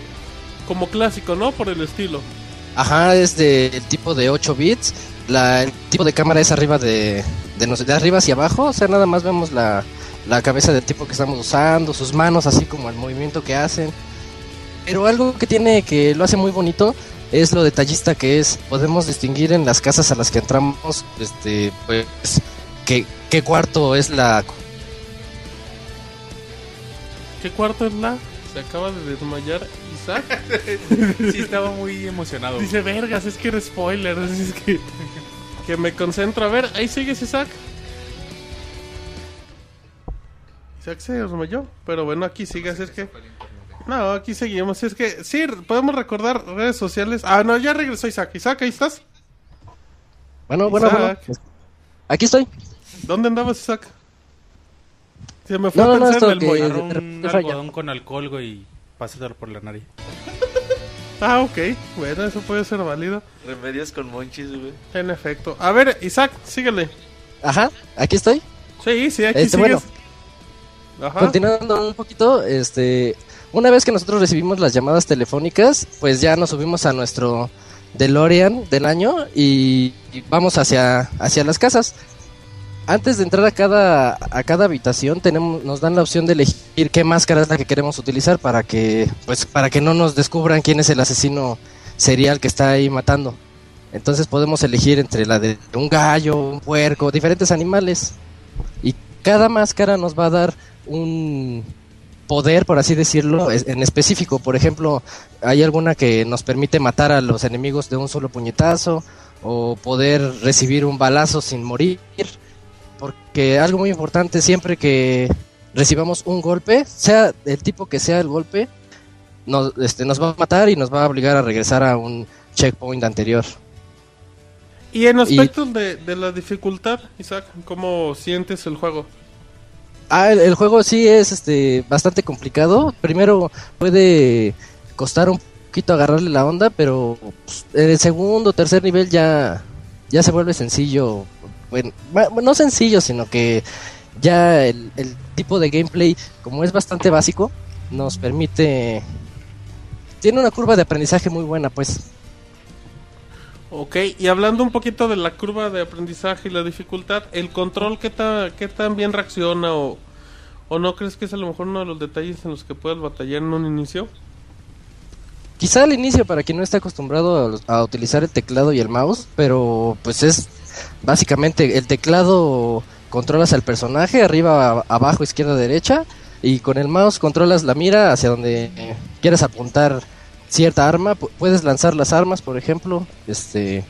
como clásico, ¿no? Por el estilo. Ajá, es del tipo de 8 bits. La, el tipo de cámara es arriba de, de, de arriba hacia abajo. O sea, nada más vemos la, la cabeza del tipo que estamos usando, sus manos, así como el movimiento que hacen. Pero algo que tiene que lo hace muy bonito es lo detallista que es. Podemos distinguir en las casas a las que entramos, este, pues, qué, qué cuarto es la. ¿Qué cuarto es la? Se acaba de desmayar Isaac. Sí, estaba muy emocionado. Dice, vergas, es que era spoiler. Es que, que me concentro. A ver, ahí sigues, Isaac. Isaac se desmayó. Pero bueno, aquí sigue, así es que. No, aquí seguimos. Es que, sí, podemos recordar redes sociales. Ah, no, ya regresó Isaac. Isaac, ahí estás. Bueno, bueno, bueno. Aquí estoy. ¿Dónde andabas, Isaac? Se me fue No, a no, no, pensar en esto el de un algodón con alcohol, güey, y pásatelo por la nariz. Ah, ok. Bueno, eso puede ser válido. Remedios con monchis, güey. En efecto. A ver, Isaac, síguele. Ajá, aquí estoy. Sí, sí, aquí Este, sigues. bueno. Ajá. Continuando un poquito, este, una vez que nosotros recibimos las llamadas telefónicas, pues ya nos subimos a nuestro DeLorean del año y, vamos hacia, hacia las casas. Antes de entrar a cada, a cada habitación tenemos, nos dan la opción de elegir qué máscara es la que queremos utilizar para que, pues, para que no nos descubran quién es el asesino serial que está ahí matando. Entonces podemos elegir entre la de un gallo, un puerco, diferentes animales. Y cada máscara nos va a dar un poder, por así decirlo, en específico. Por ejemplo, hay alguna que nos permite matar a los enemigos de un solo puñetazo o poder recibir un balazo sin morir. Porque algo muy importante, siempre que recibamos un golpe, sea el tipo que sea el golpe, nos, este, nos va a matar y nos va a obligar a regresar a un checkpoint anterior. Y en Y- aspectos de, de la dificultad, Isaac, ¿cómo sientes el juego? Ah, el, juego sí es este bastante complicado. Primero puede costar un poquito agarrarle la onda, pero pues, en el segundo tercer nivel ya, ya se vuelve sencillo. Bueno, bu- no sencillo, sino que ya el, el tipo de gameplay, como es bastante básico, nos permite... Tiene una curva de aprendizaje muy buena, pues. Ok, y hablando un poquito de la curva de aprendizaje y la dificultad, ¿el control qué, ta- qué tan bien reacciona o, o no crees que es a lo mejor uno de los detalles en los que puedes batallar en un inicio? Quizá al inicio para quien no está acostumbrado a, a utilizar el teclado y el mouse, pero pues es básicamente el teclado controlas al personaje arriba, abajo, izquierda, derecha y con el mouse controlas la mira hacia donde quieres apuntar cierta arma, Pu- puedes lanzar las armas, por ejemplo, este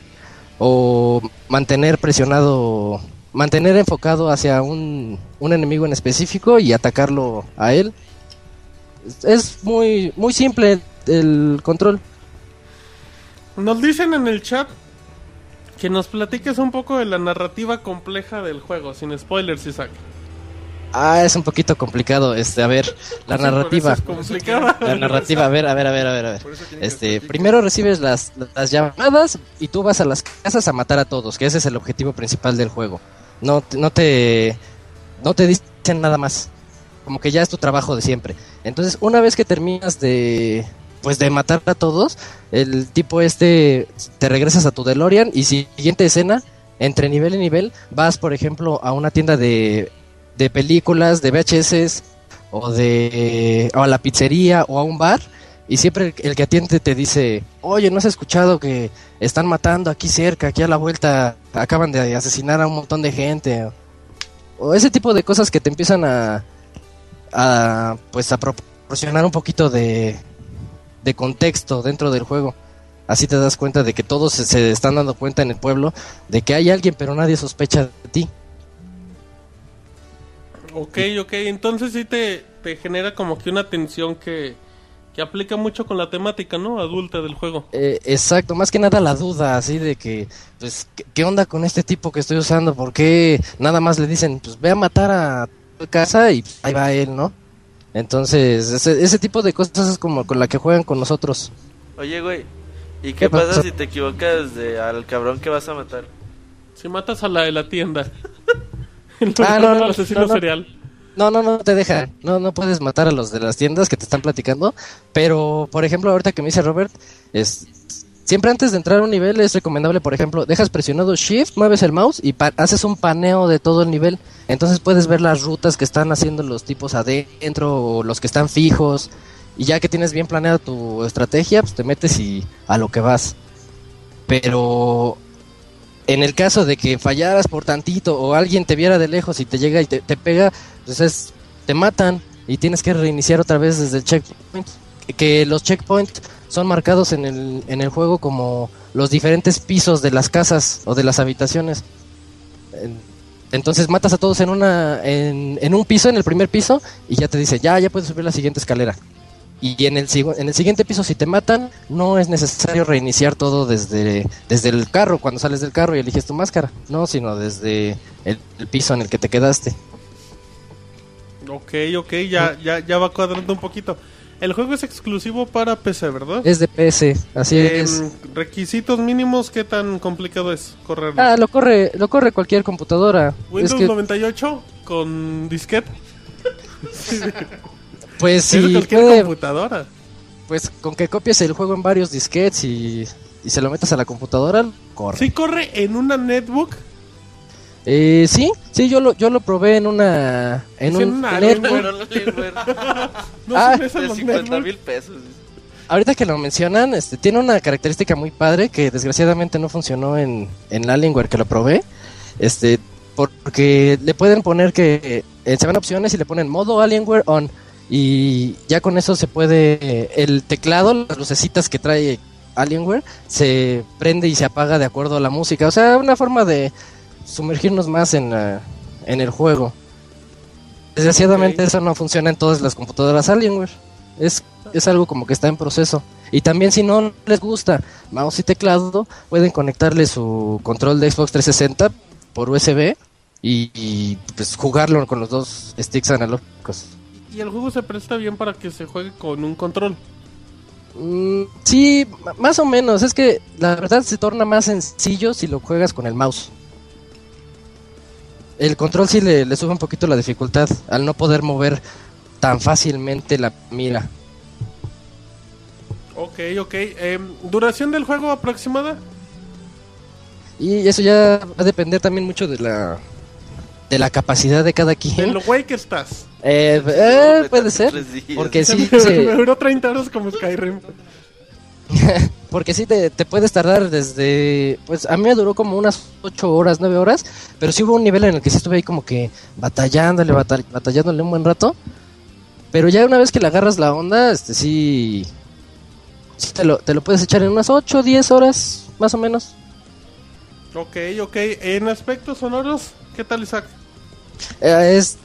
o mantener presionado, mantener enfocado hacia un, un enemigo en específico y atacarlo a él. Es- Es muy muy simple el control. Nos dicen en el chat que nos platiques un poco de la narrativa compleja del juego, sin spoilers, Isaac. Ah, es un poquito complicado, este, a ver, la narrativa. es complicada. La narrativa, a ver, a ver, a ver, a ver, a ver. Este, primero recibes las, las llamadas y tú vas a las casas a matar a todos, que ese es el objetivo principal del juego. No, te- no te, no te dicen nada más. Como que ya es tu trabajo de siempre. Entonces, una vez que terminas de, pues de matar a todos, el tipo este, te regresas a tu DeLorean y siguiente escena, entre nivel y nivel, vas, por ejemplo, a una tienda de, de películas, de VHS o de o a la pizzería o a un bar y siempre el, que atiende te dice, oye, ¿no has escuchado que están matando aquí cerca, aquí a la vuelta, acaban de asesinar a un montón de gente? O, ese tipo de cosas que te empiezan a, pues a proporcionar un poquito de, de contexto dentro del juego. Así te das cuenta de que todos se están dando cuenta en el pueblo de que hay alguien pero nadie sospecha de ti. Ok, ok, entonces sí te, te genera como que una tensión que, que aplica mucho con la temática, ¿no? Adulta del juego. Eh, exacto, más que nada la duda, así de que, pues, ¿qué, onda con este tipo que estoy usando? ¿Por qué nada más le dicen, pues, ve a matar a tu casa y pues, ahí va él, ¿no? Entonces, ese, ese tipo de cosas es como con la que juegan con nosotros. Oye, güey. ¿Y ¿Qué qué pasa pasó? si te equivocas de al cabrón que vas a matar? Si matas a la de la tienda. El Ah, no, no, asesino no, no. serial. No, no, no te dejan. No, no puedes matar a los de las tiendas que te están platicando. Pero, por ejemplo, ahorita que me dice Robert, es siempre antes de entrar a un nivel es recomendable, por ejemplo, dejas presionado Shift, mueves el mouse y haces un paneo de todo el nivel. Entonces puedes ver las rutas que están haciendo los tipos adentro o los que están fijos. Y ya que tienes bien planeada tu estrategia, pues te metes y a lo que vas. Pero en el caso de que fallaras por tantito o alguien te viera de lejos y te llega y te, pega, pues es- te matan y tienes que reiniciar otra vez desde el checkpoint. Que- los checkpoints son marcados en el, en el juego como los diferentes pisos de las casas o de las habitaciones. En- Entonces matas a todos en una en un piso, en el primer piso, y ya te dice, ya, ya puedes subir la siguiente escalera. Y en el, en el siguiente piso, si te matan, no es necesario reiniciar todo desde, desde el carro, cuando sales del carro y eliges tu máscara. No, sino desde el, el piso en el que te quedaste. Ok, ok, ya, ya, ya va cuadrando un poquito. El juego es exclusivo para PC, ¿verdad? Es de PC, así Em, es. requisitos mínimos, ¿qué tan complicado es correrlo? Ah, lo corre, lo corre cualquier computadora. Windows es que, 98 con disquete. pues es sí, cualquier puede- computadora. pues con que copies el juego en varios disquetes y, y se lo metas a la computadora, corre. Sí corre en una netbook. Eh, sí, sí, yo lo, yo lo probé en una, en un una netbook. Alienware. No Ah, de los 50 netbooks. mil pesos. Ahorita que lo mencionan, este, tiene una característica muy padre que desgraciadamente no funcionó en, en la Alienware que lo probé. Este, porque le pueden poner que eh, se van opciones y le ponen modo Alienware on. Y ya con eso se puede. el teclado, las lucecitas que trae Alienware, se prende y se apaga de acuerdo a la música. O sea, una forma de sumergirnos más en, la- en el juego. Desgraciadamente eso no funciona en todas las computadoras Alienware. Es, es algo como que está en proceso. Y también si no les gusta mouse y teclado, pueden conectarle su control de Xbox 360 por USB y, y, pues jugarlo con los dos sticks analógicos. Y el juego se presta bien para que se juegue con un control. Mm, sí, más o menos. Es que la verdad se torna más sencillo si lo juegas con el mouse. El control sí le, le sube un poquito la dificultad al no poder mover tan fácilmente la mira. Ok, ok. Em, ¿Duración del juego aproximada? Y eso ya va a depender también mucho de la de la capacidad de cada En quien. lo güey que estás. Eh, eh, puede ser. Porque sí, me, se- me duró 30 horas como Skyrim. porque sí te, te puedes tardar desde... Pues a mí me duró como unas 8 horas, 9 horas, pero sí hubo un nivel en el que sí estuve ahí como que batallándole, batall- batallándole un buen rato. Pero ya una vez que le agarras la onda, este sí... sí te, lo, te lo puedes echar en unas 8, 10 horas, más o menos. Ok, ok. En aspectos sonoros, ¿qué tal Isaac? Eh, es...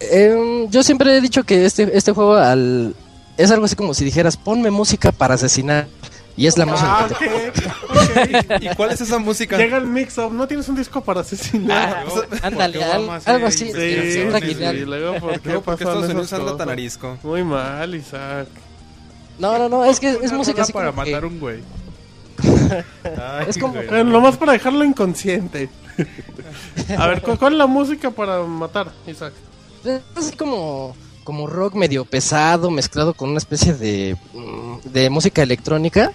em, yo siempre he dicho que este, este juego al... Es algo así como si dijeras, ponme música para asesinar. Y es la música. Ah, que te- ok, ok. ¿Y cuál es esa música? Llega el mix-up. ¿No tienes un disco para asesinar? Ándale, ¿Por qué al- vamos algo así. Sí, sí, sí, Aguilar. luego, ¿por qué No, porque pasan Estados esas Unidos anda cosas? tan arisco. Muy mal, Isaac. No, no, no, es que es música así para como que- matar un güey. Ay, Es como- güey. Lo más para dejarlo inconsciente. A ver, ¿cu- ¿cuál es la música para matar, Isaac? Es así como, como rock medio pesado, mezclado con una especie de, mm, de música electrónica.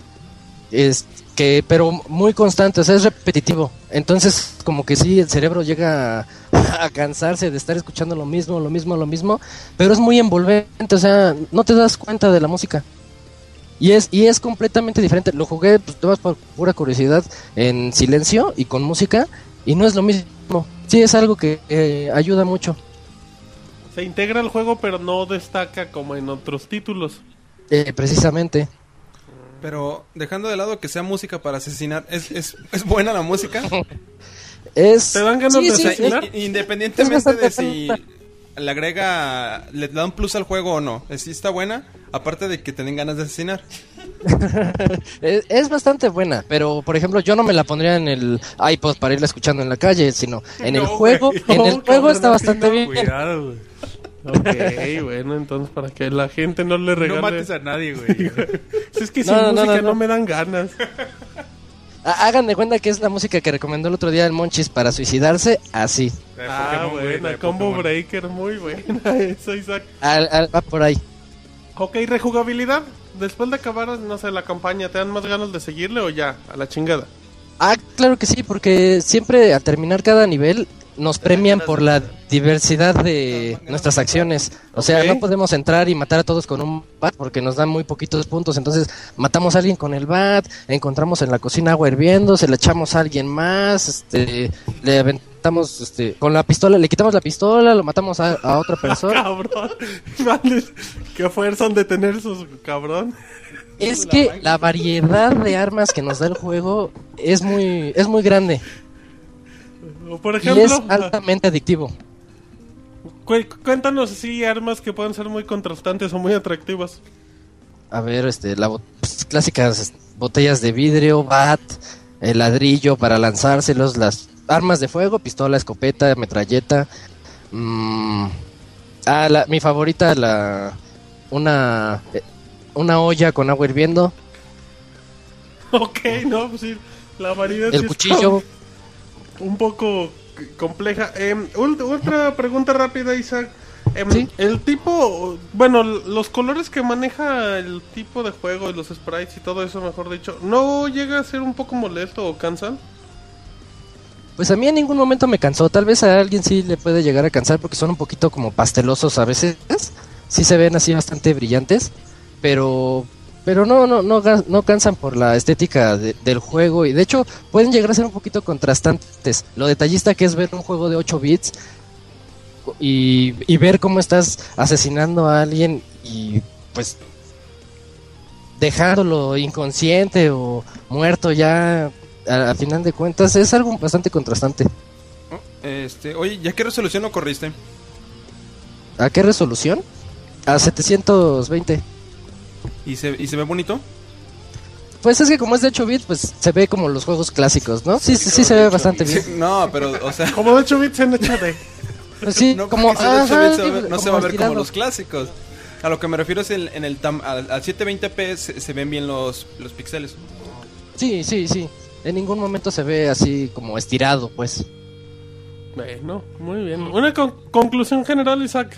Es que, pero muy constante, o sea, es repetitivo. Entonces, como que sí, el cerebro llega a, cansarse de estar escuchando lo mismo, lo mismo, lo mismo. Pero es muy envolvente, o sea, no te das cuenta de la música. Y es, y es completamente diferente. Lo jugué, pues, por pura curiosidad, en silencio y con música. Y no es lo mismo. Sí, es algo que eh, ayuda mucho. Se integra al juego, pero no destaca como en otros títulos. Eh, precisamente. Pero dejando de lado que sea música para asesinar, ¿es, es, es buena la música? Es... ¿Te dan ganas sí, de sí, asesinar? Independientemente de si le agrega, le da un plus al juego o no. ¿Sí está buena? Aparte de que te den ganas de asesinar. Es, es bastante buena, pero por ejemplo yo no me la pondría en el iPod para irla escuchando en la calle, sino en el No, juego, en No, el juego está bastante bien. Cuidado, güey. Ok, bueno, entonces para que la gente no le regale... No mates a nadie, güey. Si es que No, sin no, no, música no, no. me dan ganas. Hagan de cuenta que es la música que recomendó el otro día el Monchis para suicidarse, así. Ah, buena, combo breaker, muy buena eso, Isaac. Al- al- va por ahí. Ok, rejugabilidad. Después de acabar, no sé, la campaña, ¿te dan más ganas de seguirle o ya? A la chingada. Ah, claro que sí, porque siempre al terminar cada nivel nos premian por la diversidad de nuestras acciones. O sea, no podemos entrar y matar a todos con un bat porque nos dan muy poquitos puntos. Entonces, matamos a alguien con el bat, encontramos en la cocina agua hirviendo, se le echamos a alguien más, este, le aventamos este, con la pistola, le quitamos la pistola, lo matamos a, a otra persona. Cabrón. Qué fuerza han de tener esos cabrón. Es que la variedad de armas que nos da el juego es muy, es muy grande por y ejemplo, es altamente adictivo. cu- cuéntanos si armas que pueden ser muy contrastantes o muy atractivas. A ver, este, la bot- pues, clásicas botellas de vidrio, bat, el ladrillo para lanzárselos, las armas de fuego, pistola, escopeta, metralleta. mm, Ah, la, mi favorita, la una eh, una olla con agua hirviendo, Ok, no, pues sí. La variedad el cuchillo. un poco compleja. Em, otra pregunta rápida, Isaac. Em, Sí. El tipo, bueno, los colores que maneja el tipo de juego y los sprites y todo eso, mejor dicho, ¿no llega a ser un poco molesto o cansan? Pues a mí en ningún momento me cansó. Tal vez a alguien sí le puede llegar a cansar porque son un poquito como pastelosos a veces. Sí se ven así bastante brillantes, pero pero no no no no cansan por la estética de- del juego y de hecho pueden llegar a ser un poquito contrastantes. Lo detallista que es ver un juego de 8 bits y, y ver cómo estás asesinando a alguien y pues dejándolo inconsciente o muerto ya a, a final de cuentas es algo bastante contrastante. Este, oye, ¿ya qué resolución lo corriste? ¿A qué resolución? A 720. ¿Y se, ¿Y se ve bonito? Pues es que como es de 8 bits, pues se ve como los juegos clásicos, ¿no? Sí, sí, sí se ve bastante bien. Sí, no, pero, o sea... Como de 8 bits en HD. Pues sí, No, como... se ve- ajá, se va a ver- sí, no se va a ver como los clásicos. A lo que me refiero es el, en el tam- al, al 720p se, se ven bien los, los píxeles. Sí, sí, sí. En ningún momento se ve así como estirado, pues. Bueno, muy bien. Una con- conclusión general, Isaac.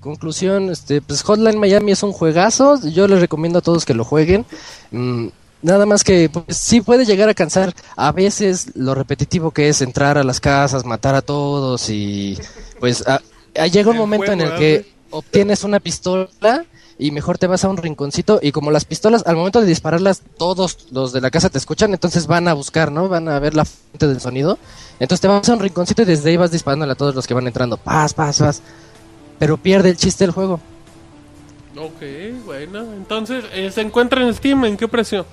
Conclusión, este, pues Hotline Miami es un juegazo. Yo les recomiendo a todos que lo jueguen. Mm, nada más que pues, sí puede llegar a cansar a veces lo repetitivo que es entrar a las casas, matar a todos y pues a- a- llega un El momento en el que ¿verdad? obtienes una pistola y mejor te vas a un rinconcito y como las pistolas al momento de dispararlas todos los de la casa te escuchan, entonces van a buscar, ¿no? Van a ver la fuente del sonido. Entonces te vas a un rinconcito y desde ahí vas disparándole a todos los que van entrando. Paz, paz, paz. Pero pierde el chiste del juego. Ok, bueno. Entonces, eh, ¿se encuentra en Steam? ¿En qué precio?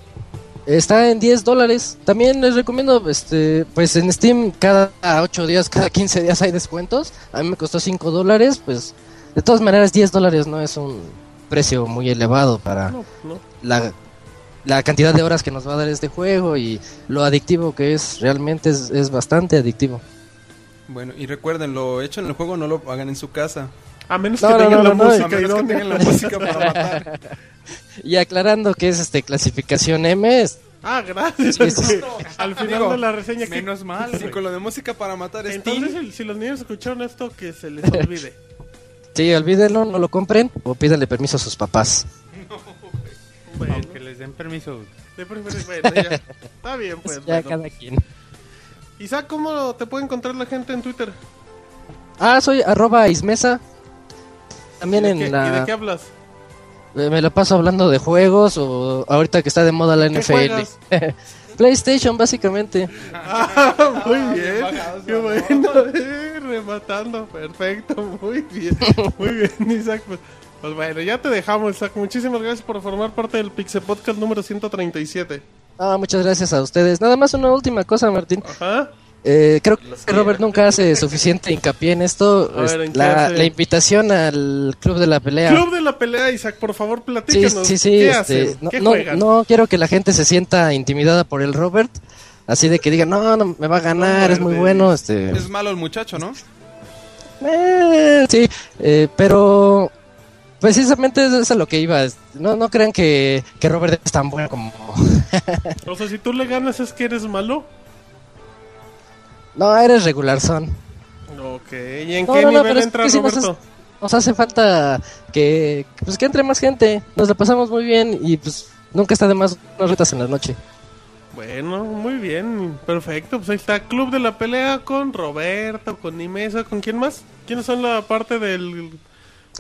Está en 10 dólares. También les recomiendo, este, pues en Steam cada 8 días, cada 15 días hay descuentos. A mí me costó 5 dólares, pues de todas maneras 10 dólares no es un precio muy elevado para No, no. la, la cantidad de horas que nos va a dar este juego y lo adictivo que es, realmente es, es bastante adictivo. Bueno, y recuerden, lo hecho en el juego no lo hagan en su casa. A menos No, que tengan la música. A ¿y menos que dónde? tengan la música para matar. Y aclarando que es este clasificación M, es- Ah, gracias. Sí, sí, sí. Al final Digo, de la reseña. que- Menos mal, Sí, güey. con lo de música para matar es Entonces, Steam. si los niños escucharon esto, que se les olvide. sí, olvídenlo, no lo compren o pídanle permiso a sus papás. bueno, Aunque les den permiso. de preferencia- bueno, ya. Está bien, pues. ya bueno. cada quien. Isaac, ¿cómo te puede encontrar la gente en Twitter? Ah, soy arroba ismesa. También ¿Y en qué- ¿Y la... de qué hablas? Eh, Me la paso hablando de juegos o ahorita que está de moda la ¿Qué NFL. PlayStation, básicamente. Ah, muy bien. Qué bueno. Rematando. Perfecto. Muy bien. Muy bien, Isaac. Pues, pues bueno, ya te dejamos, Isaac. Muchísimas gracias por formar parte del Pixel Podcast número 137. Ah, muchas gracias a ustedes. Nada más una última cosa, Martín. Ajá. Eh, creo que Robert nunca hace suficiente hincapié en esto. A ver, ¿en la, la invitación al Club de la Pelea. Club de la pelea, Isaac, por favor, Sí, platícanos. sí, sí. ¿Qué este, hacen? no, ¿Qué no, no quiero que la gente se sienta intimidada por el Robert. Así de que digan, no, no, me va a ganar, No, es muy bueno. Este, Es malo el muchacho, ¿no? Eh, sí, eh, pero precisamente eso es a lo que iba. No, no crean que, que Robert es tan bueno como... O sea, si tú le ganas es que eres malo. no, eres regular son. Ok, ¿y en No, qué no, no, nivel pero es nos Roberto? Nos hace falta que pues que entre más gente. Nos la pasamos muy bien y pues nunca está de más unas retas en la noche. Bueno, muy bien, perfecto. Pues ahí está Club de la Pelea con Roberto, con Nimesa, ¿con quién más? ¿Quiénes son la parte del,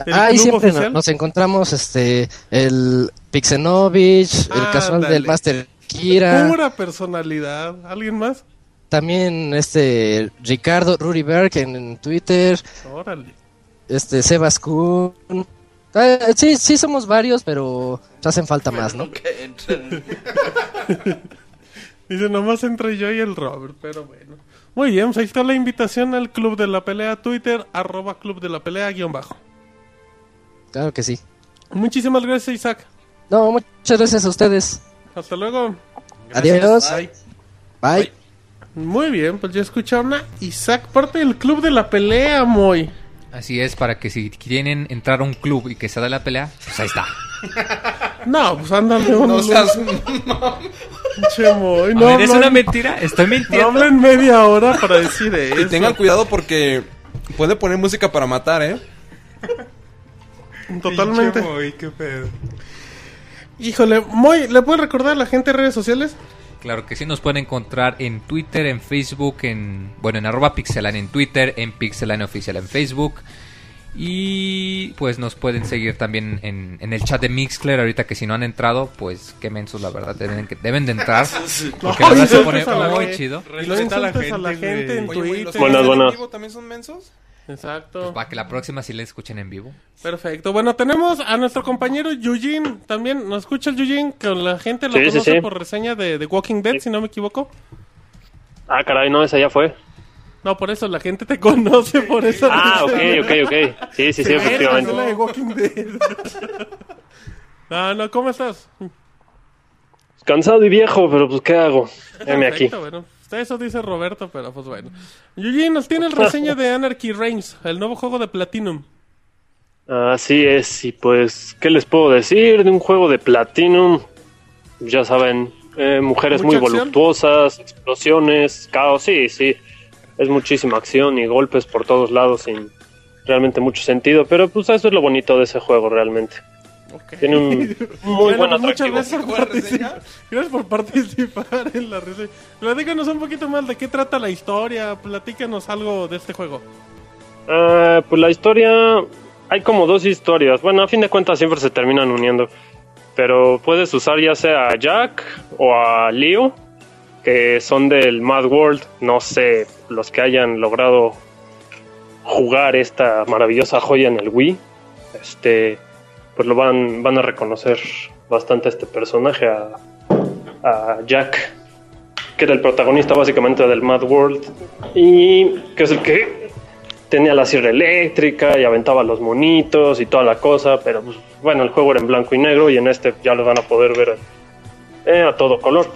del Ah, y siempre no- nos encontramos este el Pixenovich, el casual Ándale. del Master Kira, Pura personalidad. ¿Alguien más? también este Ricardo Ruriberg en, en Twitter. Órale. este Sebas Kun. Ah, sí, sí somos varios, pero hacen falta más, ¿no? Dice, nomás entre yo y el Robert, pero bueno. Muy bien, pues ahí está la invitación al Club de la Pelea Twitter, arroba Club de la Pelea, guion bajo. Claro que sí. Muchísimas gracias, Isaac. No, muchas gracias a ustedes. Hasta luego. Adiós. Bye. Bye. Muy bien, pues ya escucharon a Isaac, parte del Club de la Pelea, muy. Así es, para que si quieren entrar a un club y que se da la pelea, pues ahí está. No, pues ándale un... No seas... Che, Moy, A no ver, es hablan- una mentira, estoy No mintiendo. hablen media hora para decir eso. Y tengan cuidado porque puede poner música para matar, ¿eh? Totalmente. Uy, qué pedo. Híjole, Moy, ¿le puedes recordar a la gente en redes sociales? Claro que sí, nos pueden encontrar en Twitter, en Facebook, en bueno, en arroba pixelan en Twitter, en pixelan oficial en Facebook. Y pues nos pueden seguir también en, en el chat de Mixcler, ahorita que si no han entrado, pues qué mensos la verdad, deben, que, deben de entrar. Porque la verdad se pone a la muy gente. chido. Y Respeta a la insultes a la gente, gente en Oye, ¿los Twitter. que Buenas, están en buenas. vivo también son mensos? Exacto. Para que la próxima sí la escuchen en vivo. Perfecto. Bueno, tenemos a nuestro compañero Yujin también. ¿Nos escucha el Yujin? Que la gente lo Sí, sí, conoce sí. por reseña de, de Walking Dead, si no me equivoco. Ah, caray, no, esa ya fue. No, por eso la gente te conoce por esa Ah, ok, ok, ok. Sí, sí, sí, efectivamente. la de Walking Dead. no, no, ¿cómo estás? Cansado y viejo, pero pues, ¿qué hago? Heme aquí. Bueno. Eso dice Roberto, pero pues bueno. Yujin nos tiene el reseña de Anarchy Reigns, el nuevo juego de Platinum. Así es, y pues, ¿qué les puedo decir de un juego de Platinum? Ya saben, eh, mujeres ¿Mucha muy acción? voluptuosas, explosiones, caos, sí, sí. Es muchísima acción y golpes por todos lados sin realmente mucho sentido, pero pues eso es lo bonito de ese juego realmente. Tiene un muy Bueno, buen pues, muchas atractivo. gracias por, ¿Buena participar. gracias por participar en la reseña. Platícanos un poquito más de qué trata la historia. Platícanos algo de este juego. Ah, pues la historia, hay como dos historias. Bueno, a fin de cuentas siempre se terminan uniendo. Pero puedes usar ya sea a Jack o a Leo, que son del Mad World. No sé, los que hayan logrado jugar esta maravillosa joya en el Wii, este, pues lo van, van a reconocer bastante a este personaje, a, Jack, que era el protagonista básicamente del Mad World. Y que es el que tenía la sierra eléctrica y aventaba los monitos y toda la cosa, pero pues, bueno, el juego era en blanco y negro y en este ya lo van a poder ver eh, a todo color.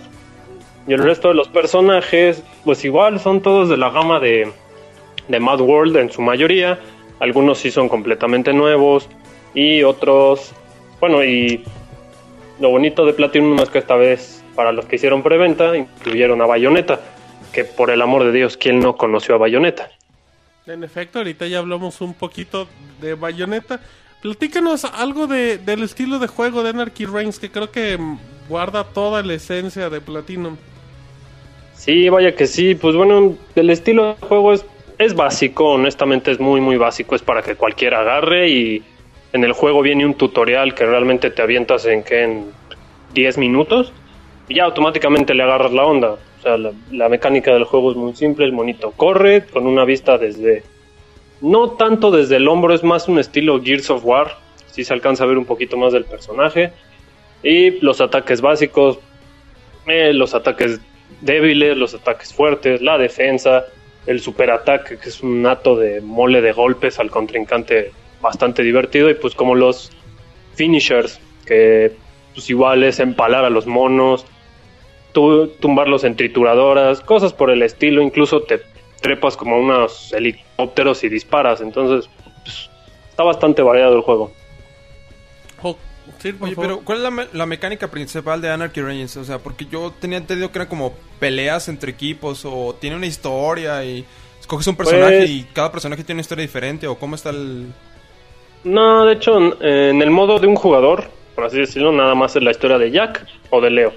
Y el resto de los personajes, pues igual son todos de la gama de, de Mad World en su mayoría. Algunos sí son completamente nuevos y otros, bueno, y lo bonito de Platinum es que esta vez, para los que hicieron preventa, incluyeron a Bayonetta, que por el amor de Dios, ¿quién no conoció a Bayonetta? En efecto, ahorita ya hablamos un poquito de Bayonetta. Platícanos algo de, del estilo de juego de Anarchy Reigns, que creo que guarda toda la esencia de Platinum. Sí, vaya que sí. Pues bueno, el estilo de juego es, es básico, honestamente es muy, muy básico. Es para que cualquiera agarre y en el juego viene un tutorial que realmente te avientas en que en 10 minutos y ya automáticamente le agarras la onda. O sea, la, mecánica del juego es muy simple. El monito corre con una vista desde... No tanto desde el hombro, es más un estilo Gears of War. Si se alcanza a ver un poquito más del personaje. Y los ataques básicos, eh, los ataques débiles, los ataques fuertes, la defensa, el superataque, que es un nato de mole de golpes al contrincante bastante divertido, y pues como los finishers, que pues igual es empalar a los monos, tu- tumbarlos en trituradoras, cosas por el estilo, incluso te trepas como unos helicópteros y disparas, entonces pues, está bastante variado el juego. Sí, por Oye, favor. pero ¿cuál es la, me- la mecánica principal de Anarchy Reigns? O sea, porque yo tenía entendido que eran como peleas entre equipos o tiene una historia y escoges un personaje Pues- y cada personaje tiene una historia diferente o cómo está el... No, de hecho, en- en el modo de un jugador, por así decirlo, nada más es la historia de Jack o de Leo.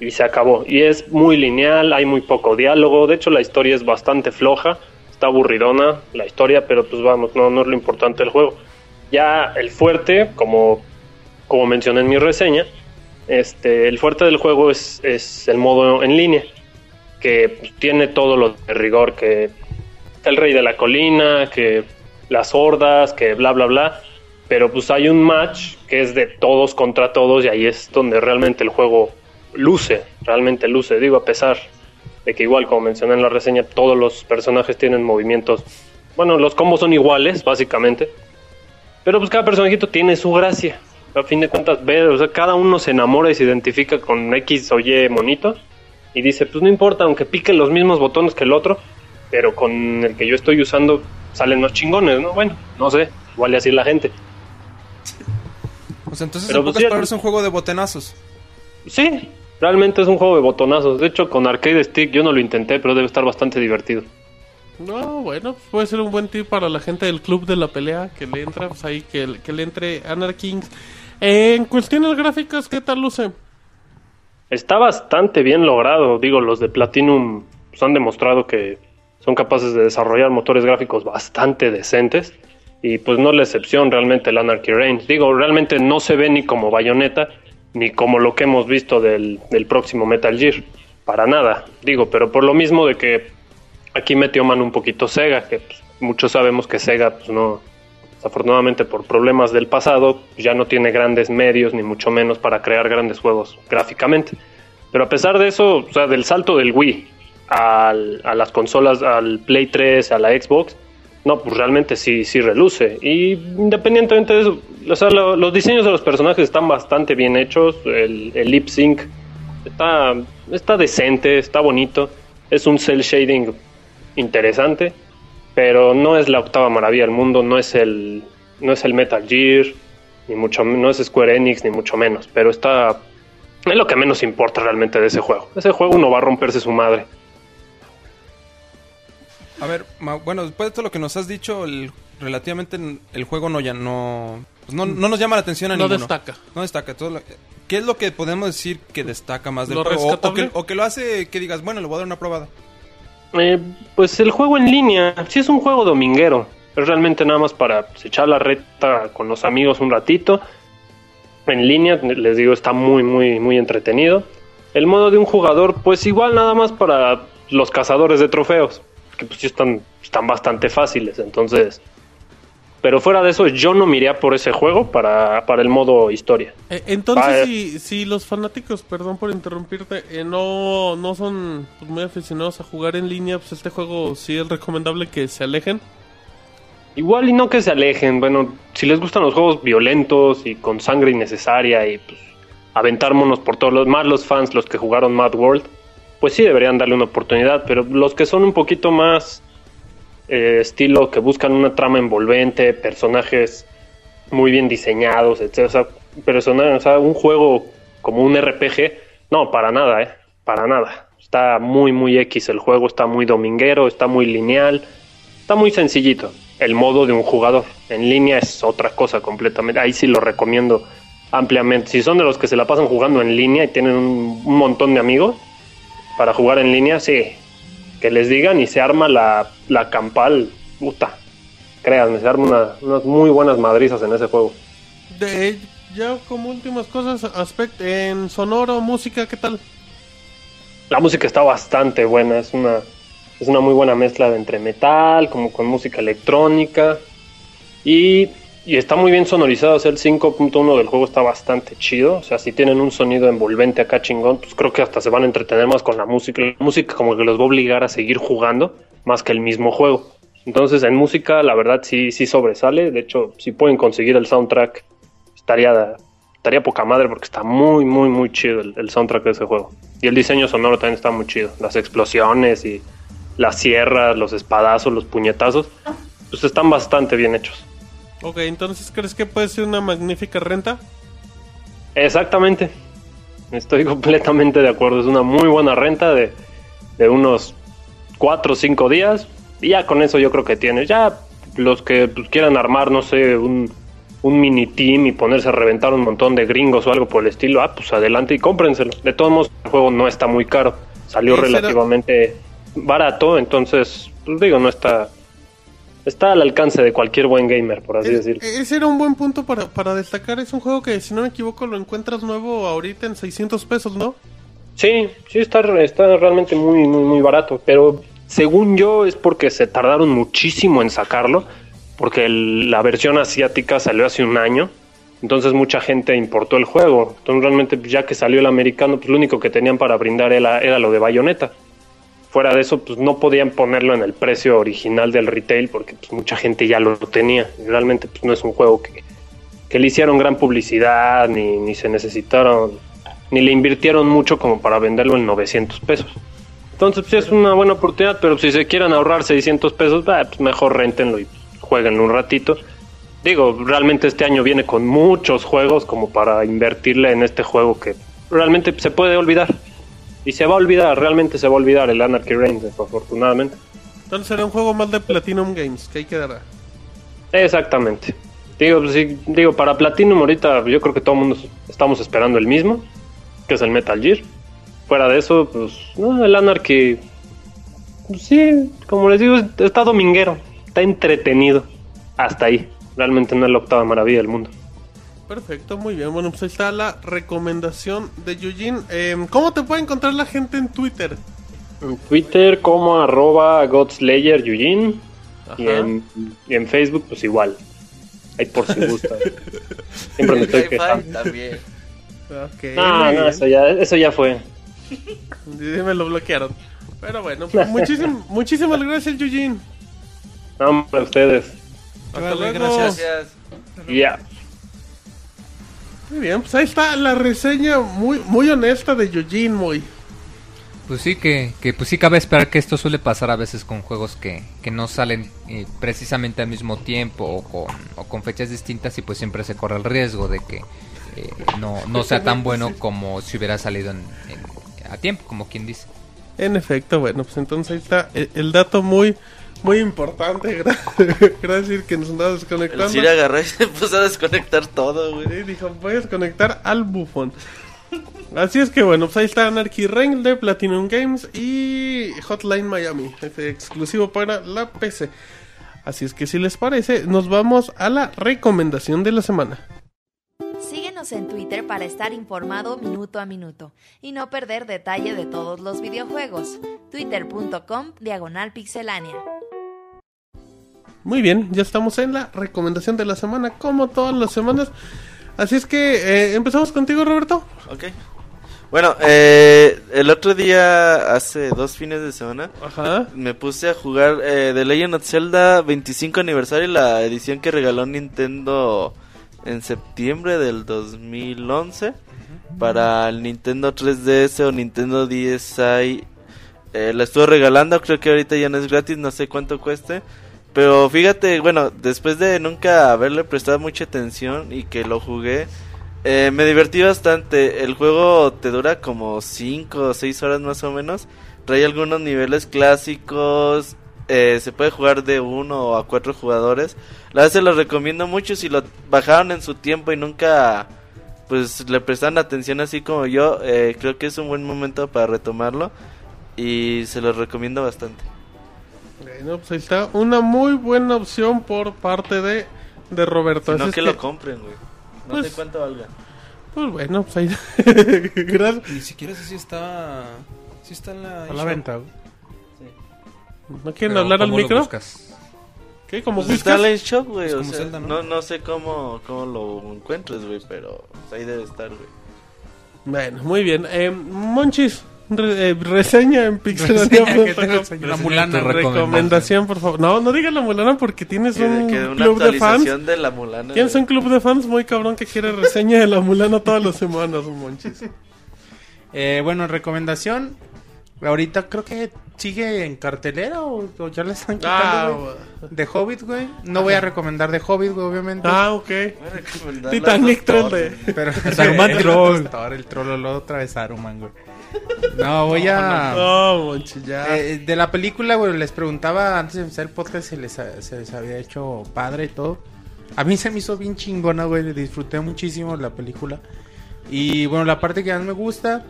Y se acabó. Y es muy lineal, hay muy poco diálogo. De hecho, la historia es bastante floja. Está aburridona la historia, pero pues vamos, no, no es lo importante del juego. Ya el fuerte, como, como mencioné en mi reseña, este, el fuerte del juego es, es el modo en línea, que tiene todo lo de rigor, que el rey de la colina, que las hordas, que bla, bla, bla. Pero pues hay un match que es de todos contra todos y ahí es donde realmente el juego luce, realmente luce. Digo, a pesar de que igual, como mencioné en la reseña, todos los personajes tienen movimientos. Bueno, los combos son iguales, básicamente. Pero pues cada personajito tiene su gracia. A fin de cuentas, ve, o sea, cada uno se enamora y se identifica con X o Y monito. Y dice, pues no importa, aunque pique los mismos botones que el otro, pero con el que yo estoy usando salen más chingones, ¿no? Bueno, no sé, igual y así la gente. O sea, entonces Pero en pues pocas sí, palabras es un juego de botenazos. Sí, realmente es un juego de botonazos. De hecho, con Arcade Stick yo no lo intenté, pero debe estar bastante divertido. No, bueno, pues puede ser un buen tip para la gente del club de la pelea que le entra, pues ahí que, que le entre Anarkings. En cuestiones gráficas, ¿qué tal luce? Está bastante bien logrado. Digo, los de Platinum han demostrado que son capaces de desarrollar motores gráficos bastante decentes. Y pues no es la excepción realmente el Anarchy Reigns. Digo, realmente no se ve ni como Bayonetta, ni como lo que hemos visto del, del próximo Metal Gear. Para nada, digo, pero por lo mismo de que aquí metió mano un poquito Sega, que pues, muchos sabemos que Sega, pues no, desafortunadamente por problemas del pasado, ya no tiene grandes medios, ni mucho menos para crear grandes juegos gráficamente. Pero a pesar de eso, o sea, del salto del Wii al- a las consolas, al Play 3, a la Xbox, no, pues realmente sí, sí reluce. Y independientemente de eso, o sea, lo- los diseños de los personajes están bastante bien hechos, el, el lip sync está, está decente, está bonito, es un cel shading interesante, pero no es la octava maravilla del mundo, no es el, no es el Metal Gear, ni mucho, no es Square Enix, ni mucho menos, pero está, es lo que menos importa realmente de ese juego. Ese juego no va a romperse su madre. A ver, bueno, después de todo lo que nos has dicho, el- relativamente en- el juego no ya no, pues no, no nos llama la atención a No ninguno. destaca. No destaca. Todo lo- ¿Qué es lo que podemos decir que destaca más del ¿Lo juego? O- O, que, o que lo hace que digas, bueno, le voy a dar una probada. Eh, pues el juego en línea, sí es un juego dominguero, es realmente nada más para pues, echar la reta con los amigos un ratito. En línea, les digo, está muy, muy, muy entretenido. El modo de un jugador, pues igual nada más para los cazadores de trofeos, que pues sí están, están bastante fáciles, entonces... Pero fuera de eso, yo no miré por ese juego para, para el modo historia. Eh, entonces, Vaya. si, si los fanáticos, perdón por interrumpirte, eh, no, no son pues, muy aficionados a jugar en línea, pues este juego sí es recomendable que se alejen. Igual y no que se alejen, bueno, si les gustan los juegos violentos y con sangre innecesaria y pues aventar monos por todos los, más los fans, los que jugaron Mad World, pues sí deberían darle una oportunidad, pero los que son un poquito más eh, estilo, que buscan una trama envolvente, personajes muy bien diseñados, etc. O sea, persona- o un juego como un RPG, no, para nada, eh, para nada. Está muy, muy X el juego, está muy dominguero, está muy lineal, está muy sencillito. El modo de un jugador en línea es otra cosa completamente. Ahí sí lo recomiendo ampliamente. Si son de los que se la pasan jugando en línea y tienen un montón de amigos para jugar en línea, sí, que les digan y se arma la, la campal, puta. Créanme, se arma una- unas muy buenas madrizas en ese juego. De, ya como últimas cosas, aspecto en sonoro, música, ¿qué tal? La música está bastante buena, es una, es una muy buena mezcla de entre metal, como con música electrónica. Y, y está muy bien sonorizado, o sea, el 5.1 del juego está bastante chido. O sea, si tienen un sonido envolvente acá chingón, pues creo que hasta se van a entretener más con la música. La música como que los va a obligar a seguir jugando más que el mismo juego. Entonces, en música, la verdad sí, sí sobresale. De hecho, si pueden conseguir el soundtrack, estaría, estaría poca madre porque está muy, muy, muy chido el, el soundtrack de ese juego. Y el diseño sonoro también está muy chido. Las explosiones y las sierras, los espadazos, los puñetazos, pues están bastante bien hechos. Ok, entonces, ¿crees que puede ser una magnífica renta? Exactamente. Estoy completamente de acuerdo. Es una muy buena renta de, de unos 4 o 5 días. Y ya con eso yo creo que tienes. Ya los que pues, quieran armar, no sé, un, un mini team y ponerse a reventar un montón de gringos o algo por el estilo, ah, pues adelante y cómprenselo. De todos modos, el juego no está muy caro. Salió relativamente barato, entonces, pues digo, no está... Está al alcance de cualquier buen gamer, por así Es- decirlo. ese era un buen punto para, para destacar. Es un juego que, si no me equivoco, lo encuentras nuevo ahorita en 600 pesos, ¿no? Sí, sí está, está realmente muy, muy, muy barato, pero según yo es porque se tardaron muchísimo en sacarlo, porque el- la versión asiática salió hace un año, entonces mucha gente importó el juego, entonces realmente ya que salió el americano, pues lo único que tenían para brindar era, era lo de Bayonetta. Fuera de eso, pues no podían ponerlo en el precio original del retail porque pues, mucha gente ya lo tenía. Realmente pues, no es un juego que, que le hicieron gran publicidad ni, ni se necesitaron ni le invirtieron mucho como para venderlo en 900 pesos. Entonces, sí, es una buena oportunidad, pero si se quieren ahorrar 600 pesos, pues mejor rentenlo y jueguenlo un ratito. Digo, realmente este año viene con muchos juegos como para invertirle en este juego que realmente se puede olvidar. Y se va a olvidar, realmente se va a olvidar el Anarchy Reigns, desafortunadamente. Entonces será un juego más de Platinum Games, que ahí quedará. Exactamente. Digo, pues, sí, digo, para Platinum ahorita yo creo que todo el mundo estamos esperando el mismo, que es el Metal Gear. Fuera de eso, pues, no, el Anarchy, pues, sí, como les digo, está dominguero, está entretenido. Hasta ahí. Realmente no es la octava maravilla del mundo. Perfecto, muy bien. Bueno, pues ahí está la recomendación de Eugene. Eh, ¿Cómo te puede encontrar la gente en Twitter? En Twitter como arroba Godslayer Eugene y en, y en Facebook pues igual. Ahí por si gusta. Siempre me estoy quejando. también. Ok, No, muy no, eso ya, eso ya fue. Me lo bloquearon. Pero bueno, pues, muchísim- muchísimas gracias, Eugene. No, hombre, ustedes. Hasta Vale, luego. gracias. Gracias. Ya. Muy bien, pues ahí está la reseña muy, muy honesta de Eugene, muy. Pues sí, que, que pues sí cabe esperar que esto suele pasar a veces con juegos que, que no salen eh, precisamente al mismo tiempo o con, o con fechas distintas y pues siempre se corre el riesgo de que eh, no, no sea tan bueno como si hubiera salido en, en- a tiempo, como quien dice. En efecto, bueno, pues entonces ahí está el, el dato muy, muy importante. Gra- Gracias que nos andaba El desconectando. Siri agarró y se puso a desconectar todo, güey. Sí, dijo, voy a desconectar al bufón. Así es que bueno, pues ahí está Anarchy Reign de Platinum Games y Hotline Miami, este exclusivo para la PC. Así es que si les parece, nos vamos a la recomendación de la semana. Síguenos en Twitter para estar informado minuto a minuto y no perder detalle de todos los videojuegos. Twitter.com Diagonal Pixelánea. Muy bien, ya estamos en la recomendación de la semana, como todas las semanas. Así es que eh, empezamos contigo, Roberto. Ok. Bueno, eh, el otro día, hace dos fines de semana, Ajá. me puse a jugar eh, The Legend of Zelda 25 aniversario, la edición que regaló Nintendo en septiembre del 2011 para el Nintendo 3DS o Nintendo DSi. Eh, la estuvo regalando, creo que ahorita ya no es gratis, no sé cuánto cueste. Pero fíjate, bueno, después de nunca haberle prestado mucha atención y que lo jugué, eh, me divertí bastante. El juego te dura como 5 o 6 horas más o menos. Trae algunos niveles clásicos. eh, se puede jugar de uno a cuatro jugadores. La verdad se los recomiendo mucho si lo bajaron en su tiempo y nunca pues le prestaron atención así como yo. eh, creo que es un buen momento para retomarlo y se los recomiendo bastante. Bueno, pues ahí está una muy buena opción por parte de, de Roberto. Así no es que lo compren, güey. No Pues- sé cuánto valga. Pues bueno, pues ahí. Gracias. Ni siquiera sé si está. Si está en la. A la venta, güey. ¿No quieren Pero, hablar al ¿cómo lo micro? buscas? ¿Qué? ¿Como Pues está en shop, güey. Es o como sea, Zelda, ¿no? ¿no? no sé cómo, cómo lo encuentres, güey, pero pues, ahí debe estar, güey. Bueno, muy bien. Eh, Monchis, re- eh, reseña en Reseña, que te pixelania.com. la mulana. Recomendación, por favor. No, no digas la mulana porque tienes Que, un que una club de fans. de la mulana. Tienes un club de fans muy cabrón que quiere reseña de la mulana todas las semanas, Monchis. Eh, bueno, recomendación. Ahorita creo que sigue en cartelera o, o ya le están quitando, Ah. De Hobbit, güey. No voy a recomendar de Hobbit, güey, obviamente. ah, ok. Voy a recomendar Titanic las 3D. dos torres. Pero Saruman el Troll. El troll lo otra vez Saruman, güey. No, voy a... No, ya. Eh, de la película, güey, les preguntaba antes de empezar el podcast si les, ha- se les había hecho padre y todo. A mí se me hizo bien chingona, güey. Disfruté muchísimo la película. Y bueno, la parte que más me gusta,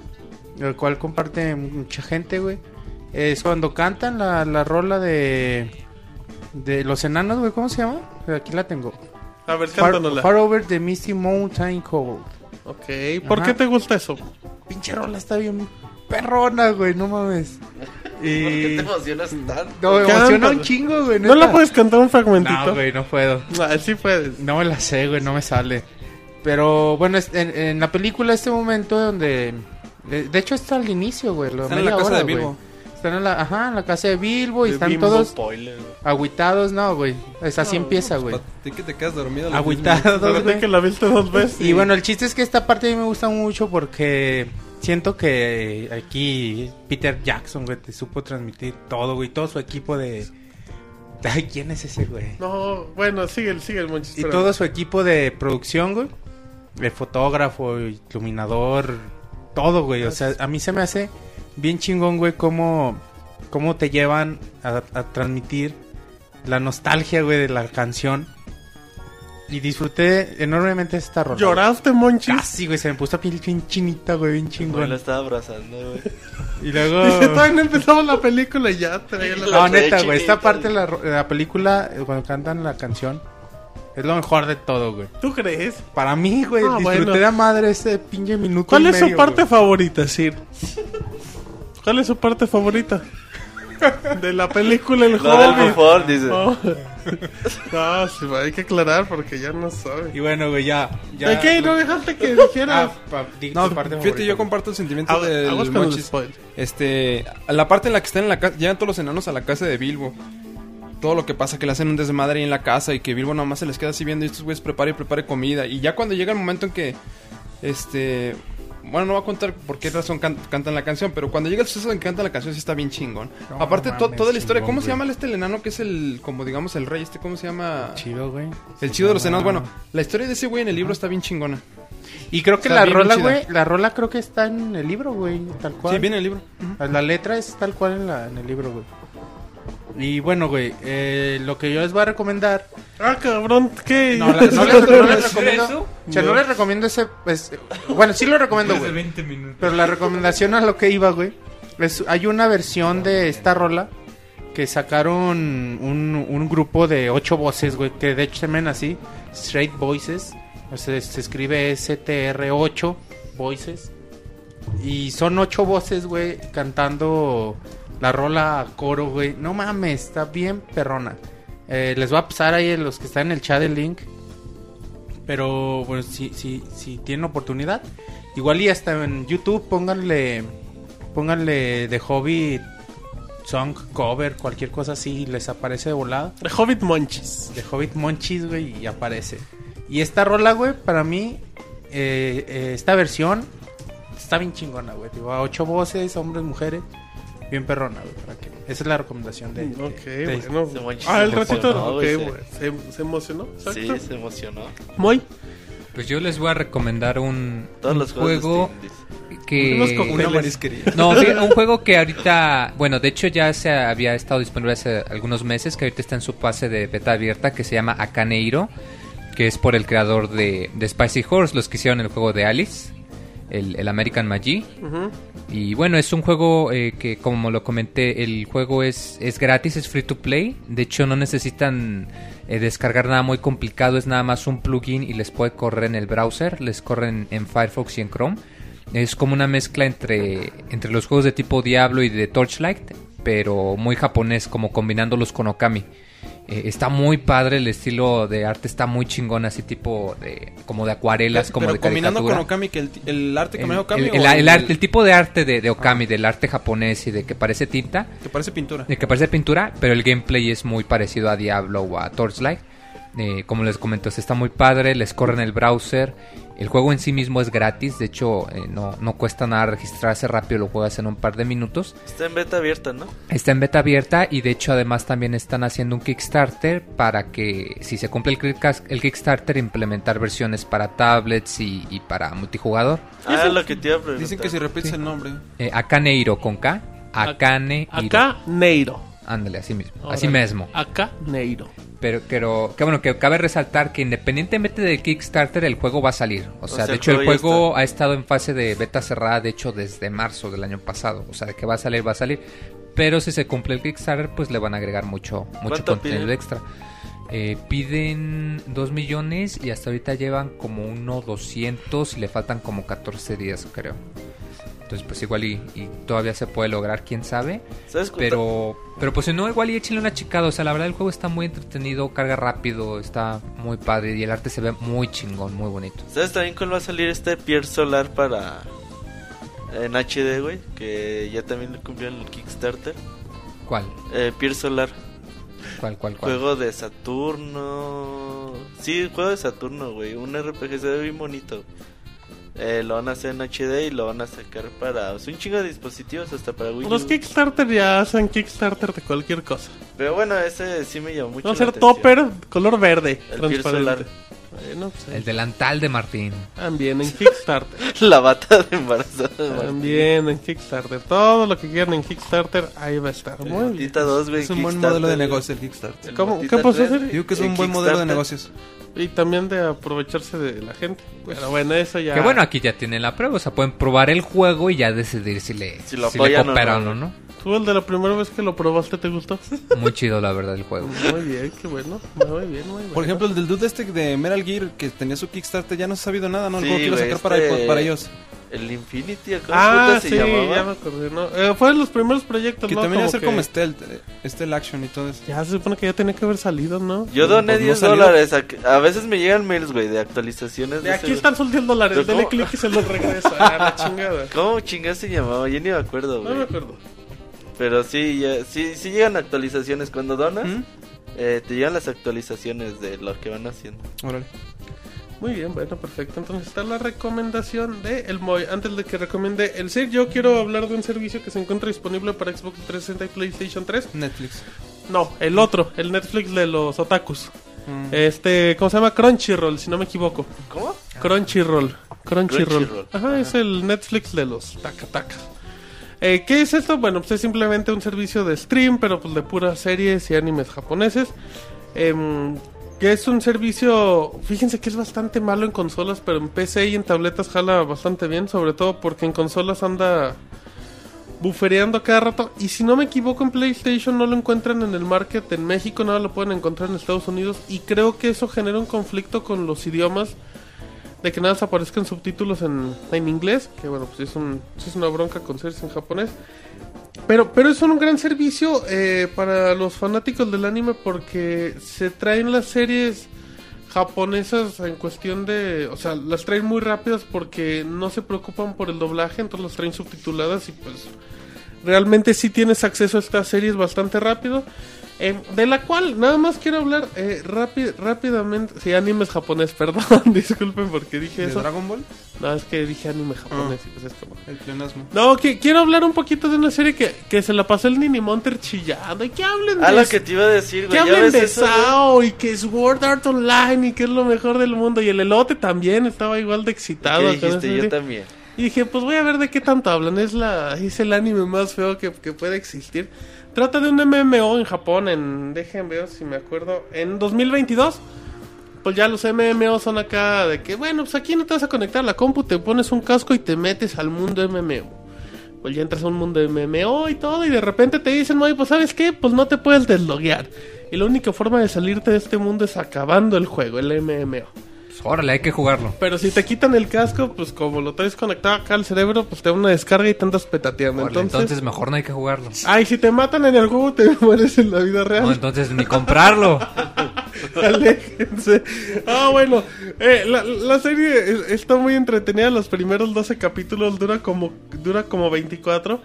el cual comparte mucha gente, güey, es cuando cantan la, la rola de. de los enanos, güey. ¿Cómo se llama? Aquí la tengo. A ver, Far. Far Over the Misty Mountain Cold. Ok, ¿por Ajá. qué te gusta eso? Pinche rola está bien perrona, güey. No mames. ¿Por qué te emocionas tanto? No, me emociona un chingo, güey. ¿No la puedes cantar un fragmentito? No, güey, no puedo. Ah, sí puedes. No me la sé, güey, no me sale. Pero bueno, es- en, en la película este momento donde... De, de hecho está al inicio, güey. lo- Están en la casa de güey. Están en la, ajá, en la casa de Bilbo y De están Bimbo todos Spoiler, güey. agüitados, no, güey. Es así empieza, güey. Para ti que te quedas dormido. lo Agüitados, Parece güey. que la viste dos veces. Y bueno, el chiste es que esta parte a mí me gusta mucho porque siento que aquí Peter Jackson, güey, te supo transmitir todo, güey. Todo su equipo de... Ay, ¿quién es ese, güey? No, bueno, sigue, el- sigue el Monchis. Y todo su equipo de producción, güey. El fotógrafo, iluminador, todo, güey. O sea, a mí se me hace bien chingón, güey, cómo, cómo te llevan a, a transmitir la nostalgia, güey, de la canción. Y disfruté enormemente esta rola. ¿Lloraste, Monchis? Casi, güey, se me puso la piel bien chinita, güey, bien chingón. lo estaba abrazando, güey. Y Dice, luego... todavía no empezamos la película y ya traía la... No, La neta, güey, esta parte de la, ro- de la película, eh, cuando cantan la canción, es lo mejor de todo, güey. ¿Tú crees? Para mí, güey, Ah, disfruté bueno. de a madre ese pinche minuto ¿Cuál y es su medio, parte güey. favorita, Sir? ¿Cuál es su parte favorita? De la película El No, del Hobbit. dice. No, no sí, hay que aclarar porque ya no sabe. Y bueno, güey, ya. ya ¿De qué? No dejaste que dijera. Ah, pa- di No, tu parte fíjate, favorita, yo comparto el sentimiento Agu- del aguas con el Monchis. spoiler. Este, a la parte en la que están en la casa, llegan todos los enanos a la casa de Bilbo. Todo lo que pasa, que le hacen un desmadre ahí en la casa y que Bilbo nada más se les queda así viendo y estos güeyes prepara y prepare comida. Y ya cuando llega el momento en que, este, bueno, no voy a contar por qué razón can- cantan la canción, pero cuando llega el suceso en que cantan la canción sí está bien chingón. No, Aparte, no to- mames, toda la historia, chingón, ¿cómo se llama el este el enano que es el, como digamos, el rey? Este, ¿cómo se llama? Chido, güey. El chido de los enanos. Bueno, la historia de ese güey en el libro está bien chingona. Y creo que Está la rola, güey, la rola creo que está en el libro, güey, tal cual. Sí, viene el libro. La letra es tal cual en, la, en el libro, güey. Y bueno, güey, eh, lo que yo les voy a recomendar. Ah, cabrón, ¿qué? No, la- no les, no les recomiendo. eso? O sea, no les recomiendo ese. pues, bueno, sí lo recomiendo, güey. 20 minutos. Pero la recomendación a lo que iba, güey. Es, hay una versión de esta rola que sacaron un, un grupo de ocho voces, güey. Que de hecho se ven así: Straight Voices. O sea, se escribe STR8 Voices. Y son ocho voces, güey, cantando la rola coro, güey. No mames, está bien perrona. Eh, les va a pasar ahí a los que están en el chat el link. Pero, bueno, si, si, si tienen oportunidad, igual y hasta en YouTube pónganle, pónganle de hobby song cover, cualquier cosa así, les aparece de volada. The Hobbit Monchis. De Hobbit Monchis, güey, y aparece. Y esta rola, güey, para mí, eh, eh, esta versión está bien chingona, güey. Digo, a ocho voces, hombres, mujeres, bien perrona, güey. para que- Esa es la recomendación de... Ok, de- bueno. Monchis Ah, el ratito. emocionó, Ok, güey, güey. Se, se emocionó. Sí, se emocionó. Muy. Pues yo les voy a recomendar un, Todos un los juego que... Unos cócteles. Una marisquería. No, un juego que ahorita, bueno, de hecho ya se había estado disponible hace algunos meses, que ahorita está en su fase de beta abierta, que se llama Akaneiro, que es por el creador de, de Spicy Horse, los que hicieron el juego de Alice, el, el American Magi. Y bueno, es un juego eh, que, como lo comenté, el juego es, es gratis, es free to play. De hecho, no necesitan eh, descargar nada muy complicado, es nada más un plugin y les puede correr en el browser, les corren en Firefox y en Chrome. Es como una mezcla entre, entre los juegos de tipo Diablo y de Torchlight, pero muy japonés, como combinándolos con Okami. Eh, está muy padre, el estilo de arte está muy chingón, así tipo de, como de acuarelas, como Pero de combinando caricatura. con Okami, que el, el arte que El, maneja Okami el- o el- el arte- el tipo de arte de, de Okami, del arte japonés y de que parece tinta, que parece pintura. de que parece pintura, pero el gameplay es muy parecido a Diablo o a Torchlight. Eh, como les comento, este está muy padre, les corre en el browser. El juego en sí mismo es gratis, de hecho eh, no, no cuesta nada registrarse rápido, lo juegas en un par de minutos. Está en beta abierta, ¿no? Está en beta abierta y de hecho además también están haciendo un Kickstarter para que si se cumple el, Kick- el Kickstarter implementar versiones para tablets y, y para multijugador. Ah, lo que te iba a preguntar. Dicen que si repites el nombre. Eh, Akaneiro con K. Akane Acá, Neiro. Ándale, así mismo. Órale. Así mismo. Acá, Neiro. Pero, pero que bueno, que cabe resaltar que independientemente del Kickstarter, el juego va a salir. O sea, sea, de hecho, el juego ha estado en fase de beta cerrada, de hecho, desde marzo del año pasado. O sea, de que va a salir, va a salir. Pero si se cumple el Kickstarter, pues le van a agregar mucho, mucho ¿Cuánto contenido piden? extra. Eh, piden 2 millones y hasta ahorita llevan como uno 200 y le faltan como 14 días, creo. Entonces, pues igual y, y todavía se puede lograr, quién sabe. ¿Sabes? Pero, pero pues si no, igual y échenle una chicada. O sea, la verdad el juego está muy entretenido, carga rápido, está muy padre y el arte se ve muy chingón, muy bonito. ¿Sabes también cuál va a salir este Pier Solar para. En HD, güey? Que ya también cumplió el Kickstarter. ¿Cuál? Eh, Pier Solar. ¿Cuál, cuál, cuál? Juego de Saturno. Sí, juego de Saturno, güey. Un RPG se ve bien bonito. Eh, lo van a hacer en HD y lo van a sacar para pues, un chingo de dispositivos, hasta para Wii Los U. Kickstarter ya hacen Kickstarter de cualquier cosa. Pero bueno, ese sí me llamó mucho la a hacer atención. topper color verde, El transparente. Solar. Bueno, pues, El delantal de Martín. También en Kickstarter. La bata de embarazada. de Martín. También en Kickstarter. Todo lo que quieran en Kickstarter, ahí va a estar. Muy bien. Tita 2, güey, Es un buen modelo de negocio el Kickstarter. El ¿Cómo? ¿Qué pasó, 3, Siri? Digo que es el un buen modelo de negocios. Y también de aprovecharse de la gente. Pero bueno, eso ya. Que bueno, aquí ya tienen la prueba. O sea, pueden probar el juego y ya decidir si le, Si lo si le o cooperan no. o no. ¿Tú el de la primera vez que lo probaste te gustó? Muy chido, la verdad, el juego. Muy bien, qué bueno. Muy bien, muy bien. Por ejemplo, el del dude este de Metal Gear que tenía su Kickstarter ya no se ha sabido nada, ¿no? El Sí, juego que iba a sacar para, este- iPod- para ellos. El Infinity, ¿cómo Ah, puta sí, se llamaba? ya me acordé, ¿no? Eh, fue de los primeros proyectos, Que ¿no? también iba a ser que- como Stealth, Stealth Action y todo eso. Ya se supone que ya tenía que haber salido, ¿no? Yo doné Pues no 10 salió. dólares. A, a veces me llegan mails, güey, de actualizaciones. De de aquí ese- están sus 10 dólares. ¿Pero Dele cómo? clic y se los regresa. A la chingada. ¿Cómo chingas se llamaba? Yo ni me acuerdo, No güey. me acuerdo. Pero sí, ya- sí, sí llegan actualizaciones. Cuando donas, ¿Mm? eh, te llegan las actualizaciones de lo que van haciendo. Órale. Muy bien, bueno, perfecto. Entonces está la recomendación de el Moy. Antes de que recomiende el SIR, yo quiero hablar de un servicio que se encuentra disponible para Xbox 360 y PlayStation 3. Netflix. No, el otro, el Netflix de los otakus. Mm. Este, ¿cómo se llama? Crunchyroll, si no me equivoco. ¿Cómo? Crunchyroll. Crunchyroll. Crunchyroll. Ajá, Ajá. es el Netflix de los takatakas. Eh, ¿Qué es esto? Bueno, pues es simplemente un servicio de stream, pero pues de puras series y animes japoneses. Em, que es un servicio, fíjense que es bastante malo en consolas, pero en PC y en tabletas jala bastante bien, sobre todo porque en consolas anda bufereando cada rato. Y si no me equivoco, en PlayStation no lo encuentran en el market en México, nada lo pueden encontrar en Estados Unidos. Y creo que eso genera un conflicto con los idiomas. De que nada más aparezcan subtítulos en, en inglés. Que bueno, pues es, es una bronca con series en japonés. Pero, pero es un gran servicio eh, para los fanáticos del anime porque se traen las series japonesas en cuestión de... O sea, las traen muy rápidas porque no se preocupan por el doblaje, entonces las traen subtituladas y pues realmente sí tienes acceso a estas series bastante rápido. Eh, de la cual nada más quiero hablar eh, rápi- rápidamente. Sí, animes japonés, perdón, disculpen porque dije ¿De eso. Dragon Ball? No, es que dije anime japonés y pues es como... El pleonasmo. No, que quiero hablar un poquito de una serie que, que se la pasó el Nini Monter chillando. Y que hablen Ah, de, lo que te iba a decir, que güey. ¿Ya hablen de eso, güey? Sao y que Sword Art Online y que es lo mejor del mundo. Y el elote también estaba igual de excitado. ¿Qué dijiste? Yo serie. también. Y dije, pues voy a ver de qué tanto hablan. Es la es el anime más feo que, que puede existir. Trata de un MMO en Japón, en dejen ver si me acuerdo, en 2022. Pues ya los MMO son acá de que, bueno, pues aquí no te vas a conectar a la compu, te pones un casco y te metes al mundo MMO. Pues ya entras a un mundo MMO y todo, y de repente te dicen, oye, pues sabes qué, pues no te puedes desloguear. Y la única forma de salirte de este mundo es acabando el juego, el MMO. Pues, órale, hay que jugarlo. Pero si te quitan el casco, pues como lo traes conectado acá al cerebro, pues te da una descarga y te andas petateando. Órale, entonces, entonces mejor no hay que jugarlo. ay, si te matan en el juego, te mueres en la vida real. No, entonces ni comprarlo. Aléjense. Ah, bueno, eh, la, la serie es- está muy entretenida. Los primeros 12 capítulos dura como, dura como 24.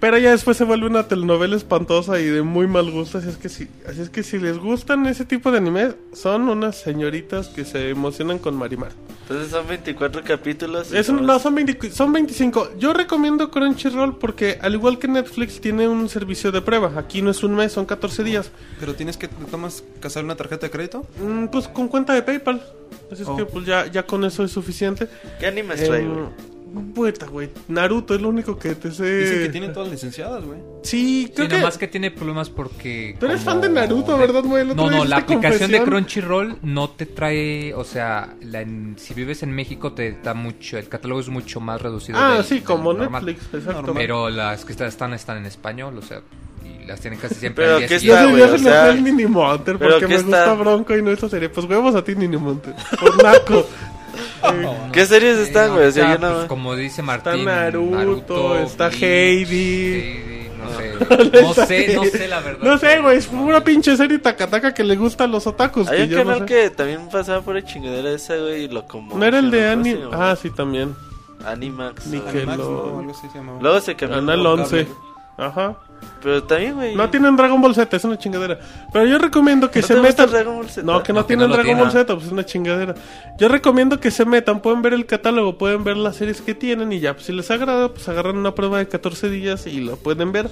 Pero ya después se vuelve una telenovela espantosa y de muy mal gusto. Así es que si, así es que si les gustan ese tipo de anime, son unas señoritas que se emocionan con Marimar. Entonces son 24 capítulos. Es nomás- no, son, 20 son 25. Yo recomiendo Crunchyroll porque, al igual que Netflix, tiene un servicio de prueba. Aquí no es un mes, son 14 días. Pero tienes que, ¿te tomas casar una tarjeta de crédito? Mm, pues con cuenta de PayPal. Así es Oh. que pues ya, ya con eso es suficiente. ¿Qué animes trae, Em, güey? Puta, güey. Naruto es lo único que te sé. Dicen que tienen todas licenciadas, güey. Sí, Sí, creo que. nomás que tiene problemas porque... Tú eres como fan de Naruto, ¿verdad, güey? No, no, la aplicación de. Crunchyroll no te trae, o sea, la en- si vives en México te da mucho, el catálogo es mucho más reducido. Ah, sí, como normal. Netflix, exacto. Pero las que están están en español, o sea, y las tienen casi siempre Pero al día ¿qué Yo está, yo o soy sea, el Mini Monter porque ¿qué me gusta está? Bronco y no esta serie. Pues huevos a ti, Mini Monter. Por naco. ¿Qué series están, güey? O sea, yo pues, no... como dice Está Martín, Naruto, está Bleach, Heidi. Heidi, no sé, no sé, no sé la verdad. No sé, güey, es una pinche serie tacataca que le gusta a los otakus. Hay que un yo no canal sé. que también pasaba por el chingadera esa, güey, y lo como... No era el de ¿cómo se Anime. llamaba? Ah, sí, también. Animax. Ni o- que Animax, lo- ¿no? Algo así se llamaba. Luego se cambió. Canal el nombre. 11. Ajá. Pero también, güey. No tienen Dragon Ball Z, es una chingadera. Pero yo recomiendo que ¿No se te gusta metan. Dragon Ball Z? No, que no, No, que tienen no Dragon Ball. Z, pues es una chingadera. Yo recomiendo que se metan, pueden ver el catálogo, pueden ver las series que tienen y ya, pues si les agrada, pues agarran una prueba de 14 días y lo pueden ver.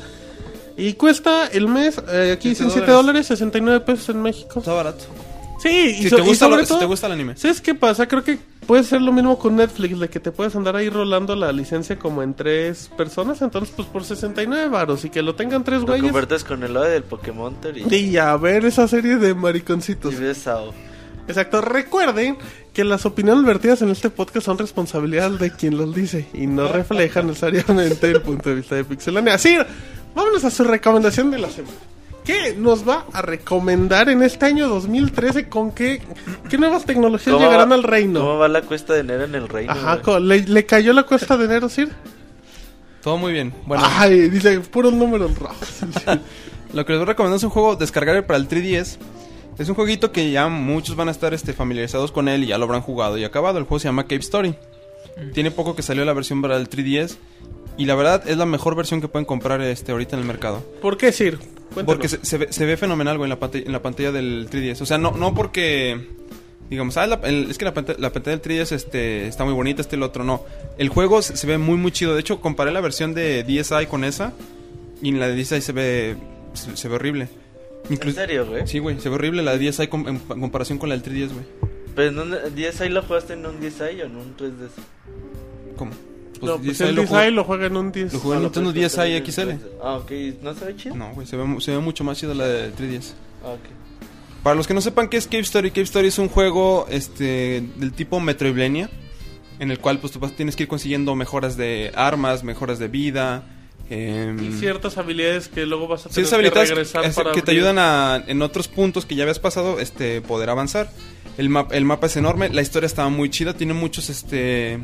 Y cuesta el mes, eh, aquí dicen 7 dólares, 69 pesos en México. Está barato. Sí, y, Si so- te y gusta, sobre lo- si todo, te gusta el anime. ¿Sabes qué pasa? Creo que puede ser lo mismo con Netflix, de que te puedes andar ahí rolando la licencia como en tres personas, entonces pues por 69 varos y que lo tengan tres Lo güeyes. conviertes con el del Pokémon y, Y a ver esa serie de mariconcitos. y ves. Exacto, recuerden que las opiniones vertidas en este podcast son responsabilidad de quien los dice y no reflejan necesariamente el punto de vista de Pixelania. Así, vámonos a su recomendación de la semana. ¿Qué nos va a recomendar en este año 2013? ¿Con qué, qué nuevas tecnologías ¿Cómo llegarán va- al reino? ¿Cómo va la cuesta de enero en el reino? Ajá, ¿le, le cayó la cuesta de enero, Sir? Todo muy bien. Bueno, Ay, dice, puros números rojos. lo que les voy a recomendar es un juego descargable para el 3DS. Es un jueguito que ya muchos van a estar este, familiarizados con él y ya lo habrán jugado y acabado. El juego se llama Cave Story. Tiene poco que salió la versión para el 3DS. Y la verdad es la mejor versión que pueden comprar este ahorita en el mercado. ¿Por qué, Sir? Cuéntanos. Porque se, se ve, se ve fenomenal, güey, en la, pantalla, en la pantalla del 3DS. O sea, no, no porque... Digamos, ah, la- el- es que la pantalla, la pantalla del 3DS este, está muy bonita, este y el otro no. El juego se, se ve muy, muy chido. De hecho, comparé la versión de DSi con esa. Y en la de DSi se ve, se, se ve horrible. ¿En Incluso- serio, güey? Sí, güey, se ve horrible la de DSi com- en pa- comparación con la del 3DS, güey. ¿Pero en un 10i lo jugaste en un 10i o en un 3DS? ¿Cómo? No, pues DSi el lo 10 jugué- lo juega en un 10. lo jugué en Nintendo pues, 10i está bien, XL. Ah, ok. ¿No se ve chido? No, güey, se ve, mu- se ve mucho más chido la de 3DS. Ah, ok. Para los que no sepan qué es Cave Story, Cave Story es un juego este del tipo Metroidvania en el cual pues tú tienes que ir consiguiendo mejoras de armas, mejoras de vida, em, Y ciertas habilidades que luego vas a tener que regresar es- para que te ayudan a en otros puntos que ya habías pasado este poder avanzar. El, map- el mapa es enorme, la historia está muy chida, tiene muchos este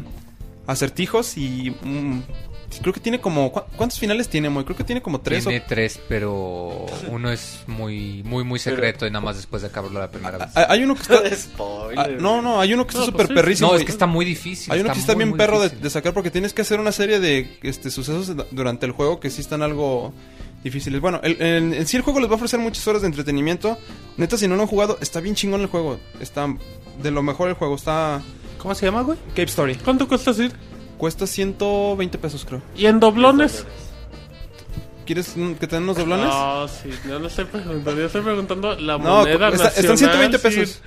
acertijos y mm, creo que tiene como ¿cu- ¿cuántos finales tiene, Moy? Creo que tiene como tres Tiene o tres, pero uno es muy, muy, muy secreto y nada más después de acabarlo la primera vez. Hay uno que está Spoiler. ah, no, no, hay uno que está No, súper pues sí. perrísimo. No, es que está muy difícil. Hay uno que está muy, bien muy perro de, sacar porque tienes que hacer una serie de este, sucesos durante el juego que sí están algo difíciles. Bueno, el- en, en sí el juego les va a ofrecer muchas horas de entretenimiento. Neta, si no lo han jugado, está bien chingón el juego. Está de lo mejor el juego. Está ¿Cómo se llama, güey? Cape Story. ¿Cuánto cuesta Sir? Cuesta 120 pesos, creo. ¿Y en doblones? ¿Quieres que te den unos doblones? No, sí, no lo estoy preguntando. Yo estoy preguntando la No, moneda está- nacional. están 120 Sir. pesos.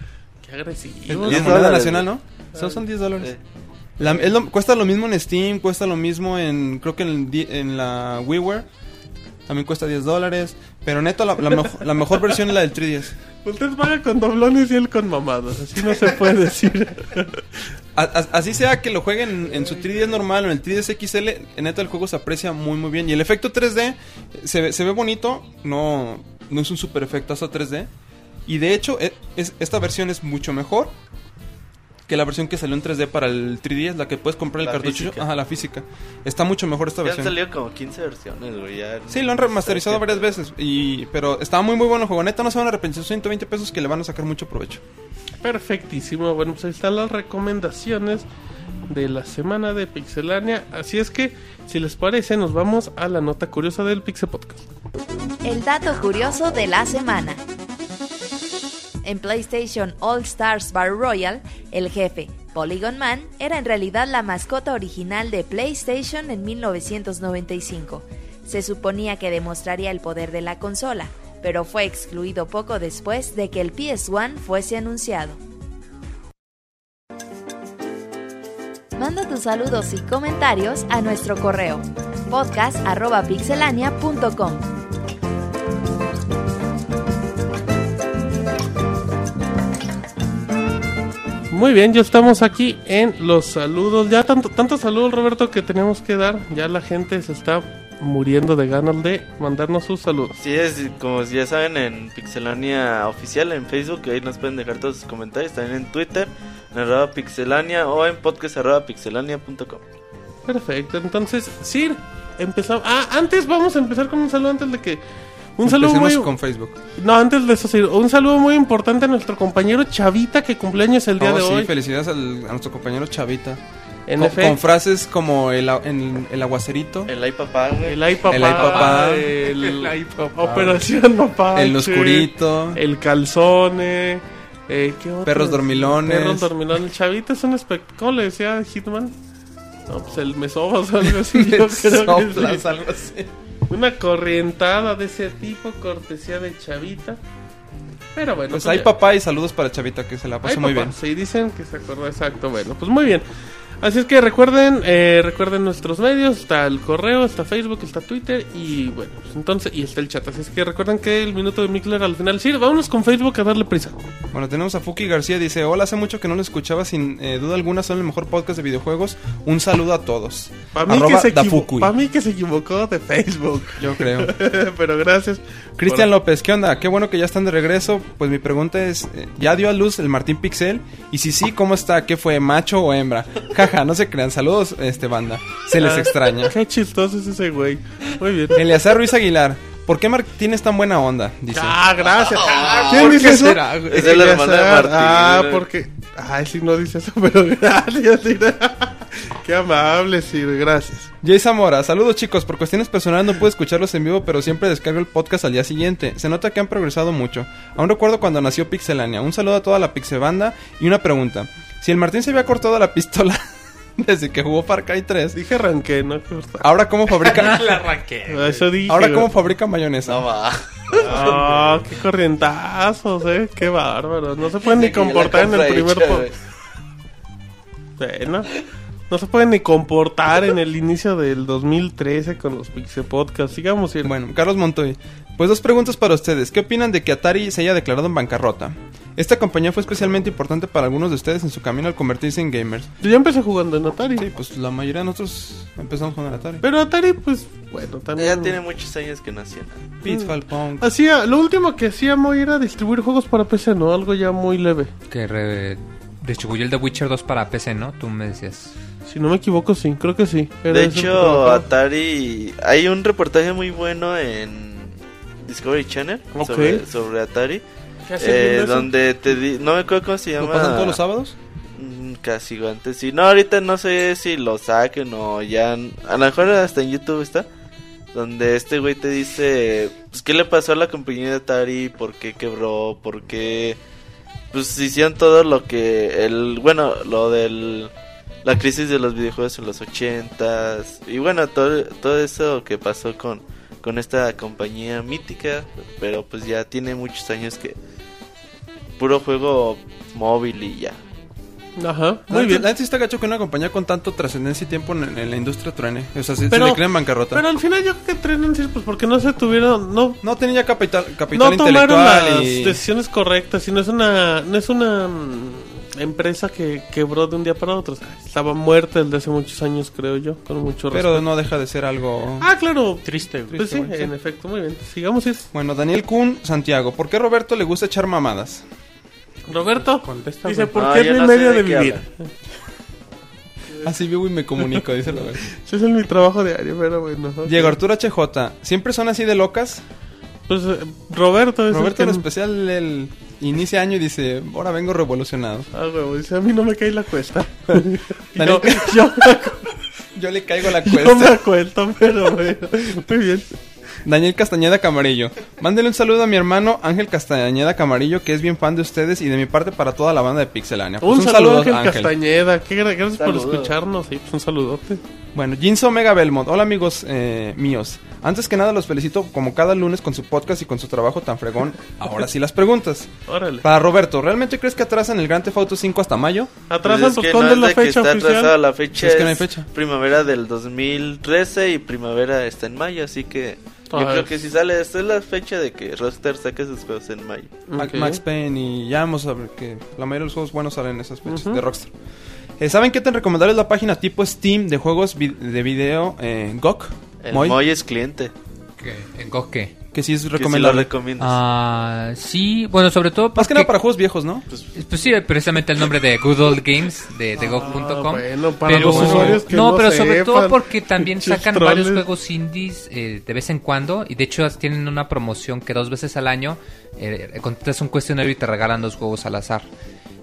Qué agresivo. La moneda dólares, nacional. ¿no? Son, son 10 dólares. Eh, La- es lo- cuesta lo mismo en Steam, cuesta lo mismo en, creo que en, en la WiiWare. También cuesta 10 dólares. Pero neta, la, la mejo- la mejor versión es la del 3DS. Usted paga con doblones y él con mamadas. Así no se puede decir. A- a- así sea que lo jueguen en, en su 3DS normal o en el 3DS XL, neta el juego se aprecia muy muy bien. Y el efecto 3D se ve, se ve bonito, no, no es un super efectazo 3D. Y de hecho, e- es- esta versión es mucho mejor que la versión que salió en 3D para el 3DS, la que puedes comprar el La cartucho. física. Ajá, la física. Está mucho mejor esta Ya han versión. salido como 15 versiones, güey. ya- Sí, lo han remasterizado varias veces. Y, pero está muy muy bueno el juego. Neta, no se van a arrepentir. Son 120 pesos que le van a sacar mucho provecho. Perfectísimo. Bueno, pues ahí están las recomendaciones de la semana de Pixelania. Así es que, si les parece, nos vamos a la nota curiosa del Pixel Podcast. El dato curioso de la semana. En PlayStation All Stars Battle Royale, el jefe, Polygon Man, era en realidad la mascota original de PlayStation en 1995. Se suponía que demostraría el poder de la consola, pero fue excluido poco después de que el PS1 fuese anunciado. Manda tus saludos y comentarios a nuestro correo podcast.pixelania.com. Muy bien, ya estamos aquí en los saludos. Ya tanto, tantos saludos, Roberto, que tenemos que dar. Ya la gente se está muriendo de ganas de mandarnos sus saludos. Sí, es como ya saben en Pixelania Oficial en Facebook, ahí nos pueden dejar todos sus comentarios, también en Twitter, en arroba pixelania o en podcast arroba pixelania.com. Perfecto, entonces, Sir, empezamos. Ah, antes vamos a empezar con un saludo antes de que. Un saludo muy. con Facebook. No, antes de eso, Sir, un saludo muy importante a nuestro compañero Chavita que cumpleaños el día Oh, de sí, hoy. felicidades al- a nuestro compañero Chavita. En Con, efecto. con frases como el, a- en- el aguacerito, El ay papá, güey. El ay papá. El ay papá. El, Operación Mapache. el oscurito. El calzone. Eh, ¿qué otro? Perros dormilones. Perros dormilones. El chavito es un espectáculo. ¿Cómo le decía Hitman? No, pues el mesobas o algo así. yo creo que sí. algo así. Una corrientada de ese tipo, cortesía de chavita. Pero bueno. Pues pues hay ya. papá y saludos para Chavita que se la pasó muy papá, bien. Sí, dicen que se acordó exacto. Bueno, pues muy bien. Así es que recuerden, eh, recuerden nuestros medios, está el correo, está Facebook, está Twitter y bueno, pues entonces, y está el chat. Así es que recuerden que el minuto de Mikler al final. Sí, vámonos con Facebook a darle prisa. Bueno, tenemos a Fuki García, dice, hola, hace mucho que no lo escuchaba, sin eh, duda alguna son el mejor podcast de videojuegos. Un saludo a todos. Para mí, Arroba que se equivo- Dafukui. pa' mí que se equivocó de Facebook. Yo creo. Pero gracias. Cristian López, ¿qué onda? Qué bueno que ya están de regreso. Pues mi pregunta es, eh, ¿ya dio a luz el Martín Pixel? Y si sí, ¿cómo está? ¿Qué fue, macho o hembra? Jaja, no se crean. Saludos, este banda. Se les Ah, extraña. Qué chistoso es ese güey. Muy bien. Eleazar Ruiz Aguilar, ¿por qué Martín es tan buena onda? Dice. Ah, gracias. ¿Quién ¿por dice eso? será, güey? Es el hermano de Eleazar. Martín, Ah, porque. Ay, sí, no dice eso, pero gracias. Qué amable, sí, gracias. Jay Zamora, saludos chicos, por cuestiones personales no pude escucharlos en vivo, pero siempre descargo el podcast al día siguiente. Se nota que han progresado mucho. Aún recuerdo cuando nació Pixelania. Un saludo a toda la Pixebanda y una pregunta. Si el Martín se había cortado la pistola desde que jugó Far Cry 3, Dije arranqué, no ahora cómo fabrica Eso dije. ahora cómo fabrica mayonesa. No va. Ah, qué corrientazos, eh. Qué bárbaro. No se pueden ni comportar en el primer. Bueno, no se pueden ni comportar en el inicio del 2013 con los Pixel Podcast. Sigamos, ir. Bueno, Carlos Montoy. Pues dos preguntas para ustedes. ¿Qué opinan de que Atari se haya declarado en bancarrota? Esta compañía fue especialmente importante para algunos de ustedes en su camino al convertirse en gamers. Yo ya empecé jugando en Atari. Sí, pues la mayoría de nosotros empezamos con Atari. Pero Atari, pues, bueno, también. Ya tiene muchos años que nació. Pitfall Punk. Hacía, lo último que hacía Moy era distribuir juegos para PC, ¿no? Algo ya muy leve. Que re- distribuyó el The Witcher 2 para PC, ¿no? Tú me decías. Si no me equivoco, sí, creo que sí. Era De hecho. Atari. Hay un reportaje muy bueno en Discovery Channel Ok. sobre, sobre Atari. ¿Qué hace eh, donde te di. No me acuerdo cómo se ¿Lo llama. pasan todos los sábados? Mm, Casi antes sí. No, ahorita no sé si lo saquen o ya. A lo mejor hasta en YouTube está. Donde este güey te dice. Pues, ¿qué le pasó a la compañía de Atari? ¿Por qué quebró? ¿Por qué.? Pues hicieron todo lo que. el Bueno, lo del. La crisis de los videojuegos en los ochentas. Y bueno, todo, todo eso que pasó con. Con esta compañía mítica. Pero pues ya tiene muchos años que. Puro juego móvil y ya. Ajá, Muy bien. La neta sí está gacho que una compañía con tanto trascendencia y tiempo en, en la industria truene. O sea, se, Pero- se le creen en bancarrota. Pero al final yo creo que trenan sí, pues porque no se tuvieron, no, no tenía capital, capital no tomaron intelectual las y... decisiones correctas, sino es una, no es una mm, empresa que quebró de un día para otro. O sea, estaba muerta desde hace muchos años, creo yo, con mucho Pero respeto. no deja de ser algo... Ah, claro. Triste. Pues sí, Triste, sí. en efecto, muy bien. Sigamos, ir. Bueno, Daniel Kuhn, Santiago. ¿Por qué Roberto le gusta echar mamadas? Roberto, Contesta, dice. ¿por Ah, qué es mi no medio de de vivir? Así vivo y me comunico, dice Roberto. Ese es mi trabajo diario, pero bueno. Diego Arturo HJ. ¿Siempre son así de locas? Pues eh, Roberto es Roberto en el que... especial el inicia año y dice, ahora vengo revolucionado. Ah, huevo, dice, a mí no me cae la cuesta. Yo, yo, le caigo la yo me cuesta. acuerdo, pero bueno, muy bien. Daniel Castañeda Camarillo. Mándele un saludo a mi hermano Ángel Castañeda Camarillo, que es bien fan de ustedes y de mi parte para toda la banda de Pixelania. Pues Un, saludo, Ángel Castañeda. Qué gra- gracias Saludo. por escucharnos. Sí, pues un saludote. Bueno, Jinso Omega Belmont. Hola amigos eh, míos. Antes que nada los felicito como cada lunes con su podcast y con su trabajo tan fregón. Ahora sí las preguntas. Órale. Para Roberto, ¿realmente crees que atrasan el Grand Theft Auto 5 hasta mayo? Atrasan, Pues pues, ¿cuándo no es la fecha está oficial? atrasada, la fecha Es es, que no hay fecha. primavera del 2013 y primavera está en mayo, así que yo creo que si sale, esta es la fecha de que Rockstar saque sus juegos en mayo. Max Payne y ya vamos a ver que la mayoría de los juegos buenos salen en esas fechas de Rockstar. Eh, ¿Saben qué tan recomendable es la página tipo Steam de juegos vi- de video eh, GOG? El Moy, Moy es cliente. ¿Qué? ¿En GOG qué? Que sí es Que si lo recomendable. recomiendas. Ah, sí, bueno, sobre todo Más que nada para juegos viejos, ¿no? Pues sí, precisamente el nombre de Good Old Games de, de GOG.com. Ah, bueno, para pero, los usuarios que no, no pero sobre todo porque también sacan varios juegos indies eh, de vez en cuando. Y de hecho tienen una promoción que dos veces al año eh, contestas un cuestionario y te regalan dos juegos al azar.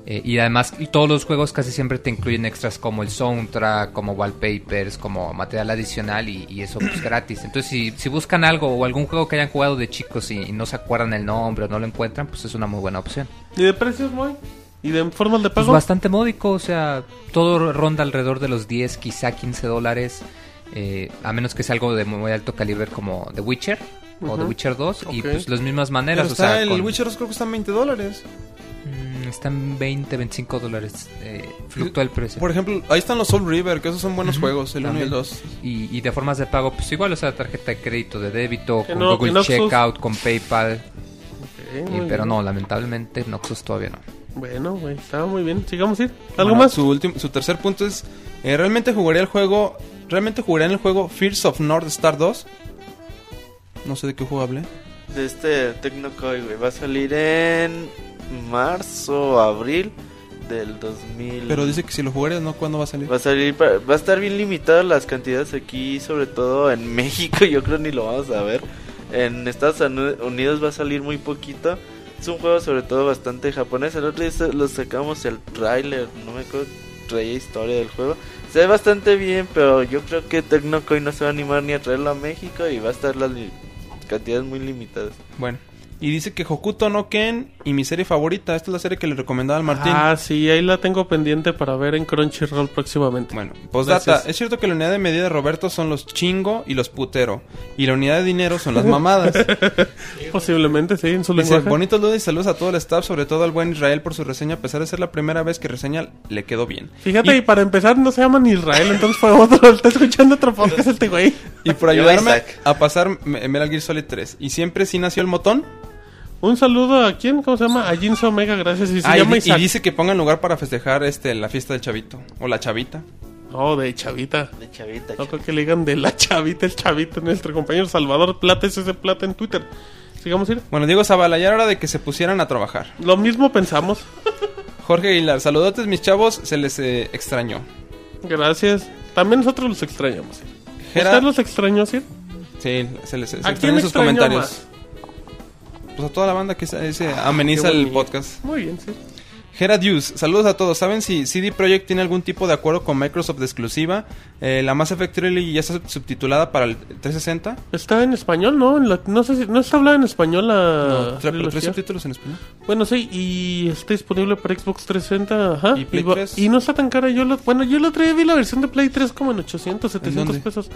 Eh, y además todos los juegos casi siempre te incluyen extras como el soundtrack, como wallpapers, como material adicional y, y eso pues gratis. Entonces si, si buscan algo o algún juego que hayan jugado de chicos y, y no se acuerdan el nombre o no lo encuentran, pues es una muy buena opción. ¿Y de precios, muy? ¿Y de formas de Pues pago? bastante módico, o sea, todo ronda alrededor de los 10, quizá 15 dólares, eh, a menos que sea algo de muy alto calibre como The Witcher o The. Witcher 2, y Ok. pues las mismas Pero maneras, o está sea, el con- Witcher 2 creo que está en 20 dólares. Mm, están 20, 25 dólares, eh, fluctúa el precio. Por ejemplo, ahí están los Soul River, que esos son buenos juegos, el 1 y el también. 2. Y, y de formas de pago, pues igual, o sea, tarjeta de crédito, de débito, Que con no- Google Noxus- Checkout, con PayPal, y- muy pero bien. no, lamentablemente Noxus todavía no. Bueno, güey, estaba muy bien. Sigamos ir. ¿Algo Bueno, más? Su, último, su tercer punto es, eh, ¿realmente jugaría el juego, realmente jugaría en el juego Fears of North Star 2? No sé de qué juego hablé. De este Tecnocoy, güey. Va a salir en marzo o abril del 2000. Pero dice que si lo jugarías, ¿no? ¿Cuándo va a salir? Va a salir, va a estar bien limitado las cantidades aquí, sobre todo en México, yo creo ni lo vamos a ver. En Estados Unidos va a salir muy poquito. Es un juego sobre todo bastante japonés. El otro día lo sacamos el tráiler, no me acuerdo, traía historia del juego. Se ve bastante bien, pero yo creo que Tecnocoin no se va a animar ni a traerlo a México y va a estar las li- cantidades muy limitadas. Bueno. Y dice que Hokuto no Ken y mi serie favorita. Esta es la serie que le recomendaba al Martín. Ah, sí, ahí la tengo pendiente para ver en Crunchyroll próximamente. Bueno, postdata. Gracias. Es cierto que la unidad de medida de Roberto son los chingo y los putero. Y la unidad de dinero son las mamadas. Posiblemente, sí, en su Dice, lenguaje. bonitos y saludos a todo el staff, sobre todo al buen Israel por su reseña. A pesar de ser la primera vez que reseña, le quedó bien. Fíjate, y, y, para empezar no se llaman Israel, entonces fue otro. Está escuchando otro podcast este güey. y por ayudarme a pasar Me- Metal Gear Solid 3. Y siempre sí nació el motón. Un saludo a quién, ¿cómo se llama? A Jinso Omega, gracias. Y se Ah, y, llama y Isaac. dice que pongan lugar para festejar este la fiesta del chavito. O la chavita. Oh, de chavita. De chavita. No creo que le digan de la chavita, el chavito, nuestro compañero Salvador Plata, es ese Plata en Twitter. Sigamos ir. Bueno, Diego Zavala, ya era hora de que se pusieran a trabajar. Lo mismo pensamos. Jorge Aguilar, saludotes mis chavos, se les eh, extrañó. Gracias. También nosotros los extrañamos. ¿Usted los extrañó, sí? Sí, se les se ¿A quién sus extrañó comentarios. más? Pues a toda la banda que se, se ameniza el podcast. Muy bien, sí. Gera Dews, saludos a todos. ¿Saben si CD Projekt tiene algún tipo de acuerdo con Microsoft de exclusiva? Eh, la Mass Effect Trilogy ya está subtitulada para el 360. Está en español, ¿no? En la- no sé si... ¿No está hablada en español la No, trilogía? tres subtítulos en español. Bueno, sí, y está disponible para Xbox 360, ajá. ¿Y Play va- 3? y no está tan cara. Yo lo, bueno, yo lo traía, vi la versión de Play 3 como en 800, 700 dónde? pesos.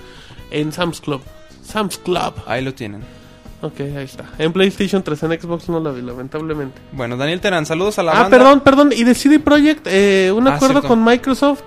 En Sam's Club. Sam's Club. Ahí lo tienen. Ok, ahí está. En PlayStation 3, en Xbox no la vi, lamentablemente. Bueno, Daniel Terán, saludos a la ah, banda. perdón, perdón. Y de CD Projekt, eh, un Ah, acuerdo cierto. con Microsoft.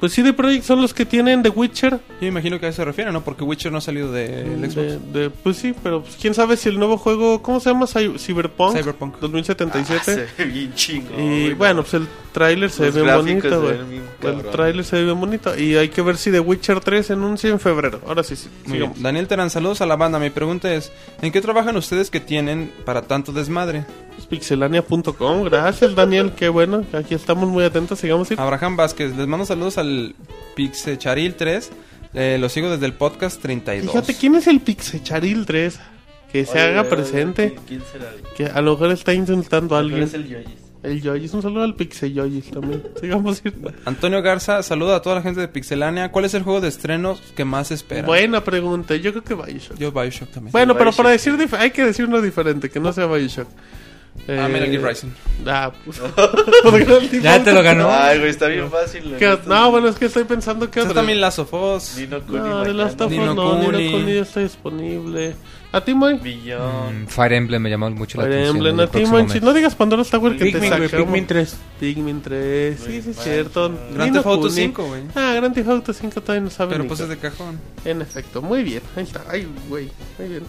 Pues CD Projekt son los que tienen The Witcher. Yo imagino que a eso se refiere, ¿no? Porque Witcher no ha salido del Xbox. De, de- pues sí, pero pues, quién sabe si el nuevo juego, ¿cómo se llama? Cy- Cyberpunk, Cyberpunk. 2077. Ah, se ve bien chingo. y bueno, pues el tráiler se Los ve bien bonito, güey. El tráiler se ve bien bonito y hay que ver si The Witcher 3 se anuncia en febrero. Ahora sí, sí. Muy bien. Daniel Terán, saludos a la banda. Mi pregunta es, ¿en qué trabajan ustedes que tienen para tanto desmadre? Pixelania.com, gracias Daniel, qué bueno. Aquí estamos muy atentos, sigamos. ir. Abraham Vázquez, les mando saludos al Pixecharil 3. Eh, lo sigo desde el podcast 32. Fíjate, ¿quién es el Pixecharil 3? Que se Oye, haga güey, presente. ¿quién- quién será? Que a lo mejor está insultando a ¿Cuál alguien. es el Yoyis? El Yoyis, un saludo al Pixel Yoyis también. Sigamos. ir. Antonio Garza, saluda a toda la gente de Pixelania. ¿Cuál es el juego de estreno que más esperan? Buena pregunta, yo creo que Bioshock. Yo Bioshock también. Bueno, pero Bioshock, para decir hay que decir uno diferente, que no sea Bioshock. Ah, Eh, Metal Gear Rising. Ah, pues. Ya te lo ganó. Ay, güey, está bien fácil. la ¿Qué-. No, bueno, es que estoy pensando que Está también Last of Us. Nino Kuni No, de Last of Us no, Kuni. Nino Kuni ya está disponible. ¿A ti, Moy? Billón. Mm, Fire Emblem me llamó mucho la Fire atención. Emblem, el a ti, Moy. Si no digas Pandora Tower que te Pikmin, güey, sacamos. Pikmin 3. Pikmin 3, sí, sí, es cierto. Grand Theft Auto Kuni. 5, güey. Ah, Grand Theft Auto 5 todavía no sabe Pero pues es de cajón. En efecto, muy bien. Ahí está. Ay, güey. Muy bien.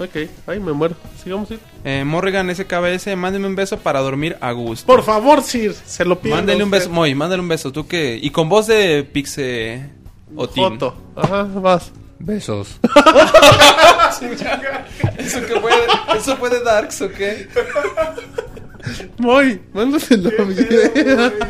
Ok, ay, me muero. Sigamos. ir. Eh, Morrigan SKBS, mándeme un beso para dormir a gusto. Por favor, Sir, se lo pido. Mándale un beso, Moy, mándale un beso. Tú que. Y con voz de Pixe. Otin. Foto. Ajá, vas. Besos. ¿Eso qué puede? ¿Eso puede Darks o qué? Muy, mándaselo.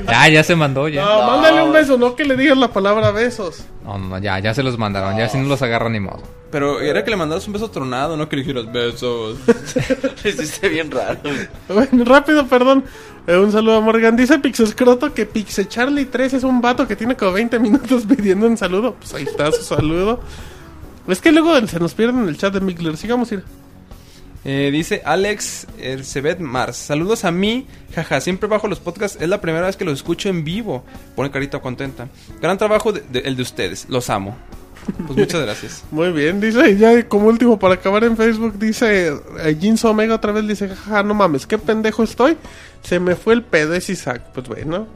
Ya, ya se mandó, ya. No, mándale un beso, no que le digas la palabra besos. No, no, ya, ya se los mandaron. Ya si no los agarran ni modo. Pero era que le mandaras un beso tronado, no que le dijeras besos. Lo hiciste bien raro. Bueno, rápido, perdón. Eh, un saludo a Morgan. Dice Pixescroto que Pixe Charlie 3 es un vato que tiene como 20 minutos pidiendo un saludo. Pues ahí está su saludo. Es que luego se nos pierde en el chat de Migler. Sigamos ir. Eh, dice Alex Ercebet Mars. Saludos a mí. Jaja, siempre bajo los podcasts. Es la primera vez que los escucho en vivo. Pone carita contenta. Gran trabajo de- de- el de ustedes. Los amo. Pues muchas gracias. Muy bien, dice, y ya como último para acabar en Facebook, dice eh, Jinso Omega otra vez, dice, jaja, no mames, qué pendejo estoy, se me fue el pedo, es Isaac. Pues bueno,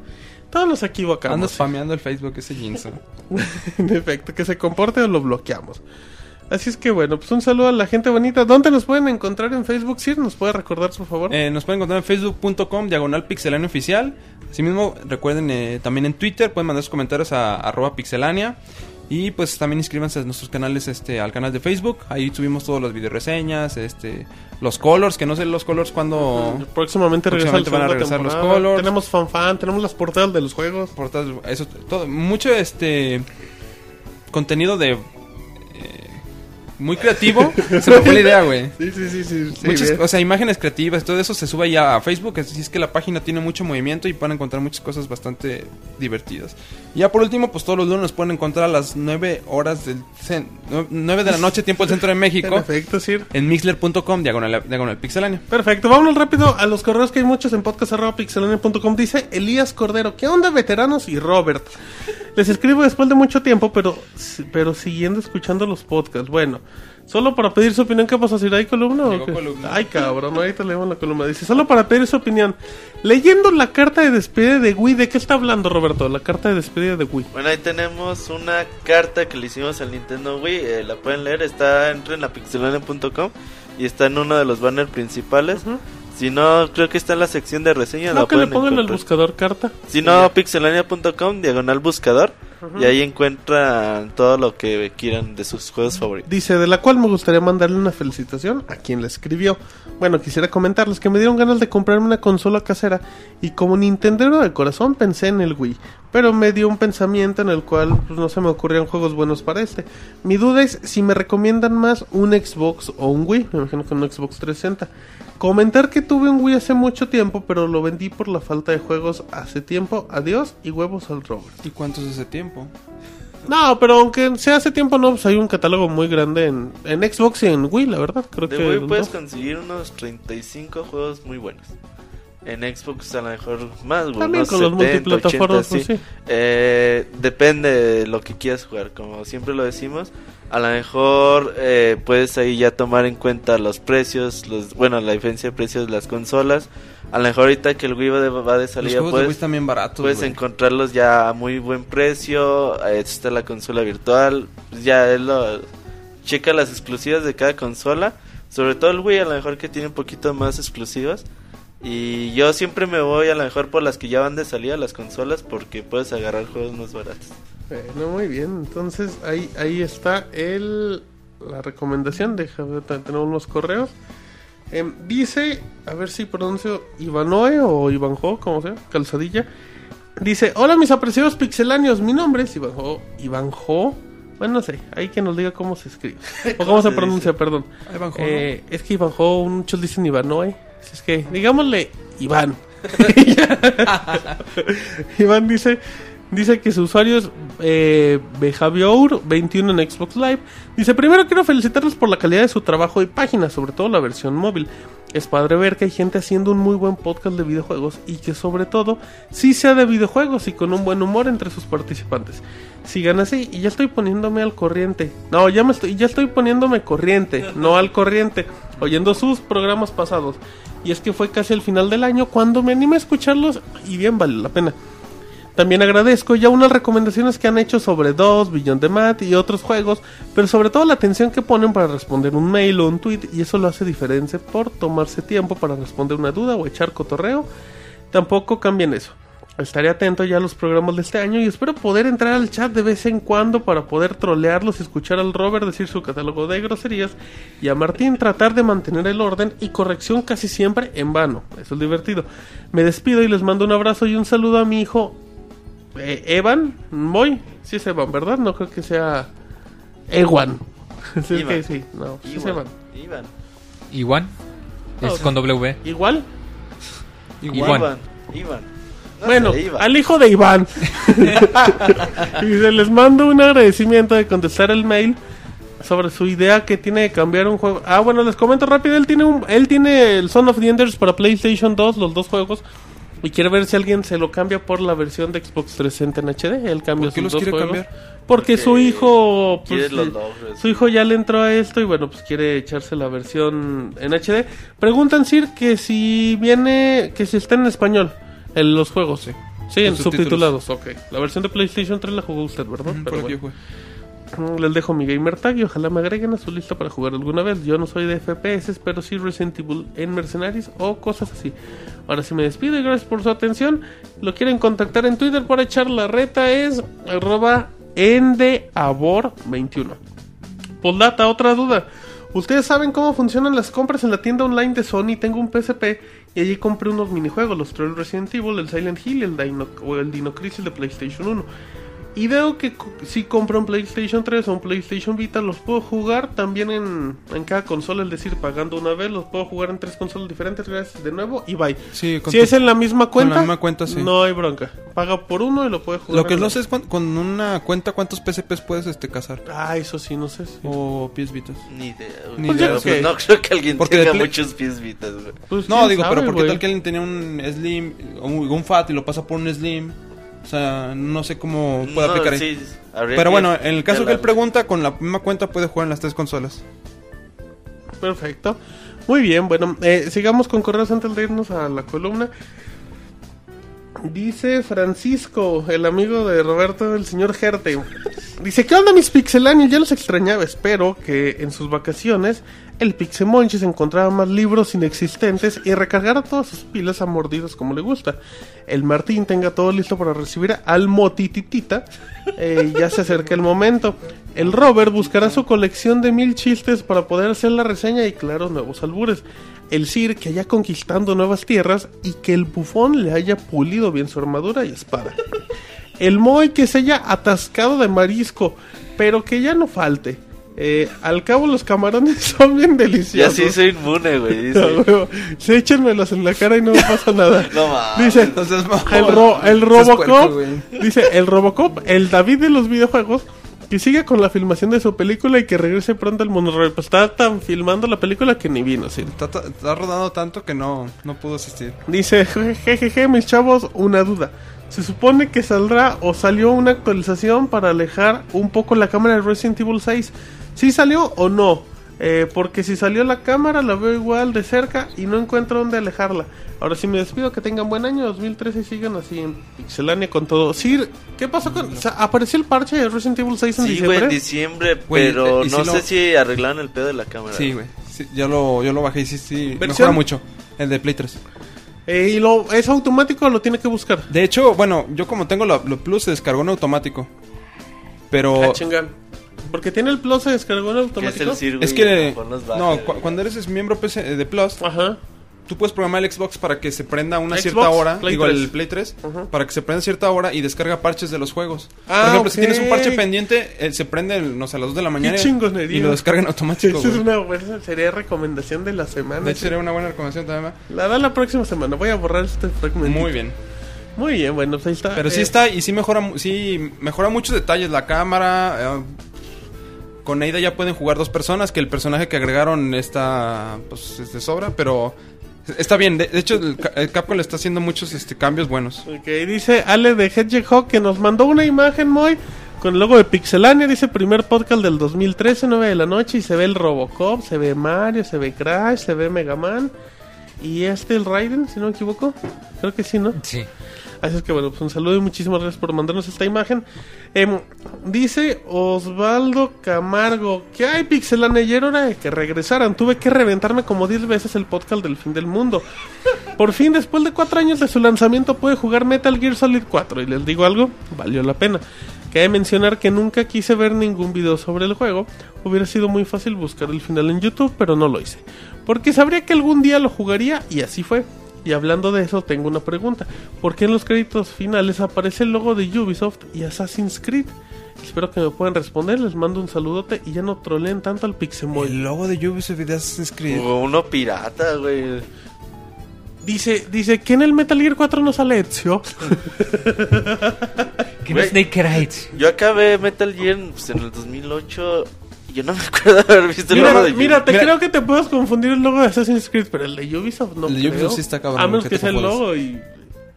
todos nos equivocamos. Ando spameando el Facebook ese Jinso. en efecto, que se comporte o lo bloqueamos. Así es que bueno, pues un saludo a la gente bonita. ¿Dónde nos pueden encontrar en Facebook? Sir, ¿nos puede recordar, por favor? Eh, nos pueden encontrar en facebook.com diagonal pixelania oficial. Asimismo, recuerden eh, también en Twitter, pueden mandar sus comentarios a arroba pixelania. Y pues también inscríbanse a nuestros canales, este, al canal de Facebook. Ahí subimos todas las videoreseñas, este, los colors, que no sé los colors cuando... Próximamente, Próximamente van a regresar los colors. Tenemos fanfan, tenemos las portadas de los juegos. portadas, eso, todo, mucho este contenido de... eh, muy creativo. Se me fue la idea, güey. Sí, sí, sí, Muchas, o sea, imágenes creativas, todo eso se sube ya a Facebook, así es que la página tiene mucho movimiento y pueden encontrar muchas cosas bastante divertidas. Y ya por último, pues todos los lunes nos pueden encontrar a las 9 horas del cen- nue- 9 de la noche, tiempo del centro de México, efecto, Sir. en mixler.com, diagonal, diagonal pixelania. Perfecto, vámonos rápido a los correos que hay muchos en podcast.pixelania.com. Dice Elías Cordero, ¿qué onda veteranos y Robert? Les escribo después de mucho tiempo, pero, pero siguiendo escuchando los podcasts. Bueno, solo para pedir su opinión, ¿qué pasa? ¿Si hay columna o Llegó qué? columna. Ay, cabrón, ahorita leemos la columna. Dice, solo para pedir su opinión. Leyendo la carta de despedida de Wii, ¿de qué está hablando Roberto? La carta de despedida de Wii. Bueno, ahí tenemos una carta que le hicimos al Nintendo Wii. eh, la pueden leer, está entren a pixelania.com y está en uno de los banners principales. Si no, creo que está en la sección de reseñas. No, la que le pongan al encontrar. buscador carta. Si no, pixelania.com, diagonal buscador. Y ahí encuentran todo lo que quieran de sus juegos favoritos. Dice, de la cual me gustaría mandarle una felicitación a quien la escribió. Bueno, quisiera comentarles que me dieron ganas de comprarme una consola casera y como Nintendero de corazón pensé en el Wii, pero me dio un pensamiento en el cual pues, no se me ocurrían juegos buenos para este. Mi duda es si me recomiendan más un Xbox o un Wii, me imagino que un Xbox 360. Comentar que tuve un Wii hace mucho tiempo, pero lo vendí por la falta de juegos hace tiempo. Adiós y huevos al Robert. ¿Y cuánto es ese tiempo? No, pero aunque sea hace tiempo, no, pues hay un catálogo muy grande en, en Xbox y en Wii, la verdad. Creo De que. Wii los puedes conseguir unos 35 juegos muy buenos. En Xbox a lo mejor más, güey, También con los 70, multiplataformas, 80, pues sí. Eh, depende de lo que quieras jugar, como siempre lo decimos. A lo mejor eh, puedes ahí ya tomar en cuenta los precios, los bueno, la diferencia de precios de las consolas. A lo mejor ahorita que el Wii va de, va de Los salida, juegos de Wii puedes, baratos, encontrarlos ya a muy buen precio. está la consola virtual. Ya es lo, checa las exclusivas de cada consola. Sobre todo el Wii, a lo mejor que tiene un poquito más exclusivas. Y yo siempre me voy a lo mejor por las que ya van de salida las consolas porque puedes agarrar juegos más baratos. Bueno, muy bien. Entonces ahí, ahí está el, la recomendación. Déjame, ver, tenemos unos correos. Em, dice, a ver si pronuncio Ivanoe o Ivanjo, como sea, calzadilla. Dice, hola mis apreciados pixeláneos, mi nombre es Ivanjo. Ivanjo. Bueno, no sé, hay que nos diga cómo se escribe. o cómo se pronuncia, perdón. Van, joder. Eh, es que Ivanjo, muchos dicen Ivanoe. Es que, digámosle Iván. Iván dice dice que su usuario es eh, Behaviour21 en Xbox Live. Dice, primero quiero felicitarlos por la calidad de su trabajo y página, sobre todo la versión móvil. Es padre ver que hay gente haciendo un muy buen podcast de videojuegos y que sobre todo sí sea de videojuegos y con un buen humor entre sus participantes. Sigan así y ya estoy poniéndome al corriente. No, ya me estoy ya estoy poniéndome corriente, no al corriente, oyendo sus programas pasados. Y es que fue casi el final del año cuando me animé a escucharlos y bien vale la pena. También agradezco ya unas recomendaciones que han hecho sobre DOS, Beyond the Mat y otros juegos, pero sobre todo la atención que ponen para responder un mail o un tweet y eso lo hace diferente por tomarse tiempo para responder una duda o echar cotorreo. Tampoco cambien eso. Estaré atento ya a los programas de este año y espero poder entrar al chat de vez en cuando para poder trolearlos y escuchar al Robert decir su catálogo de groserías y a Martín tratar de mantener el orden y corrección casi siempre en vano. Eso es divertido. Me despido y les mando un abrazo y un saludo a mi hijo eh, Evan. ¿Voy? Sí es Evan, ¿verdad? No creo que sea Ewan. Sí, es Ivan. que sí, no, sí es Evan. Iván. Iguan. Es con W. ¿Igual? Iván. No Bueno, sé, al hijo de Iván. y se les mando un agradecimiento de contestar el mail sobre su idea que tiene de cambiar un juego. Ah, bueno, les comento rápido, él tiene un él tiene el Son of the Enders para PlayStation 2, los dos juegos. Y quiere ver si alguien se lo cambia por la versión de Xbox 360 en HD. Él cambia ¿Por qué sus los dos quiere juegos. cambiar? Porque, su hijo pues, los su hijo ya le entró a esto y bueno, pues quiere echarse la versión en HD. Preguntan Sir que si viene que si está en español en los juegos. Sí, sí en subtitulados, ok. La versión de PlayStation 3 la jugó usted, ¿verdad? Ujú, Pero por aquí bueno. Les dejo mi gamer tag y ojalá me agreguen a su lista para jugar alguna vez. Yo no soy de FPS, pero sí Resident Evil en Mercenaries o cosas así. Ahora sí me despido y gracias por su atención. Lo quieren contactar en Twitter para echar la reta es arroba endeavor21. Postdata, otra duda. Ustedes saben cómo funcionan las compras en la tienda online de Sony. Tengo un PSP y allí compré unos minijuegos, los Troll Resident Evil, el Silent Hill el o el Dino Crisis de PlayStation 1. Y veo que co- si compro un PlayStation 3 o un PlayStation Vita, los puedo jugar también en, en cada consola, es decir, pagando una vez, los puedo jugar en tres consolas diferentes, gracias de nuevo y bye. Sí, con si tu- es en la misma con la cuenta, misma cuenta, sí. no hay bronca. Paga por uno y lo puede jugar. Lo que no sé es cuán- con una cuenta cuántos PSPs puedes este cazar. Ah, eso sí, no sé. si- O pies Vitas. Ni idea. Ni Pues idea, yo Pero, creo que- no creo que alguien Porque tenga Play- muchos pies vitas. Pues, No, digo, sabe, pero ¿por qué güey? tal que alguien tenía un Slim, un, un Fat y lo pasa por un Slim? O sea, no sé cómo puede No, aplicar sí, Pero bueno, en el caso que él pregunta, con la misma cuenta puede jugar en las tres consolas. Perfecto. Muy bien, bueno, eh, sigamos con correos antes de irnos a la columna. Dice Francisco, el amigo de Roberto, el señor Gerte. Dice, ¿qué onda mis pixelanios? Ya los extrañaba, espero que en sus vacaciones el Pixemonchis encontrara más libros inexistentes y recargara todas sus pilas a mordidos como le gusta. El Martín tenga todo listo para recibir al Motititita. Eh, ya se acerca el momento. El Robert buscará su colección de mil chistes para poder hacer la reseña y claro, nuevos albures. El Sir que haya conquistando nuevas tierras y que el bufón le haya pulido bien su armadura y espada. El Moy que se haya atascado de marisco, pero que ya no falte. Eh, al cabo los camarones son bien Ya deliciosos. sí soy inmune, güey. Huevo. Sí, échenmelos en la cara y no me pasa nada. No mames. Dice, Entonces, el, ro- el puerco, Robocop, dice, el Robocop, el David de los videojuegos, que siga con la filmación de su película y que regrese pronto al monorail. Pues está tan filmando la película que ni vino, sí. Está rodando tanto que no, no pudo asistir. Dice, jejeje, mis chavos, una duda. Se supone que saldrá o salió una actualización para alejar un poco la cámara de Resident Evil 6. ¿Sí salió o no? Eh, porque si salió la cámara la veo igual de cerca y no encuentro dónde alejarla. Ahora sí me despido, que tengan buen año 2013 y sigan así en Pixelania con todo. Sir, ¿qué pasó con...? o sea, ¿Apareció el parche de Resident Evil 6 en Sí, güey, diciembre? en diciembre, pero eh, no si sé lo- si arreglaron el pedo de la cámara. Sí, güey. Sí, yo, lo, yo lo bajé y sí, sí. ¿Versión? Mejora mucho. El de Play 3. Eh, ¿Y lo, es automático o lo tiene que buscar? De hecho, bueno, yo como tengo lo, lo Plus, se descargó en automático. Pero. Ah, chinga. Porque tiene el plus, se descargó en Que es automático. el Es que. No, cu- cuando eres miembro PC de Plus, Ajá. tú puedes programar el Xbox para que se prenda a una Xbox, cierta hora. Play digo, 3. el Play 3. Ajá. Para que se prenda a cierta hora y descarga parches de los juegos. Ah, Por ejemplo, si ok. tienes un parche pendiente, él se prende, el- no sé, a las 2 de la mañana. chingonería. Y lo descarga en automático. Esa es una buena, sería recomendación de la semana. De hecho, sería una buena recomendación también. La da la próxima semana. Voy a borrar este fragmento. Muy bien. Muy bien, bueno, pues ahí está. Pero sí Eh, está y sí mejora, sí mejora muchos detalles. La cámara. eh, con Ada ya pueden jugar dos personas. Que el personaje que agregaron está. Pues es de sobra. Pero está bien. De, de hecho, el, el Capcom le está haciendo muchos este, cambios buenos. Ok, dice Ale de Hedgehog que nos mandó una imagen muy con el logo de Pixelania. Dice primer podcast del 2013, 9 de la noche. Y se ve el Robocop, se ve Mario, se ve Crash, se ve Mega Man. Y este el Raiden, si no me equivoco. Creo que sí, ¿no? Sí. Así es que bueno, pues un saludo y muchísimas gracias por mandarnos esta imagen. Em, dice Osvaldo Camargo, que hay Pixelania? Ayer hora de que regresaran. Tuve que reventarme como 10 veces el podcast del fin del mundo. Por fin, después de cuatro años de su lanzamiento, pude jugar Metal Gear Solid 4. Y les digo algo, valió la pena. Cabe mencionar que nunca quise ver ningún video sobre el juego. Hubiera sido muy fácil buscar el final en YouTube, pero no lo hice. Porque sabría que algún día lo jugaría y así fue. Y hablando de eso, tengo una pregunta. ¿Por qué en los créditos finales aparece el logo de Ubisoft y Assassin's Creed? Espero que me puedan responder. Les mando un saludote y ya no troleen tanto al Pixemoy. El logo de Ubisoft y de Assassin's Creed. Uno pirata, güey. Dice, dice que en el Metal Gear 4 no sale Ezio. Que no Ezio. Yo acabé Metal Gear pues, en el 2008 y yo no me acuerdo de haber visto el Mira, logo de mira, te Mira. creo que te puedes confundir el logo de Assassin's Creed, pero el de Ubisoft no El de creo. Ubisoft sí está cabrón, A menos que sea el logo y...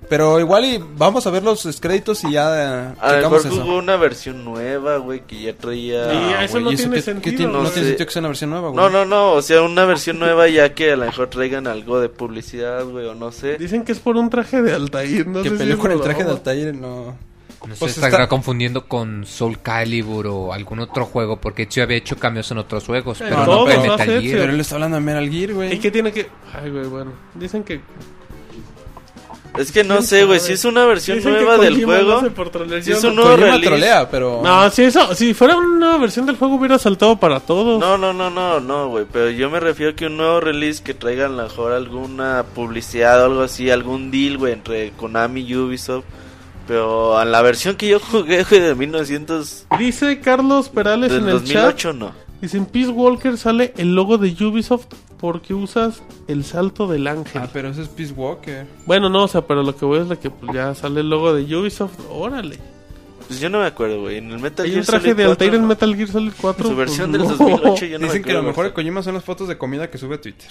Pero igual y vamos a ver los créditos y ya eh, A lo checamos mejor eso. hubo una versión nueva, güey, que ya traía... Sí, Ah, eso güey, no ¿y tiene qué- sentido. tiene- No no tiene sentido que sea una versión nueva, güey. No, no, no, o sea, una versión nueva ya que a lo mejor traigan algo de publicidad, güey, o no sé. Dicen que es por un traje de Altair, no que sé si peleó con el traje de Altair, no. No sé, Pues estará está- confundiendo con Soul Calibur o algún otro juego, porque Ezio había hecho cambios en otros juegos, pero no, no, en no Metal Gear. Pero él está hablando de Metal Gear, ¿Y güey. qué tiene que...? Ay, güey, bueno. Dicen que... Es que no sé, güey, si es una versión Dicen nueva del juego... trolear. si Yo es no- un nuevo trolea, pero... No, si eso... Si fuera una nueva versión del juego hubiera saltado para todos. No, no, no, no, no, güey, pero yo me refiero que un nuevo release que traiga a lo mejor alguna publicidad o algo así, algún deal, güey, entre Konami y Ubisoft. Pero a la versión que yo jugué, güey, de 1900... Dice Carlos Perales en el chat... 2008 no. Dice, en Peace Walker sale el logo de Ubisoft porque usas el salto del ángel. Ah, pero ese es Peace Walker. Bueno, no, o sea, pero lo que voy es de que pues, ya sale el logo de Ubisoft. Órale. Pues yo no me acuerdo, güey, en el Metal Hay Gear un traje Solid de Altair 4, en Metal Gear Solid 4. Su versión pues, del no. 2008 yo no me Dicen que lo mejor de güey. Kojima son las fotos de comida que sube a Twitter.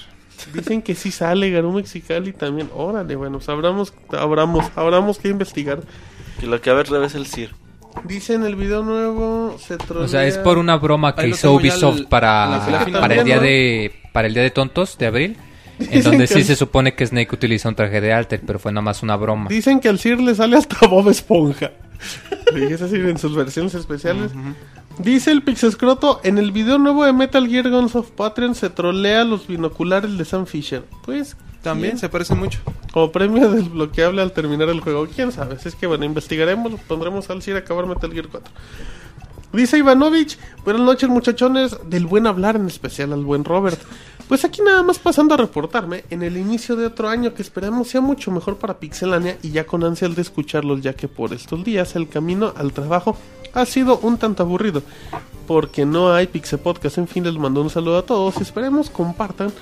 Dicen que sí sale Garú Mexicali también. Órale, bueno, sabramos, abramos, abramos que investigar. Que lo que va a ver es el CIR. Dice en el video nuevo, se trolea... O sea, es por una broma que Ahí lo hizo tengo ya Ubisoft el- para, la final. para el día ¿no? de para el día de tontos de abril, en Dicen donde que sí el- se supone que Snake utiliza un traje de alter, pero fue nada más una broma. Dicen que al Sir le sale hasta Bob Esponja. Dije así en sus versiones especiales. Dice el Pixescroto, en el video nuevo de Metal Gear Guns of Patreon se trolea los binoculares de Sam Fisher. Pues, También ¿quién? se parecen mucho. como premio desbloqueable al terminar el juego. ¿Quién sabe? Es que bueno, investigaremos, pondremos al Sir a acabar Metal Gear 4. Dice Ivanovich, buenas noches muchachones, del buen hablar en especial al buen Robert. Pues aquí nada más pasando a reportarme en el inicio de otro año que esperamos sea mucho mejor para Pixelania y ya con ansias de escucharlos ya que por estos días el camino al trabajo ha sido un tanto aburrido porque no hay Pixel Podcast. En fin, les mando un saludo a todos y esperemos compartan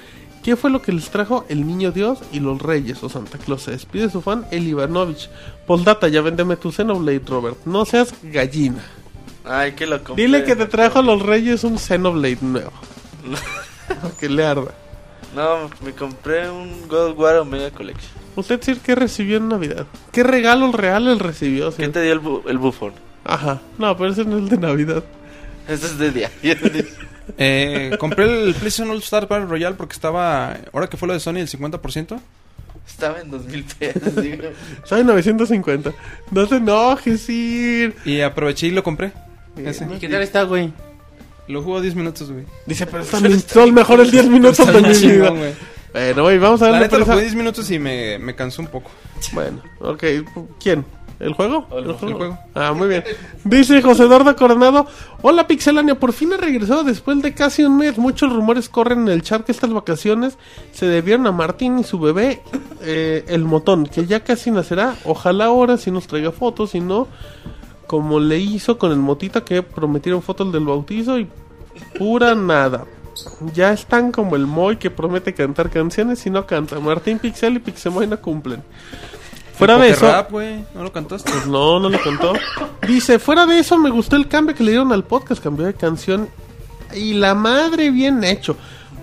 qué fue lo que les trajo el Niño Dios y los Reyes o Santa Claus. Se despide su fan El Ivanovich. Postdata, ya véndeme tu Xenoblade, Robert. No seas gallina. Ay, que lo compré. Dile que te trajo a los Reyes un Xenoblade nuevo. Que le arda. No, me compré un God of War Omega Collection. Usted decir qué recibió en Navidad. ¿Qué regalos reales recibió? ¿Qué señor? te dio el, bu- el bufón? Ajá. No, pero ese no es el de Navidad. Ese es de día. Eh, compré el PlayStation All Star Battle Royale porque estaba, ahora que fue lo de Sony, el 50%. Estaba en 2000 pesos. digo. Sabe 950. No te enojes, Sir. Y aproveché y lo compré. Ese. ¿Qué tal está, güey? Lo jugó 10 minutos, güey. Dice, pero están son mejores 10 minutos Está de mi vida. güey. Bueno, güey, vamos a La darle neta lo jugué 10 minutos y me, me cansó un poco. Bueno, ok. ¿Quién? ¿El juego? El juego. Ah, muy bien. Dice José Eduardo Coronado. Hola Pixelania, por fin ha regresado después de casi un mes. Muchos rumores corren en el chat que estas vacaciones se debieron a Martín y su bebé, eh, el motón, que ya casi nacerá. Ojalá ahora sí nos traiga fotos, si no, como le hizo con el motita que prometieron fotos del bautizo y pura nada. Ya están como el Moy que promete cantar canciones y no canta. Martín Pixel y Pixemoy no cumplen. Fuera de eso. Rap. ¿No lo cantaste? Pues no, no lo contó. Dice, fuera de eso me gustó el cambio que le dieron al podcast, cambió de canción y la madre bien hecho.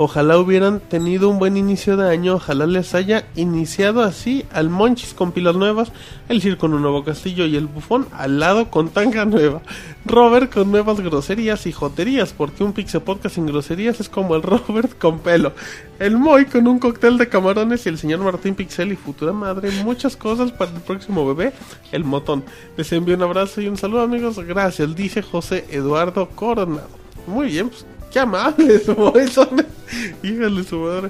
Ojalá hubieran tenido un buen inicio de año, ojalá les haya iniciado así al Monchis con pilas nuevas, el Cir con un nuevo castillo y el bufón al lado con tanga nueva. Robert con nuevas groserías y joterías, porque un Pixel Podcast sin groserías es como el Robert con pelo. El Moy con un cóctel de camarones y el señor Martín Pixel y futura madre. Muchas cosas para el próximo bebé, el motón. Les envío un abrazo y un saludo amigos. Gracias, dice José Eduardo Coronado. Muy bien, pues qué amables, Moy. Son... Híjole su madre.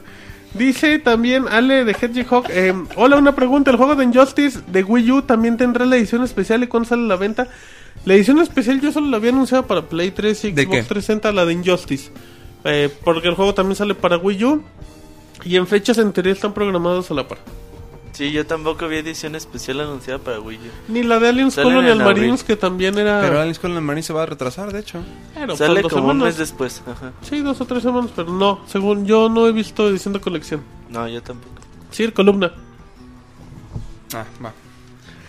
Dice también Ale de Hedgehog. eh, hola, una pregunta. ¿El juego de Injustice de Wii U también tendrá la edición especial y cuándo sale a la venta? La edición especial yo solo la había anunciado para Play 3 y ¿De Xbox qué? 360, la de Injustice. Eh, porque el juego también sale para Wii U. Y en fechas en teoría están programados a la par. Sí, yo tampoco vi edición especial anunciada para Wii U. Ni la de Aliens Salen Colonial en abril. Marines, que también era. Pero Alice Colonial Marine se va a retrasar, de hecho. Bueno, Sale como un semanas. mes después. Ajá. Sí, dos o tres semanas, pero no. Según yo, no he visto edición de colección. No, yo tampoco. Sí, el columna. Ah, va.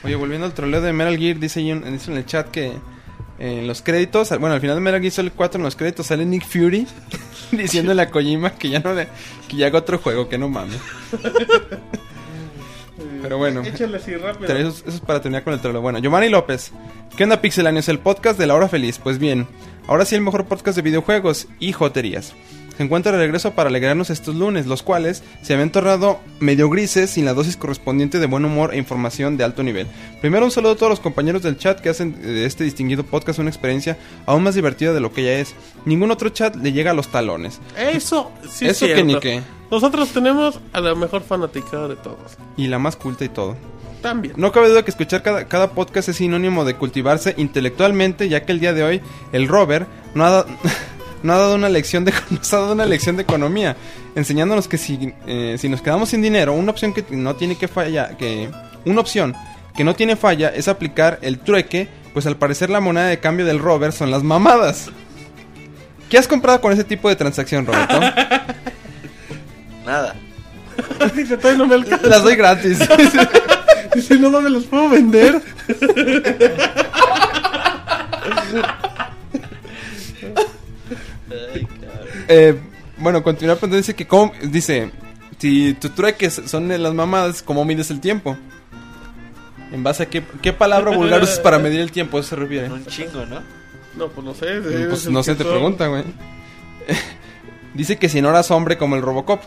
Oye, volviendo al troleo de Metal Gear, un- dice en el chat que eh, en los créditos, bueno, al final de Metal Gear Solid 4 en los créditos sale Nick Fury diciéndole a Kojima que ya no le, que ya haga otro juego, que no mames. Pero bueno, Échale así rápido. eso, es- eso es para terminar con el troleo. Bueno, Giovanni López. ¿Qué onda, Pixelanios? El podcast de la hora feliz. Pues bien, ahora sí el mejor podcast de videojuegos y joterías. Se encuentra de regreso para alegrarnos estos lunes, los cuales se habían tornado medio grises sin la dosis correspondiente de buen humor e información de alto nivel. Primero un saludo a todos los compañeros del chat que hacen de este distinguido podcast una experiencia aún más divertida de lo que ya es. Ningún otro chat le llega a los talones. Eso, sí. es Eso que ni qué. Nosotros tenemos a la mejor fanaticada de todos. Y la más culta y todo. También. No cabe duda que escuchar cada, cada podcast es sinónimo de cultivarse intelectualmente, ya que el día de hoy el Robert no ha, da- no ha dado una lección de nos ha dado una lección de economía, enseñándonos que si, eh, si nos quedamos sin dinero, una opción que no tiene que falla, que una opción que no tiene falla es aplicar el trueque, pues al parecer la moneda de cambio del Robert son las mamadas. ¿Qué has comprado con ese tipo de transacción, Roberto? Nada. Dice, todavía no me alcanza. Las doy gratis. Dice, no mames, los puedo vender. Ay. Eh, bueno, continuar pero dice que cómo, dice, si tu trueques son las mamadas, ¿cómo mides el tiempo? ¿En base a qué, qué palabra vulgar usas para medir el tiempo? ¿Eso se refiere? Un chingo, ¿no? No, pues no sé. Pues es el no sé, te pregunta, güey. Dice que si no eras hombre como el Robocop.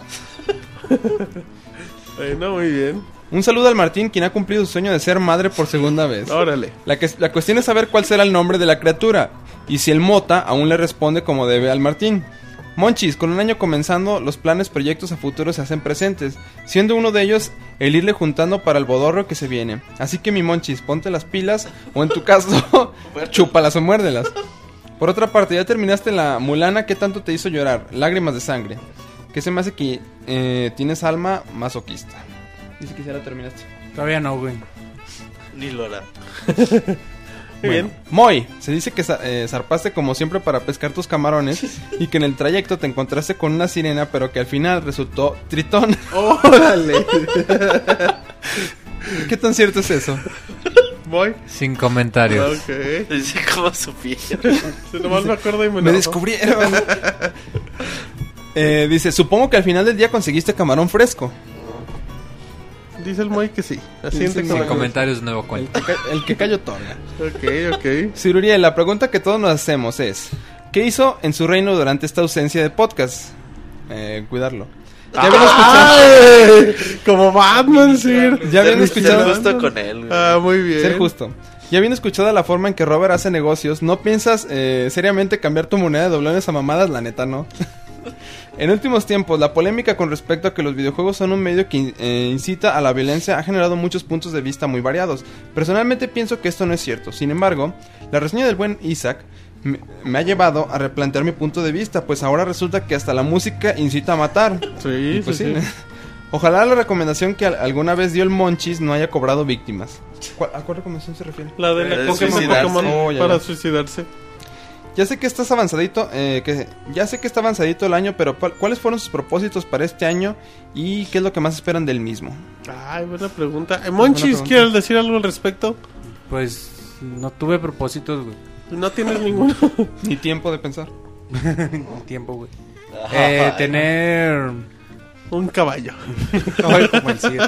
Bueno, muy bien. Un saludo al Martín, quien ha cumplido su sueño de ser madre por segunda vez. Órale. La, que, la cuestión es saber cuál será el nombre de la criatura y si el Mota aún le responde como debe al Martín. Monchis, con un año comenzando, los planes, proyectos a futuro se hacen presentes, siendo uno de ellos el irle juntando para el bodorro que se viene. Así que mi Monchis, ponte las pilas o en tu caso, chúpalas o muérdelas. Por otra parte, ya terminaste la mulana que tanto te hizo llorar, lágrimas de sangre. Que se me hace que eh, tienes alma masoquista. Dice que ya la terminaste. Todavía no, güey. Ni lo hará. Muy bien. Moy, se dice que eh, zarpaste como siempre para pescar tus camarones y que en el trayecto te encontraste con una sirena, pero que al final resultó tritón. Órale. ¿Qué tan cierto es eso? Voy. Sin comentarios. Ok. Dice cómo supieron. Si nomás me acuerdo y me, Me enojo. descubrieron. Eh, dice, supongo que al final del día conseguiste camarón fresco. Dice el Moy que sí. Asiente Sí, con Sin la comentarios, nuevo El cuento. que, ca- el que callo otorga. Ok, ok. Ciruriel, la pregunta que todos nos hacemos es, ¿qué hizo en su reino durante esta ausencia de podcast? Eh, cuidarlo. Ya habían escuchado... Como Batman, Sir. Ya habían Ser- escuchado... ser justo con él, güey. Ah, muy bien. Ser justo. Ya habiendo escuchado la forma en que Robert hace negocios, ¿no piensas eh, seriamente cambiar tu moneda de doblones a mamadas? La neta, no. en últimos tiempos, la polémica con respecto a que los videojuegos son un medio que eh, incita a la violencia ha generado muchos puntos de vista muy variados. Personalmente pienso que esto no es cierto. Sin embargo, la reseña del buen Isaac me, me ha llevado a replantear mi punto de vista, pues ahora resulta que hasta la música incita a matar. Sí, Pues sí, sí. sí. Ojalá la recomendación que al- alguna vez dio el Monchis no haya cobrado víctimas. ¿Cuál- ¿A cuál recomendación se refiere? La de Eh, la Pokémon, suicidarse. Pokémon Oh, ya, para ya. suicidarse. Ya sé que estás avanzadito, eh, que ya sé que está avanzadito el año, pero ¿cuál- ¿cuáles fueron sus propósitos para este año y qué es lo que más esperan del mismo? Ay, buena pregunta. Eh, Monchis. ¿quieres decir algo al respecto? Pues no tuve propósitos, güey. No tienes ninguno. Ni tiempo de pensar. El tiempo, güey. Eh, tener. Un caballo. Ay, como el Cid.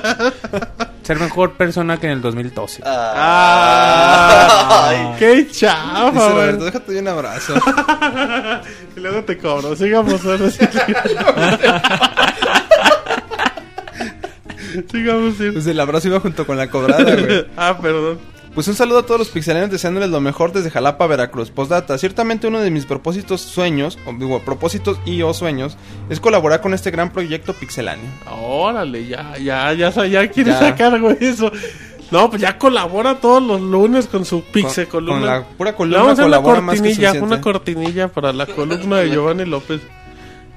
Ser mejor persona que en el 2012. ¡Ah! Ay. ¡Qué chafa, Dice! Roberto, déjate de un abrazo. Y luego te cobro. Sigamos ahora sí. Sigamos, sí. Pues el abrazo iba junto con la cobrada, güey. Ah, perdón. Pues un saludo a todos los pixelanos deseándoles lo mejor desde Jalapa, Veracruz. Postdata, ciertamente uno de mis propósitos sueños, o digo, propósitos y o sueños, es colaborar con este gran proyecto pixeláneo. Órale, ya, ya, ya, ya quiere Ya. sacar, güey, eso. No, pues ya colabora todos los lunes con su Pixe Con- columna. con la pura columna vamos a hacer una colabora más que cortinilla, una cortinilla para la columna de Giovanni López.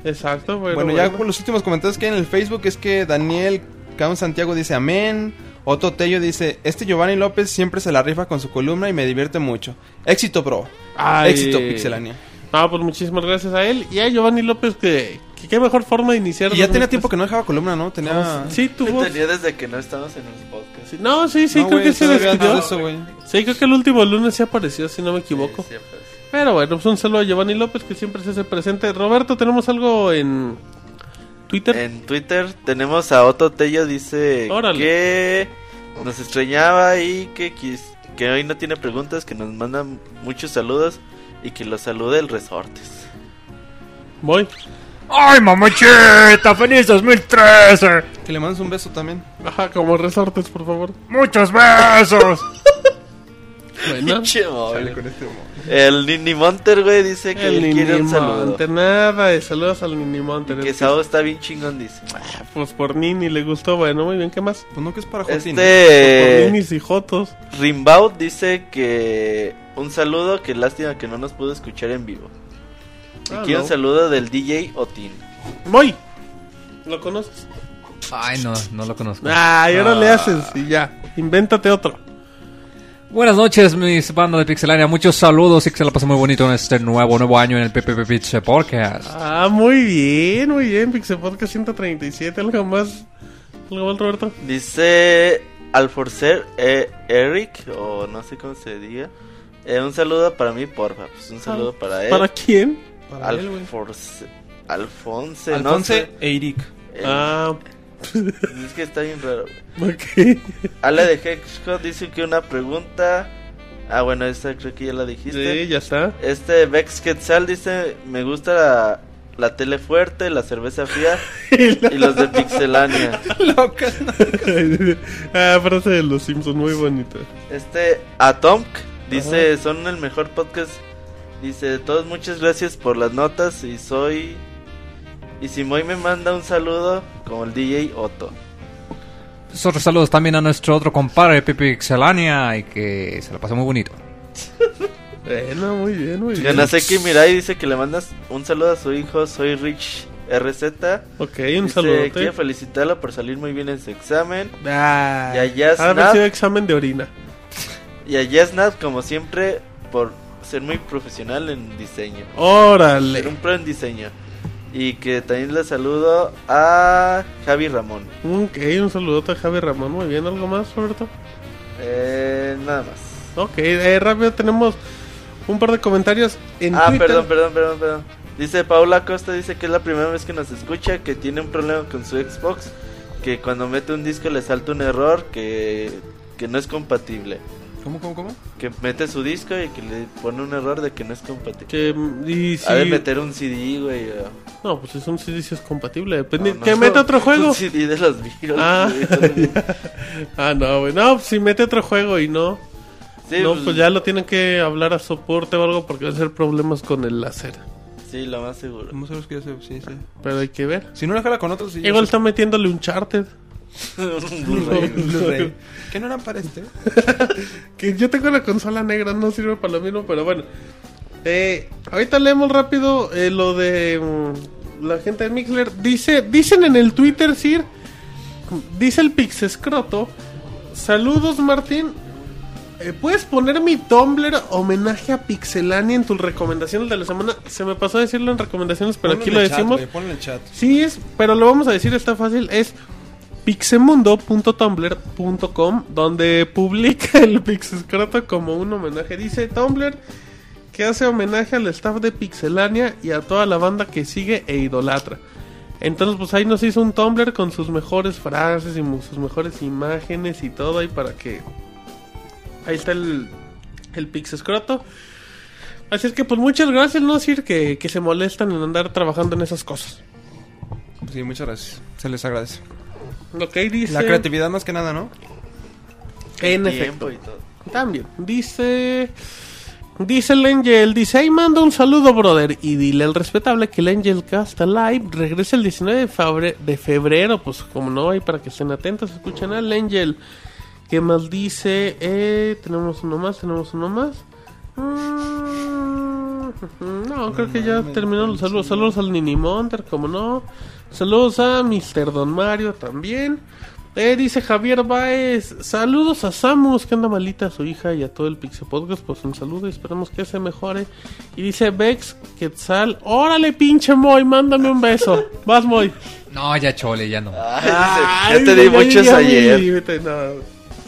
Exacto, pero Bueno, ya los últimos comentarios que hay en el Facebook es que Daniel Caun Santiago dice amén. Otto Tello dice, este Giovanni López siempre se la rifa con su columna y me divierte mucho. Éxito, bro. Ay. Éxito, Pixelania. Ah, pues muchísimas gracias a él y a Giovanni López que, que qué mejor forma de iniciar. Y ya tenía tiempo que no dejaba columna, ¿no? Tenía... Sí, tuvo. Tenía desde que no estamos en el podcast. Sí, No, sí, sí, No, creo que se despidió. de eso, güey. Sí, creo que el último lunes sí apareció, si no me equivoco. Sí. Pero bueno, pues un saludo a Giovanni López que siempre se hace presente. Roberto, ¿tenemos algo en Twitter? En Twitter tenemos a Otto Tello, dice Órale. que nos extrañaba y que, quis- que hoy no tiene preguntas, que nos manda muchos saludos y que los salude el Resortes. Voy. ¡Ay, mamachita! ¡Feliz 2013! Que le mandes un beso también. Ajá, como resortes, por favor. ¡Muchos besos! Bueno, Pinche móvil. Sale con este humor. El Nini Monter, güey, dice que el quiere un saludo. Nada de saludos al Ninimonte. Que Sao está bien chingón, dice. Pues por Nini le gustó, bueno, muy bien, ¿qué más? Pues no que es para Jotín. Por Este Ninis y Jotos. Rimbaud dice que un saludo, que lástima que no nos pudo escuchar en vivo. Y Ah, quiere no. un saludo del DJ Otin. Voy. ¿Lo conoces? Ay, no, no lo conozco. Ay, ahora le haces y ya. Invéntate otro. Buenas noches, mis bandas de Pixelania. Muchos saludos y que se la pasen muy bonito en este nuevo, nuevo año en el PPP Pitch Podcast. Ah, muy bien, muy bien. Pixel Podcast 137. ¿Algo más? ¿Algo más, Roberto? Dice Alforcer eh, Eric, o no sé cómo se diga. Eh, un saludo para mí, porfa. Pues un saludo para él. ¿Para quién? Para él, güey. Alforce, Alfonse, no Alfonse sé. e Eric. Eh, Ah, Es que está bien raro. güey. ok. Ale de Hexcode dice que una pregunta. Ah, bueno, esta creo que ya la dijiste. Sí, ya está. Este Vex Quetzal dice: Me gusta la, la tele fuerte, la cerveza fría y los de Pixelania. Loca. ah, frase de los Simpsons, muy bonita. Este Atomk dice: Son el mejor podcast. Dice: Todos muchas gracias por las notas y soy. Y Simoy me manda un saludo como el DJ Otto. Otros saludos también a nuestro otro compadre, Pipi Pixelania, y que se la pase muy bonito. Bueno, muy bien, muy bien. Yanaseki Mirai dice que le mandas un saludo a su hijo, soy Rich RZ. Ok, un Dice, saludo. Quiere felicitarlo por salir muy bien en su examen. Ah, Y a Jazz ha sido examen de orina. Y a Yesnat, como siempre, por ser muy profesional en diseño. Ser Órale. un pro en diseño. Y que también le saludo a Javi Ramón. Ok, un saludote a Javi Ramón. Muy bien, ¿algo más, Roberto? Eh, nada más. Ok, eh, rápido tenemos un par de comentarios en ah, Twitter. perdón, perdón, perdón, perdón. Dice Paula Costa, dice que es la primera vez que nos escucha, que tiene un problema con su Xbox, que cuando mete un disco le salta un error que, que no es compatible. ¿Cómo, cómo, cómo? Que mete su disco y que le pone un error de que no es compatible. Que, y si... Ha de meter un CD, güey. o- No, pues es un CD si es compatible. Depende... No, no, que mete otro juego. Un CD de los Beatles. Ah, güey. ah, no, güey. No, pues si mete otro juego y no. Sí, no, pues, pues ya lo tienen que hablar a soporte o algo porque va a ser problemas con el láser. Sí, lo más seguro. Vamos a ver que ya se... Sí, sí. Pero hay que ver. Si no la jala con otros, Igual está metiéndole un charted. Blu-ray. ¿Qué no eran para este? Que yo tengo la consola negra, no sirve para lo mismo, pero bueno. Eh, ahorita leemos rápido eh, lo de mm, la gente de Mixler. Dice, dicen en el Twitter, Sir, dice el Pixescroto. Saludos, Martín. Eh, ¿Puedes poner mi Tumblr homenaje a Pixelania en tus recomendaciones de la semana? Se me pasó a decirlo en recomendaciones, pero aquí lo chat, decimos. en chat. Sí, es, pero lo vamos a decir, está fácil. Es pixemundo.tumblr.com, donde publica el Pixescroto como un homenaje. Dice Tumblr que hace homenaje al staff de Pixelania y a toda la banda que sigue e idolatra. Entonces, pues ahí nos hizo un Tumblr con sus mejores frases y sus mejores imágenes y todo ahí para que. Ahí está el, el Pixescroto. Así es que, pues muchas gracias, no decir que, que se molestan en andar trabajando en esas cosas. Sí, muchas gracias. Se les agradece. Lo que ahí dice. La creatividad más que nada, ¿no? En efecto. y todo. También. Dice. Dice el Angel, dice, ahí manda un saludo, brother. Y dile al respetable que el Angel Cast Live regresa el 19 de, febre- de febrero. Pues como no, ahí para que estén atentos, escuchen al Angel. ¿Qué más dice? Eh, tenemos uno más, tenemos uno más. Mm, No, creo que ya terminó los saludos. Saludos al Nini Monter, como no. Saludos a Mr. Don Mario también. Eh, dice Javier Baez, saludos a Samus, que anda malita a su hija y a todo el Pixel Podcast, pues un saludo y esperamos que se mejore. Y dice Vex Quetzal, órale pinche Moy, mándame un beso. Vas Moy. No, ya chole, ya no. Ay, ya te di muchos mi ayer.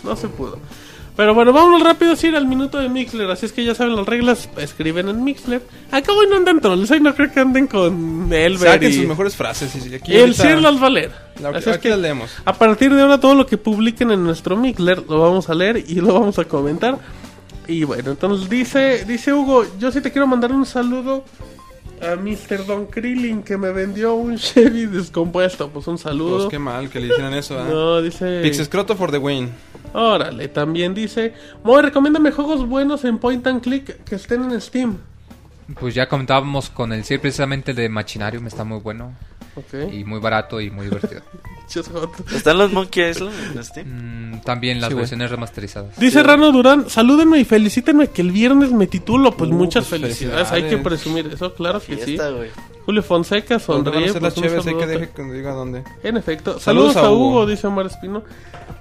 no se pudo. Pero bueno, vámonos rápido ir al minuto de Mixler. Así es que ya saben las reglas, escriben en Mixler. Acá hoy no andan trolls, hoy no creo que anden con Elber Saquen y... sus mejores frases. Y aquí el ahorita- Sir las va a leer. la- Así es que las leemos. a partir de ahora todo lo que publiquen en nuestro Mixler lo vamos a leer y lo vamos a comentar. Y bueno, entonces dice, dice Hugo, yo sí te quiero mandar un saludo a Mr. Don Krillin que me vendió un Chevy descompuesto. Pues un saludo. Pues qué mal que le hicieran eso, ¿eh? No, dice... Pixescroto for the win. Órale, también dice... Moy, recomiéndame juegos buenos en Point and Click que estén en Steam. Pues ya comentábamos con el CIR precisamente de Machinarium, está muy bueno y muy barato y muy divertido. ¿Están los Monkey Island en Steam? Mm, también las Sí, versiones remasterizadas. Dice Rano Durán, salúdenme y felicítenme que el viernes me titulo. Pues Uh, muchas pues felicidades. hay que presumir eso, claro que sí. Güey. Julio Fonseca ¿Dónde van a sonríe. las pues? Hay que saludote. deje que diga dónde. En efecto. Saludos, Saludos a a Hugo. Dice Omar Espino.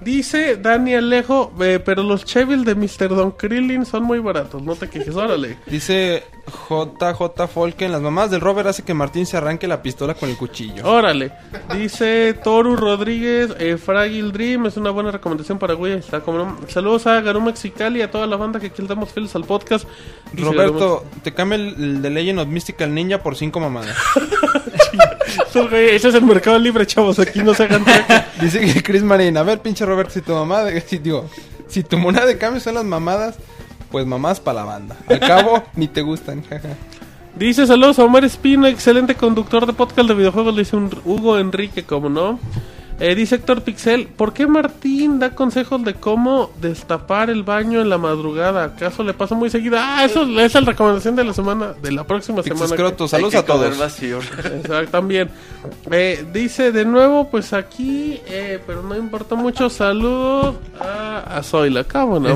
Dice Dani Alejo, eh, pero los Chevil de Mr. Don Krillin son muy baratos. No te quejes, órale. Dice JJ Folken, las mamás del Robert hace que Martín se arranque la pistola con el cuchillo. Órale. Dice Toru Rodríguez, eh, Fragile Dream es una buena recomendación para güey. Está como no. Saludos a Garuma Xicali y a toda la banda que aquí le damos fieles al podcast. Dice Roberto, te cambia el, el de Legend of Mystical Ninja por cinco mamadas. Ese es el mercado libre, chavos. Aquí no se hagan. Dice que Chris Marín, a ver, pinche Roberto, si tu mamá, de- si, digo, si tu moneda de cambio son las mamadas, pues mamás para la banda. Al cabo, ni te gustan, jaja. Dice saludos a Omar Espino, excelente conductor de podcast de videojuegos, le dice un Hugo Enrique, como no. Eh, dice Héctor Pixel, ¿por qué Martín da consejos de cómo destapar el baño en la madrugada? ¿Acaso le pasa muy seguida? Ah, eso esa es la recomendación de la semana, de la próxima semana. Pixescroto, Hay saludos que a todos. Exacto, también. Eh, dice de nuevo, pues aquí, eh, pero no importa mucho, saludos a, a Zoila,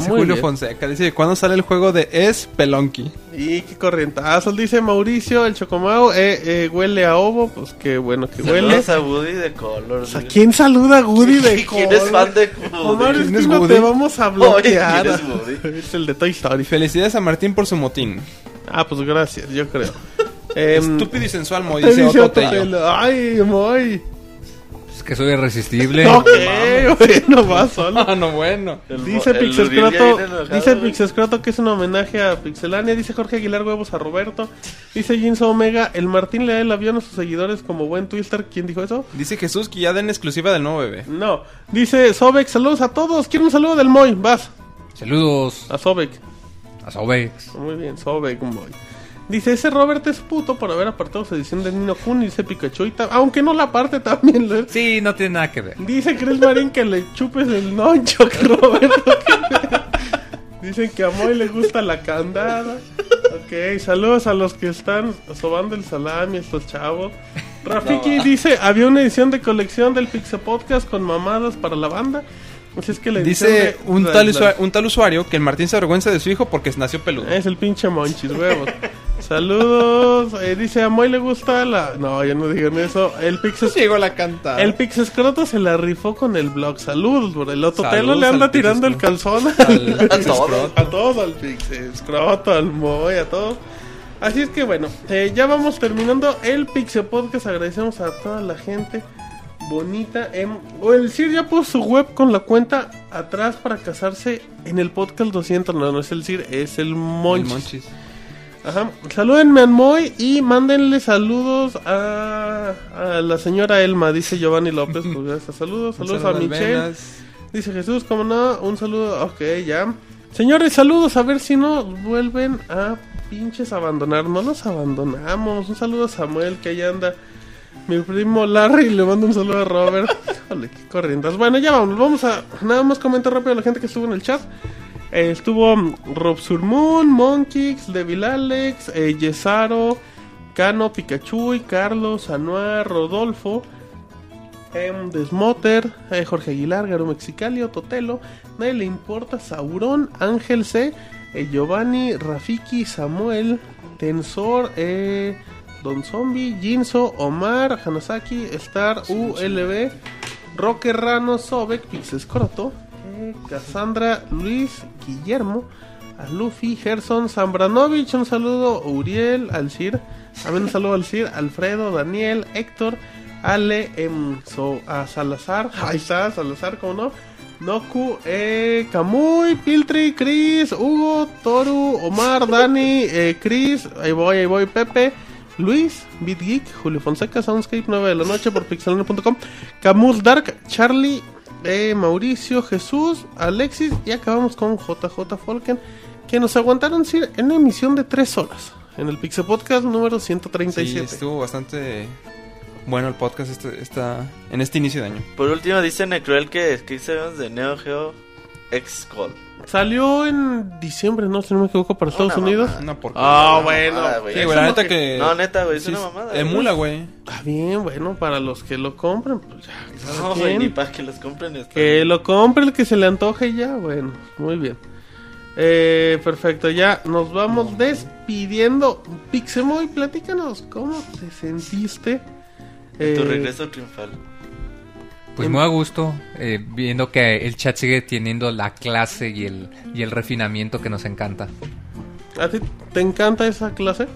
muy Julio bien. Fonseca, dice, ¿cuándo sale el juego de Es Pelonqui? Y qué corrientazos, dice Mauricio, el Chocomao, eh, eh, huele a ovo, pues qué bueno que huele. Saludos a Woody de Colors. ¿A quién saluda a Woody de ¿Quién es fan de Omar Woody? ¿Quién es Woody? te vamos a bloquear. Oye, ¿quién es Woody? es el de Toy Story. Felicidades a Martín por su motín. Ah, pues gracias, yo creo. Em, Estúpido y sensual, mo, te dice Otto. Ay, muy. Es que soy irresistible. Ok, bueno, va solo. Ah, no, bueno. El Dice el Pixescroto, dice. Pixescroto que es un homenaje a Pixelania, dice Jorge Aguilar huevos a Roberto, dice Jinso Omega, el Martín le da el avión a sus seguidores como buen twister, ¿quién dijo eso? Dice Jesús que ya den exclusiva del nuevo bebé. No, dice Sobek, saludos a todos, quiero un saludo del Moy, vas, Saludos a Sobek, a Sobex. muy bien, Sobek, Moy. Dice, ese Robert es puto por haber apartado su edición de Nino Kun, dice Pikachu, y aunque no la parte también. lo- Sí, no tiene nada que ver. Dice Chris Marín que le chupes el noncho, que Roberto. que- Dicen que a Moy le gusta la candada. Ok, saludos a los que están sobando el salami, estos chavos. Rafiki dice, había una edición de colección del Pixel Podcast con mamadas para la banda. Así es que la Dice de- un tal, la- usua- un tal usuario que el Martín se avergüenza de su hijo porque nació peludo. Es el pinche monchis, huevos. Saludos. Eh, dice, a Moy le gusta la... No, ya no digan eso. El Pixel... Llegó la cantada. El Pixescroto se la rifó con el blog. Saludos, bro. El Ototelo le anda tirando el calzón Al- A todos. a todos, al Pixescroto, al Moy, a todos. Así es que bueno, eh, ya vamos terminando el Pixel Podcast. Agradecemos a toda la gente bonita. Em, o el Sir ya puso su web con la cuenta atrás para casarse en el podcast 200. No, no es el Sir, es el El Monchis. Ajá. Salúdenme a Moy y mándenle saludos a, a la señora Elma, dice Giovanni López. Pues, saludos, saludos saludo a Michelle. Venas. Dice Jesús, como no, un saludo. Ok, ya. Señores, saludos, a ver si no vuelven a pinches abandonar. No los abandonamos. Un saludo a Samuel, que ahí anda. Mi primo Larry, le mando un saludo a Robert. Híjole, qué corrientes. Bueno, ya vamos. Vamos a nada más comentar rápido a la gente que estuvo en el chat. Eh, estuvo Rob Surmoon, Monkix, Devil Alex, eh, Yesaro, Cano, Pikachu, Carlos, Anuar, Rodolfo, Desmoter, eh, Jorge Aguilar, Garo Mexicalio, Totelo, Nadie le importa, Sauron, Ángel C, Giovanni, Rafiki, Samuel, Tensor, Don Zombie, Jinso, Omar, Hanasaki, Star, ULB, Roque Rano, Sobek, Pixes Croto, eh, Cassandra, Luis, Guillermo, a Luffy, Gerson, Zambranovich, un saludo, Uriel, Alcir, también un saludo al Alcir, Alfredo, Daniel, Héctor, Ale, em, so- a Salazar, ahí está, Salazar, ¿cómo no? Noku, eh, Camuy, Piltri, Chris, Hugo, Toru, Omar, Dani, eh, Chris, ahí voy, ahí voy, Pepe, Luis, BitGeek, Julio Fonseca, Soundscape, 9 de la noche por pixelano.com, Camus Dark, Charlie, eh, Mauricio, Jesús, Alexis y acabamos con JJ Folken, que nos aguantaron sí, en una emisión de 3 horas, en el Pixel Podcast número Sí, 137. estuvo bastante bueno el podcast este, esta, en este inicio de año. Por último, dice Necruel que, que de Neo Geo X Call. Salió en diciembre, ¿no? Si no me equivoco, para Estados Una Unidos. porquería. Ah, bueno. mamada. Sí, güey, la neta que... No, neta, güey, es sí, una mamada. Emula, güey. Está bien, bueno, para los que lo compren, pues ya. No, güey, ni para que los compren. está Que bien. lo compre el que se le antoje ya, bueno, muy bien. Eh, perfecto, ya nos vamos despidiendo. Pixemoy, platícanos, ¿cómo te sentiste? Tu Eh, regreso triunfal. Pues muy a gusto, eh, viendo que el chat sigue teniendo la clase y el, y el refinamiento que nos encanta. ¿A ti te encanta esa clase?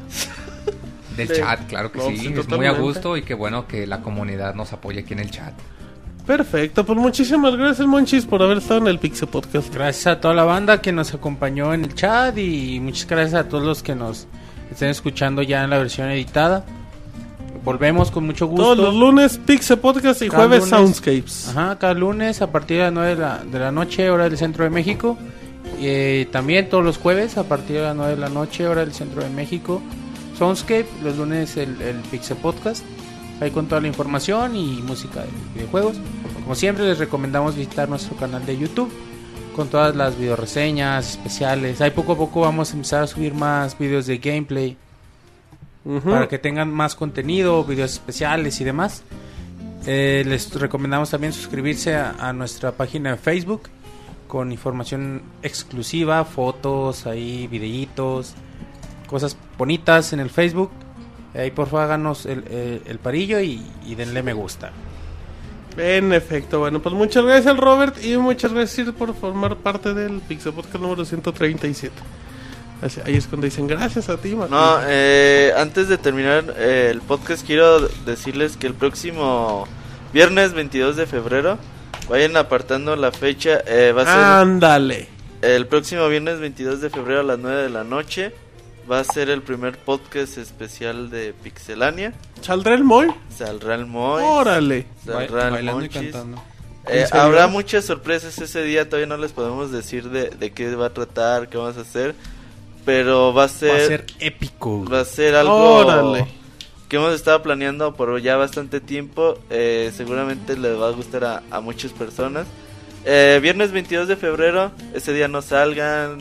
Del Sí. chat, claro que No, sí, sí, es muy a gusto y qué bueno que la comunidad nos apoye aquí en el chat. Perfecto, pues muchísimas gracias, Monchis, por haber estado en el Pixel Podcast. Gracias a toda la banda que nos acompañó en el chat y muchas gracias a todos los que nos estén escuchando ya en la versión editada. Volvemos con mucho gusto. Todos los lunes, Pixel Podcast y Cada jueves, lunes. Soundscapes. Ajá, cada lunes a partir de las 9 de la, de la noche, hora del centro de México. Y eh, también todos los jueves a partir de las 9 de la noche, hora del centro de México. Soundscape, los lunes el, el Pixel Podcast. Ahí con toda la información y música de videojuegos. Como siempre, les recomendamos visitar nuestro canal de YouTube con todas las videoreseñas especiales. Ahí poco a poco vamos a empezar a subir más videos de gameplay Para que tengan más contenido, videos especiales y demás. Eh, les recomendamos también suscribirse a, a nuestra página de Facebook con información exclusiva, fotos, ahí videitos, cosas bonitas en el Facebook. Ahí por favor háganos el, el- el parillo y, y denle me gusta. En efecto, bueno, pues muchas gracias al Robert y muchas gracias por formar parte del Pixel Podcast número 137. Ahí es cuando dicen gracias a ti, Martín. No, eh, antes de terminar eh, el podcast, quiero decirles que el próximo viernes 22 de febrero, vayan apartando la fecha. eh, va a ser Ándale. el próximo viernes 22 de febrero a las 9 de la noche. Va a ser el primer podcast especial de Pixelania. ¿Saldrá el Moy? Saldrá el Moy. Órale. Saldrá el bailando y cantando. Eh, habrá muchas sorpresas ese día, todavía no les podemos decir de, de qué va a tratar, qué vamos a hacer, pero va a ser, Va a ser épico. va a ser algo Órale. que hemos estado planeando por ya bastante tiempo, eh, seguramente les va a gustar a, a muchas personas. Eh, viernes 22 de febrero, ese día no salgan,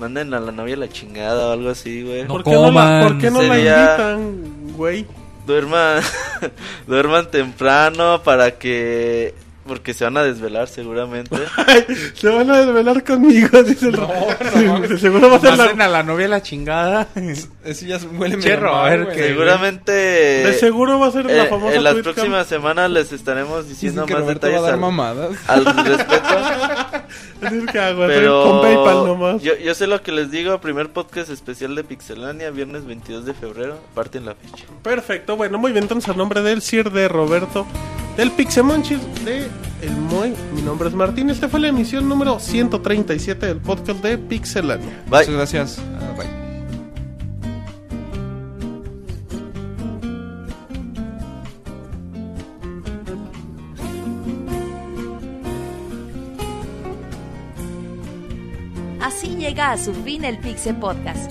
manden a la novia la chingada o algo así, güey. No ¿Por qué no la, coman. ¿por qué no la invitan, güey? Duerman, duerman temprano para que... Porque se van a desvelar seguramente. Se van a desvelar conmigo, dice el Robert. Seguro va a ser la... A la novia la chingada. Eso ya huele Che, medio mal, Robert, güey. que- Seguramente... De seguro va a ser la Eh, famosa en las tweetcam. próximas semanas les estaremos diciendo más Roberto va a detalles dar al, mamadas. al respecto. Que hago, pero con PayPal nomás. Yo, yo sé lo que les digo, primer podcast especial de Pixelania, viernes 22 de febrero, parten la fecha. Perfecto, bueno, muy bien, entonces a nombre del Sir de Roberto, del Pixemonchis, de El Moy, mi nombre es Martín, esta fue la emisión número 137 del podcast de Pixelania. Bye. Muchas gracias. Ah, bye. Así llega a su fin el Pixel Podcast.